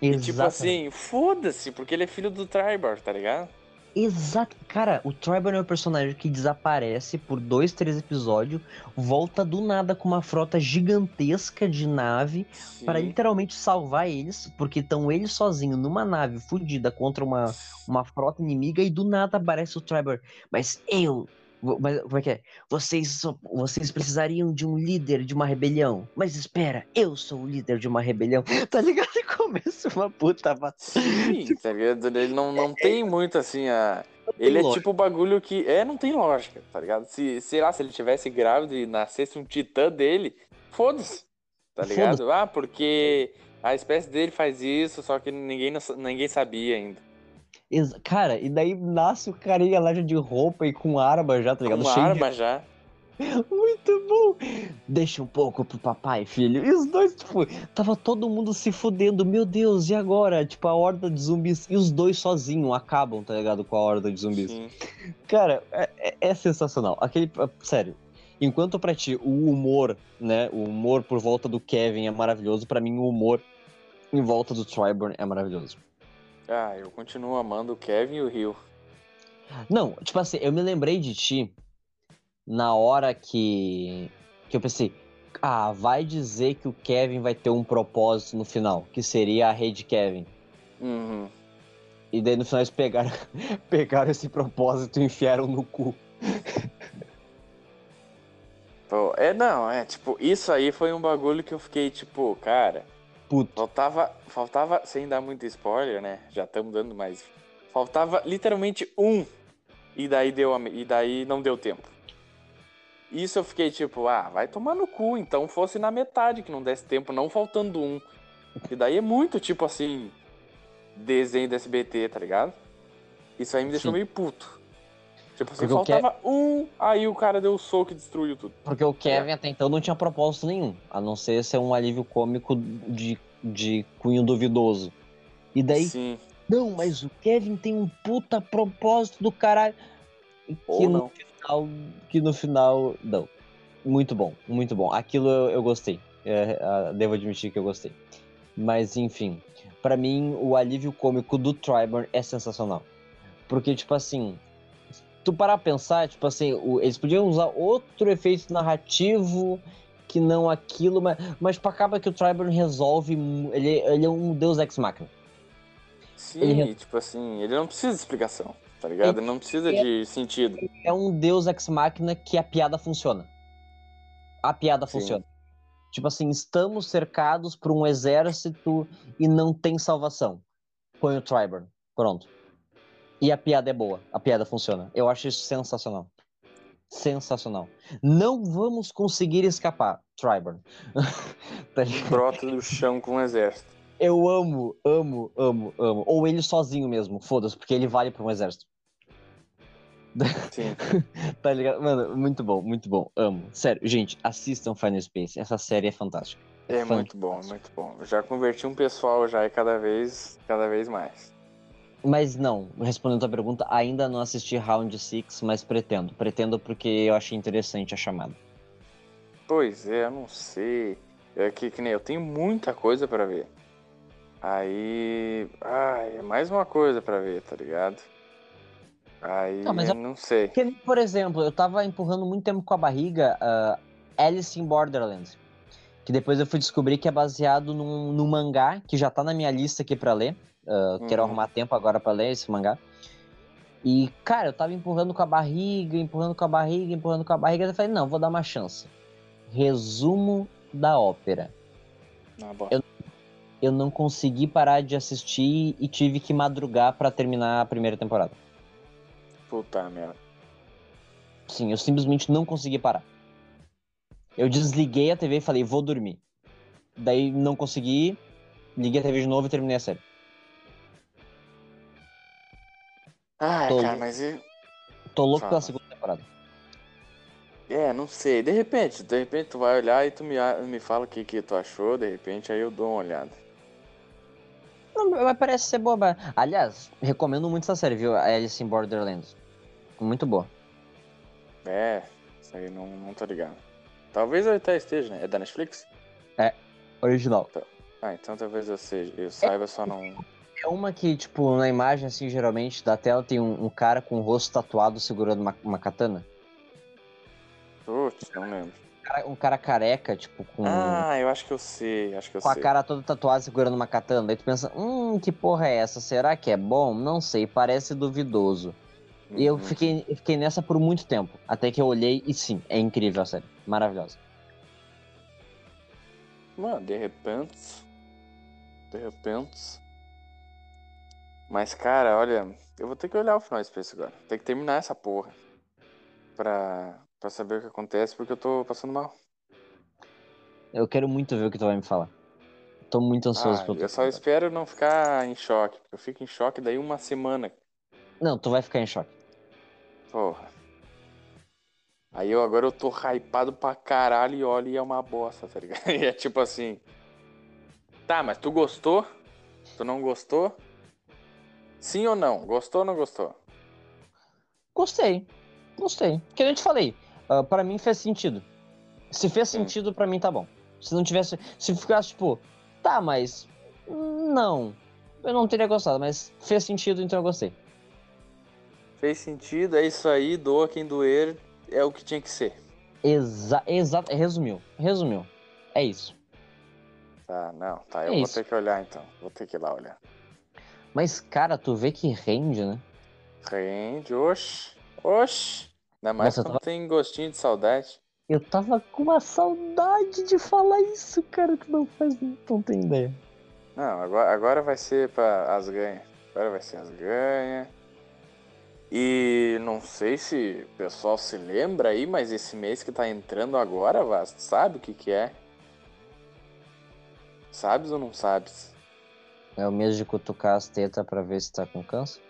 S2: E tipo assim, foda-se, porque ele é filho do Tribar, tá ligado?
S1: Exato. Cara, o Triban é um personagem que desaparece por dois, três episódios, volta do nada com uma frota gigantesca de nave para literalmente salvar eles, porque estão eles sozinhos numa nave fudida contra uma, uma frota inimiga e do nada aparece o Tribar. Mas eu. Mas, como é que é? Vocês, só- vocês precisariam de um líder de uma rebelião. Mas espera, eu sou o líder de uma rebelião. Tá ligado? E começa uma puta.
S2: Sim, tá ligado? Ele não, não tem muito assim a. Ele é
S1: lógica.
S2: tipo o bagulho que. É, não tem lógica, tá ligado? Se, sei lá, se ele tivesse grávido e nascesse um titã dele, foda-se. Tá ligado? Ah, porque a espécie dele faz isso, só que ninguém, ninguém sabia ainda.
S1: Cara, e daí nasce o carinha lá já de roupa e com arma já, tá ligado?
S2: Com
S1: Cheio
S2: arma já.
S1: de... Muito bom! Deixa um pouco pro papai, filho. E os dois, tipo, tava todo mundo se fudendo. Meu Deus, e agora? Tipo, a horda de zumbis. E os dois sozinhos acabam, tá ligado? Com a horda de zumbis.
S2: Sim.
S1: Cara, é, é- é sensacional. Aquele. é, Sério. Enquanto pra ti o humor, né? O humor por volta do Kevin é maravilhoso, pra mim o humor em volta do Triburn é maravilhoso.
S2: Ah, eu continuo amando o Kevin e o Rio.
S1: Não, tipo assim, eu me lembrei de ti na hora que, que eu pensei, ah, vai dizer que o Kevin vai ter um propósito no final, que seria a rede Kevin.
S2: Uhum.
S1: E daí no final eles pegaram, pegaram esse propósito e enfiaram no cu.
S2: Pô, é, não, é, tipo, isso aí foi um bagulho que eu fiquei, tipo, cara,
S1: Puto.
S2: faltava, faltava, sem dar muito spoiler, né, já estamos dando, mas faltava literalmente um, e daí deu, e daí não deu tempo. Isso eu fiquei, tipo, ah, vai tomar no cu, então fosse na metade que não desse tempo, não faltando um. E daí é muito, tipo assim, desenho do SBT, tá ligado? Isso aí me deixou
S1: Sim.
S2: meio puto. Tipo assim,
S1: Porque
S2: faltava um, aí o cara deu o soco e destruiu tudo.
S1: Porque o Kevin até então não tinha propósito nenhum, a não ser ser um alívio cômico de, de cunho duvidoso. E daí,
S2: Sim.
S1: não, mas o Kevin tem um puta propósito do caralho. Que
S2: Ou
S1: no
S2: não.
S1: final, que no final, não. Muito bom, muito bom. Aquilo eu, eu gostei. É, devo admitir que eu gostei. Mas enfim, pra mim o alívio cômico do Triburn é sensacional. Porque, tipo assim, tu parar pra pensar, tipo assim, o- eles podiam usar outro efeito narrativo que não aquilo, mas, mas acaba que o Triburn resolve. Ele, ele é um deus ex-machina.
S2: Sim,
S1: Ele-
S2: tipo assim, ele não precisa de explicação, tá ligado? Ele não precisa de sentido.
S1: é um deus ex-máquina que a piada funciona. A piada
S2: Sim.
S1: funciona. Tipo assim, estamos cercados por um exército e não tem salvação. Põe o Triburn. Pronto. E a piada é boa. A piada funciona. Eu acho isso sensacional. Sensacional. Não vamos conseguir escapar, Triburn. Tá?
S2: Brota do chão com um exército.
S1: Eu amo, amo, amo, amo. Ou ele sozinho mesmo, foda-se, porque ele vale pra um exército.
S2: Sim.
S1: Tá ligado? Mano, muito bom, muito bom. Amo. Sério, gente, assistam Final Space. Essa série é fantástica.
S2: É
S1: Fantástico.
S2: muito bom, é muito bom. Já converti um pessoal já e cada vez, cada vez mais.
S1: Mas não, respondendo a pergunta, ainda não assisti Round 6, mas pretendo. Pretendo porque eu achei interessante a chamada.
S2: Pois é, eu não sei. É que, que nem eu tenho muita coisa pra ver. Aí. Ai, é mais uma coisa pra ver, tá ligado? Aí,
S1: Não, mas
S2: eu não sei.
S1: Porque, por exemplo, eu tava empurrando muito tempo com a barriga ah, Alice in Borderlands. Que depois eu fui descobrir que é baseado num, num mangá que já tá na minha lista aqui pra ler. Ah, Quero
S2: Uhum.
S1: arrumar tempo agora pra ler esse mangá. E, cara, eu tava empurrando com a barriga, empurrando com a barriga, empurrando com a barriga. Eu falei, não, vou dar uma chance. Resumo da ópera.
S2: Boa.
S1: Eu- Eu não consegui parar de assistir e tive que madrugar pra terminar a primeira temporada.
S2: Puta merda.
S1: Sim, eu simplesmente não consegui parar. Eu desliguei a TV e falei, vou dormir. Daí não consegui, liguei a TV de novo e terminei a série.
S2: Ah,
S1: Tô
S2: cara,
S1: louco.
S2: mas e...
S1: Tô louco
S2: Fala.
S1: pela segunda temporada.
S2: É, não sei. De repente, de repente tu vai olhar e tu me, me fala o que, que tu achou, de repente aí eu dou uma olhada.
S1: Não, mas parece ser boa. mas- Aliás, recomendo muito essa série, viu? A Alice in Borderlands. Muito boa.
S2: É, isso aí não, não tô ligado. Talvez eu até esteja, né? É da Netflix?
S1: Original.
S2: Ah, então talvez eu seja. Eu saiba, só não.
S1: É uma que, tipo, na imagem, assim, geralmente, da tela tem um, um cara com o rosto tatuado segurando uma, uma katana.
S2: Putz, não lembro.
S1: Cara- Um cara careca, tipo, com,
S2: Ah, eu acho que eu sei, acho que eu
S1: com a
S2: sei.
S1: cara toda tatuada segurando uma katana. Daí tu pensa, hum, que porra é essa? Será que é bom? Não sei, parece duvidoso. E eu
S2: Uhum.
S1: fiquei, eu fiquei nessa por muito tempo. Até que eu olhei e sim, é incrível a série. Maravilhosa.
S2: Mano, de repente. De repente. Mas, cara, olha, eu vou ter que olhar o final Space agora. Tem que terminar essa porra. Pra, pra saber o que acontece, porque eu tô passando mal.
S1: Eu quero muito ver o que tu vai me falar. Tô muito ansioso
S2: Ah,
S1: pelo
S2: eu só espero não ficar em choque. porque Eu fico em choque daí uma semana.
S1: Não, tu vai ficar em choque.
S2: Porra. Aí eu agora eu tô hypado pra caralho e olho e é uma bosta, tá ligado? E é tipo assim. Tá, mas tu gostou? Tu não gostou? Sim ou não? Gostou ou não gostou?
S1: Gostei. Gostei. Que eu te falei. ah, pra mim fez sentido. Se fez sentido, pra mim tá bom. Se não tivesse. Se ficasse tipo, tá, mas. Não. Eu não teria gostado, mas fez sentido, então eu gostei.
S2: Fez sentido, é isso aí, doa quem doer, é o que tinha que ser.
S1: Exa exato. Resumiu. Resumiu. É isso.
S2: Tá, não, tá,
S1: É
S2: eu vou
S1: isso.
S2: ter que olhar então. Vou ter que ir lá olhar.
S1: Mas, cara, tu vê que rende, né?
S2: Rende, oxe, oxe. Ainda mais
S1: Nossa,
S2: quando
S1: tava-
S2: tem gostinho de saudade.
S1: Eu tava com uma saudade de falar isso, cara. Tu não faz. Não tem ideia.
S2: Não, agora, agora vai ser pra as ganhas. Agora vai ser as ganhas. E não sei se o pessoal se lembra aí, mas esse mês que tá entrando agora, tu sabe o que que é? Sabes ou não sabes?
S1: É o mês de cutucar as tetas pra ver se tá com câncer?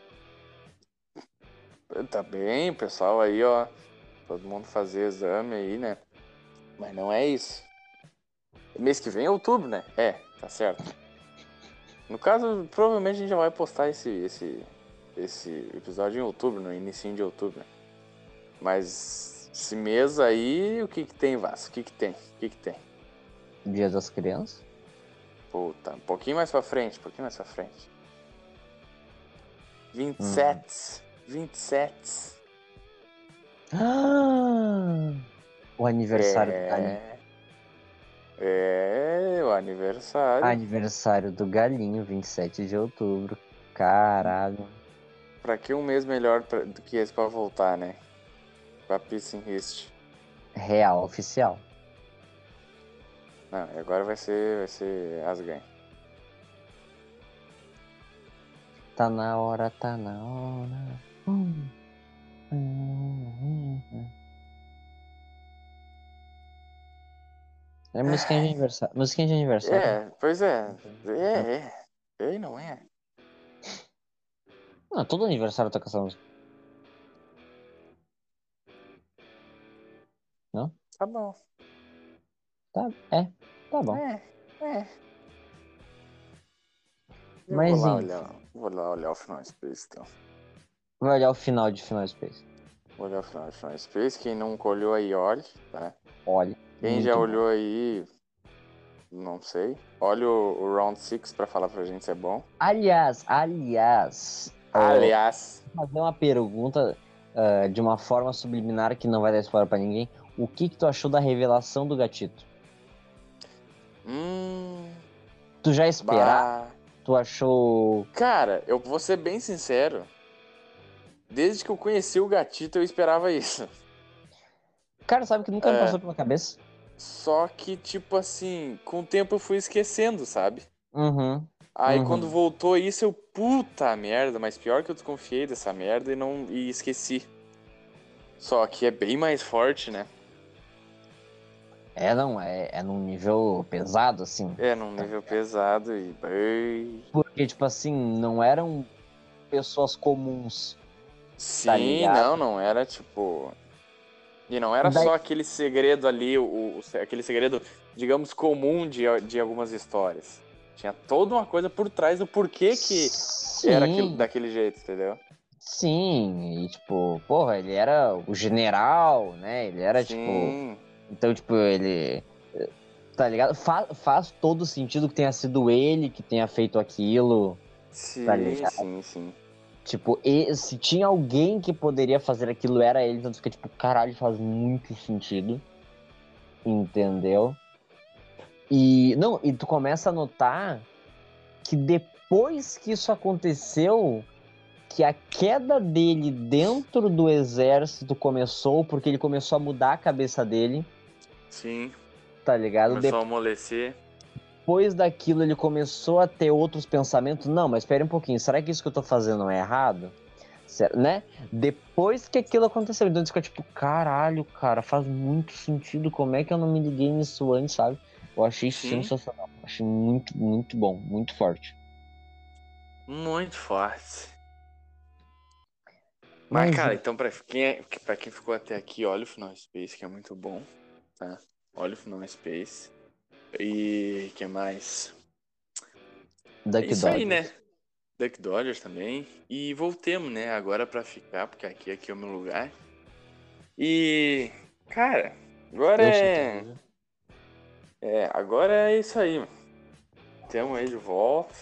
S2: Tá bem, pessoal aí, ó. Todo mundo fazer exame aí, né? Mas não é isso. Mês que vem é outubro, né? É, tá certo. No caso, provavelmente a gente já vai postar esse, esse, esse episódio em outubro, no início de outubro. né? Mas esse mês aí, o que que tem, Vasco? O que que tem? O que que tem?
S1: Dia das Crianças?
S2: Puta, um pouquinho mais pra frente, um pouquinho mais pra frente. 27. 27.
S1: Ah, o aniversário do galinho.
S2: É. É, o aniversário.
S1: Aniversário do galinho, 27 de outubro. Caralho.
S2: Pra que um mês melhor pra- do que esse pra voltar, né? Pra Peace and Hist.
S1: Real, oficial.
S2: Não, e agora vai ser, vai ser as ganhas.
S1: Tá na hora, tá na hora. Hum. Hum, hum. É musiquinha de aniversário. Musiquinha de aniversário.
S2: É, pois é. É, é. É e não é.
S1: Não, todo aniversário toca essa música.
S2: Tá bom.
S1: Tá, é, tá bom.
S2: É, é. Eu
S1: Mas,
S2: vou lá
S1: enfim.
S2: olhar, vou lá olhar o Final Space, então.
S1: Vai olhar o final de Final Space.
S2: Vou olhar o Final, Final Space. Quem não olhou aí, olhe, tá?
S1: Olha.
S2: Quem já
S1: bom.
S2: olhou aí, não sei. Olha o, o Round 6 pra falar pra gente se é bom.
S1: Aliás, aliás. ó,
S2: Aliás,
S1: Vou fazer uma pergunta ah, de uma forma subliminar que não vai dar spoiler pra ninguém. O que, que tu achou da revelação do gatito?
S2: Hum,
S1: Tu já esperava? Tu achou.
S2: Cara, eu vou ser bem sincero. desde que eu conheci o gatito, eu esperava isso.
S1: Cara, sabe que nunca me
S2: É.
S1: passou pela cabeça?
S2: Só que, tipo assim, com o tempo eu fui esquecendo, sabe?
S1: Uhum.
S2: Aí
S1: Uhum.
S2: quando voltou isso, eu, puta merda, mas pior que eu desconfiei dessa merda e não e esqueci. Só que é bem mais forte, né?
S1: É, não, é, é num nível pesado, assim.
S2: É, num nível pesado e.
S1: Porque, tipo assim, não eram pessoas comuns.
S2: Sim,
S1: Tá
S2: não, não era tipo. E não era
S1: Daí-
S2: só aquele segredo ali, o, o- aquele segredo, digamos, comum de, de algumas histórias. Tinha toda uma coisa por trás do porquê que
S1: Sim,
S2: era aquilo, daquele jeito, entendeu?
S1: sim, e tipo, porra, ele era o general, né? Ele era, tipo,
S2: Sim.
S1: Então, tipo, ele. Tá ligado? Fa- faz todo sentido que tenha sido ele que tenha feito aquilo.
S2: Sim,
S1: Tá
S2: sim, sim.
S1: Tipo, e, se tinha alguém que poderia fazer aquilo, era ele. Então tu fica tipo, caralho, faz muito sentido. Entendeu? E. Não, e tu começa a notar que depois que isso aconteceu, que a queda dele dentro do exército começou, porque ele começou a mudar a cabeça dele,
S2: Sim.
S1: tá ligado?
S2: Começou a amolecer.
S1: depois daquilo ele começou a ter outros pensamentos. Não, mas espere um pouquinho, será que isso que eu tô fazendo é errado? Sério, né? Depois que aquilo aconteceu, então fica tipo, caralho, cara, faz muito sentido. Como é que eu não me liguei nisso antes, sabe? Eu achei
S2: Sim.
S1: sensacional. Achei muito, muito bom, muito forte.
S2: Muito forte. Mas,
S1: Mas,
S2: cara, então pra quem, é, pra quem ficou até aqui, olha o Final Space, que é muito bom, tá? Olha o Final Space. E que mais?
S1: Duck
S2: é isso aí,
S1: Dodgers.
S2: né? Duck Dodgers também. E voltemos, né? Agora pra ficar, porque aqui, aqui é o meu lugar. E, cara, agora
S1: Eu
S2: é... É, agora é isso aí, mano. Tamo aí de volta.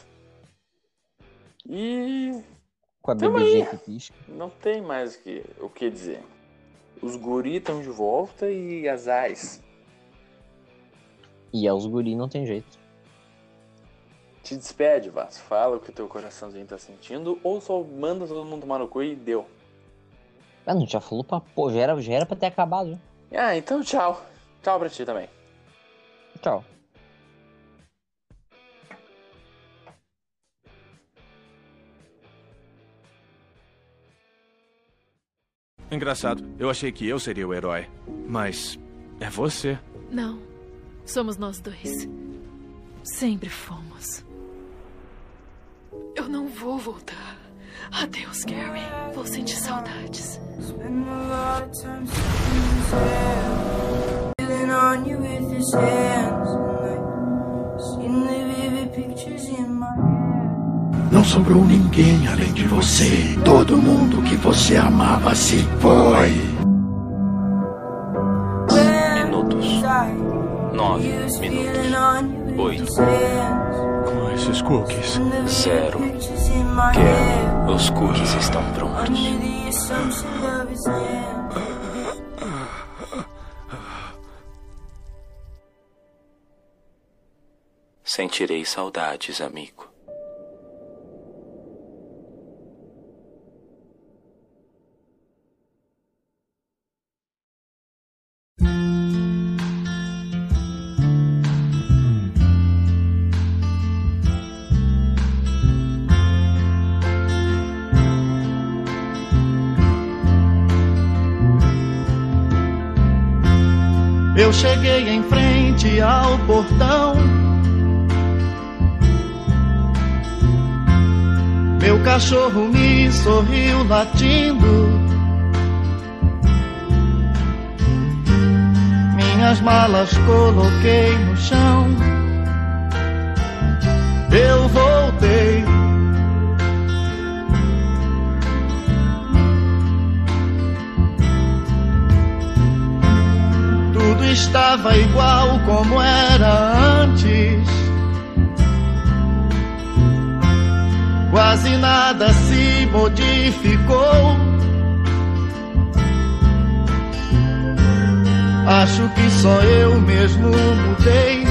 S2: E
S1: Com a bebezinha
S2: aí.
S1: que pisca.
S2: não tem mais o que, o que dizer. Os guri estão de volta e as ais.
S1: E é os guri, não tem jeito.
S2: Te despede, Vasco. Fala o que teu coraçãozinho tá sentindo ou só manda todo mundo tomar no cu e deu.
S1: Ah, não, já falou pra pô, já era, já era pra ter acabado.
S2: Ah, então tchau. Tchau pra ti também.
S1: Tchau.
S6: Engraçado, eu achei que eu seria o herói. Mas é você.
S7: Não. Somos nós dois. Sempre fomos. Eu não vou voltar. Adeus, Gary. Vou sentir saudades.
S8: On you with his hands.
S9: Não sobrou ninguém além de você. Todo mundo que você amava se foi.
S10: Minutos. Nove minutos. Oito.
S6: Com esses cookies.
S10: Zero. Quero.
S8: head.
S10: Os cookies estão prontos. Sentirei saudades, amigo.
S11: Cachorro me sorriu latindo. Minhas malas coloquei no chão. Eu voltei. Tudo estava igual como era antes. Quase nada se modificou. Acho que só eu mesmo mudei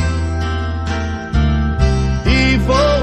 S11: e voltei.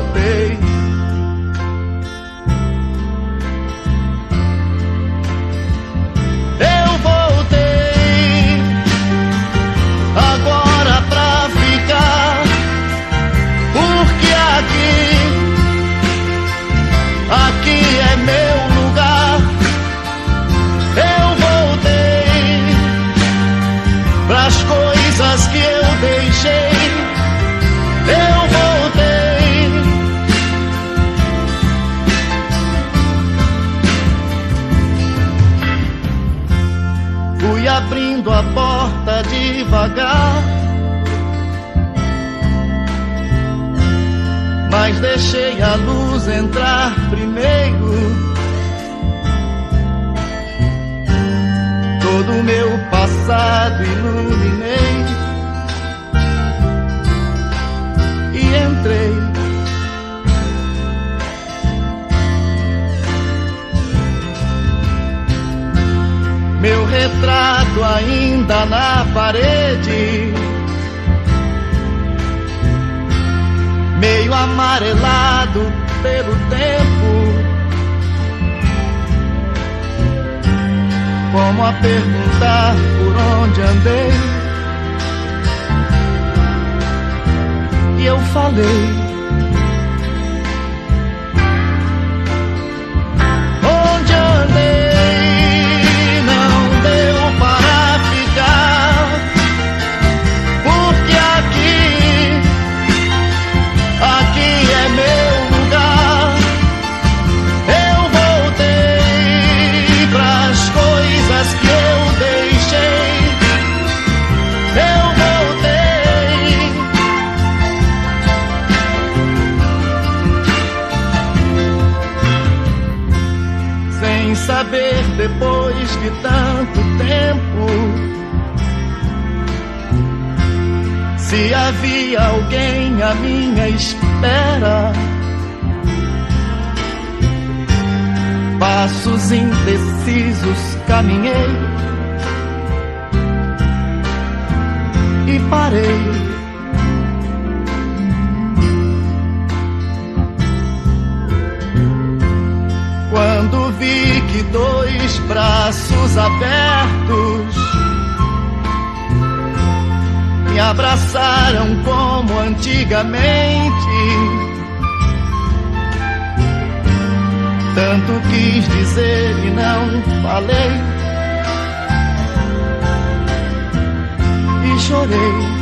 S11: Devagar. Mas deixei a luz entrar primeiro. Todo o meu passado iluminei e entrei. meu retrato ainda na parede. Meio amarelado pelo tempo, como a perguntar por onde andei. E eu falei. Havia alguém à minha espera. Passos indecisos caminhei e parei. Quando vi que dois braços abertos me abraçaram como antigamente. Tanto quis dizer e não falei. E chorei.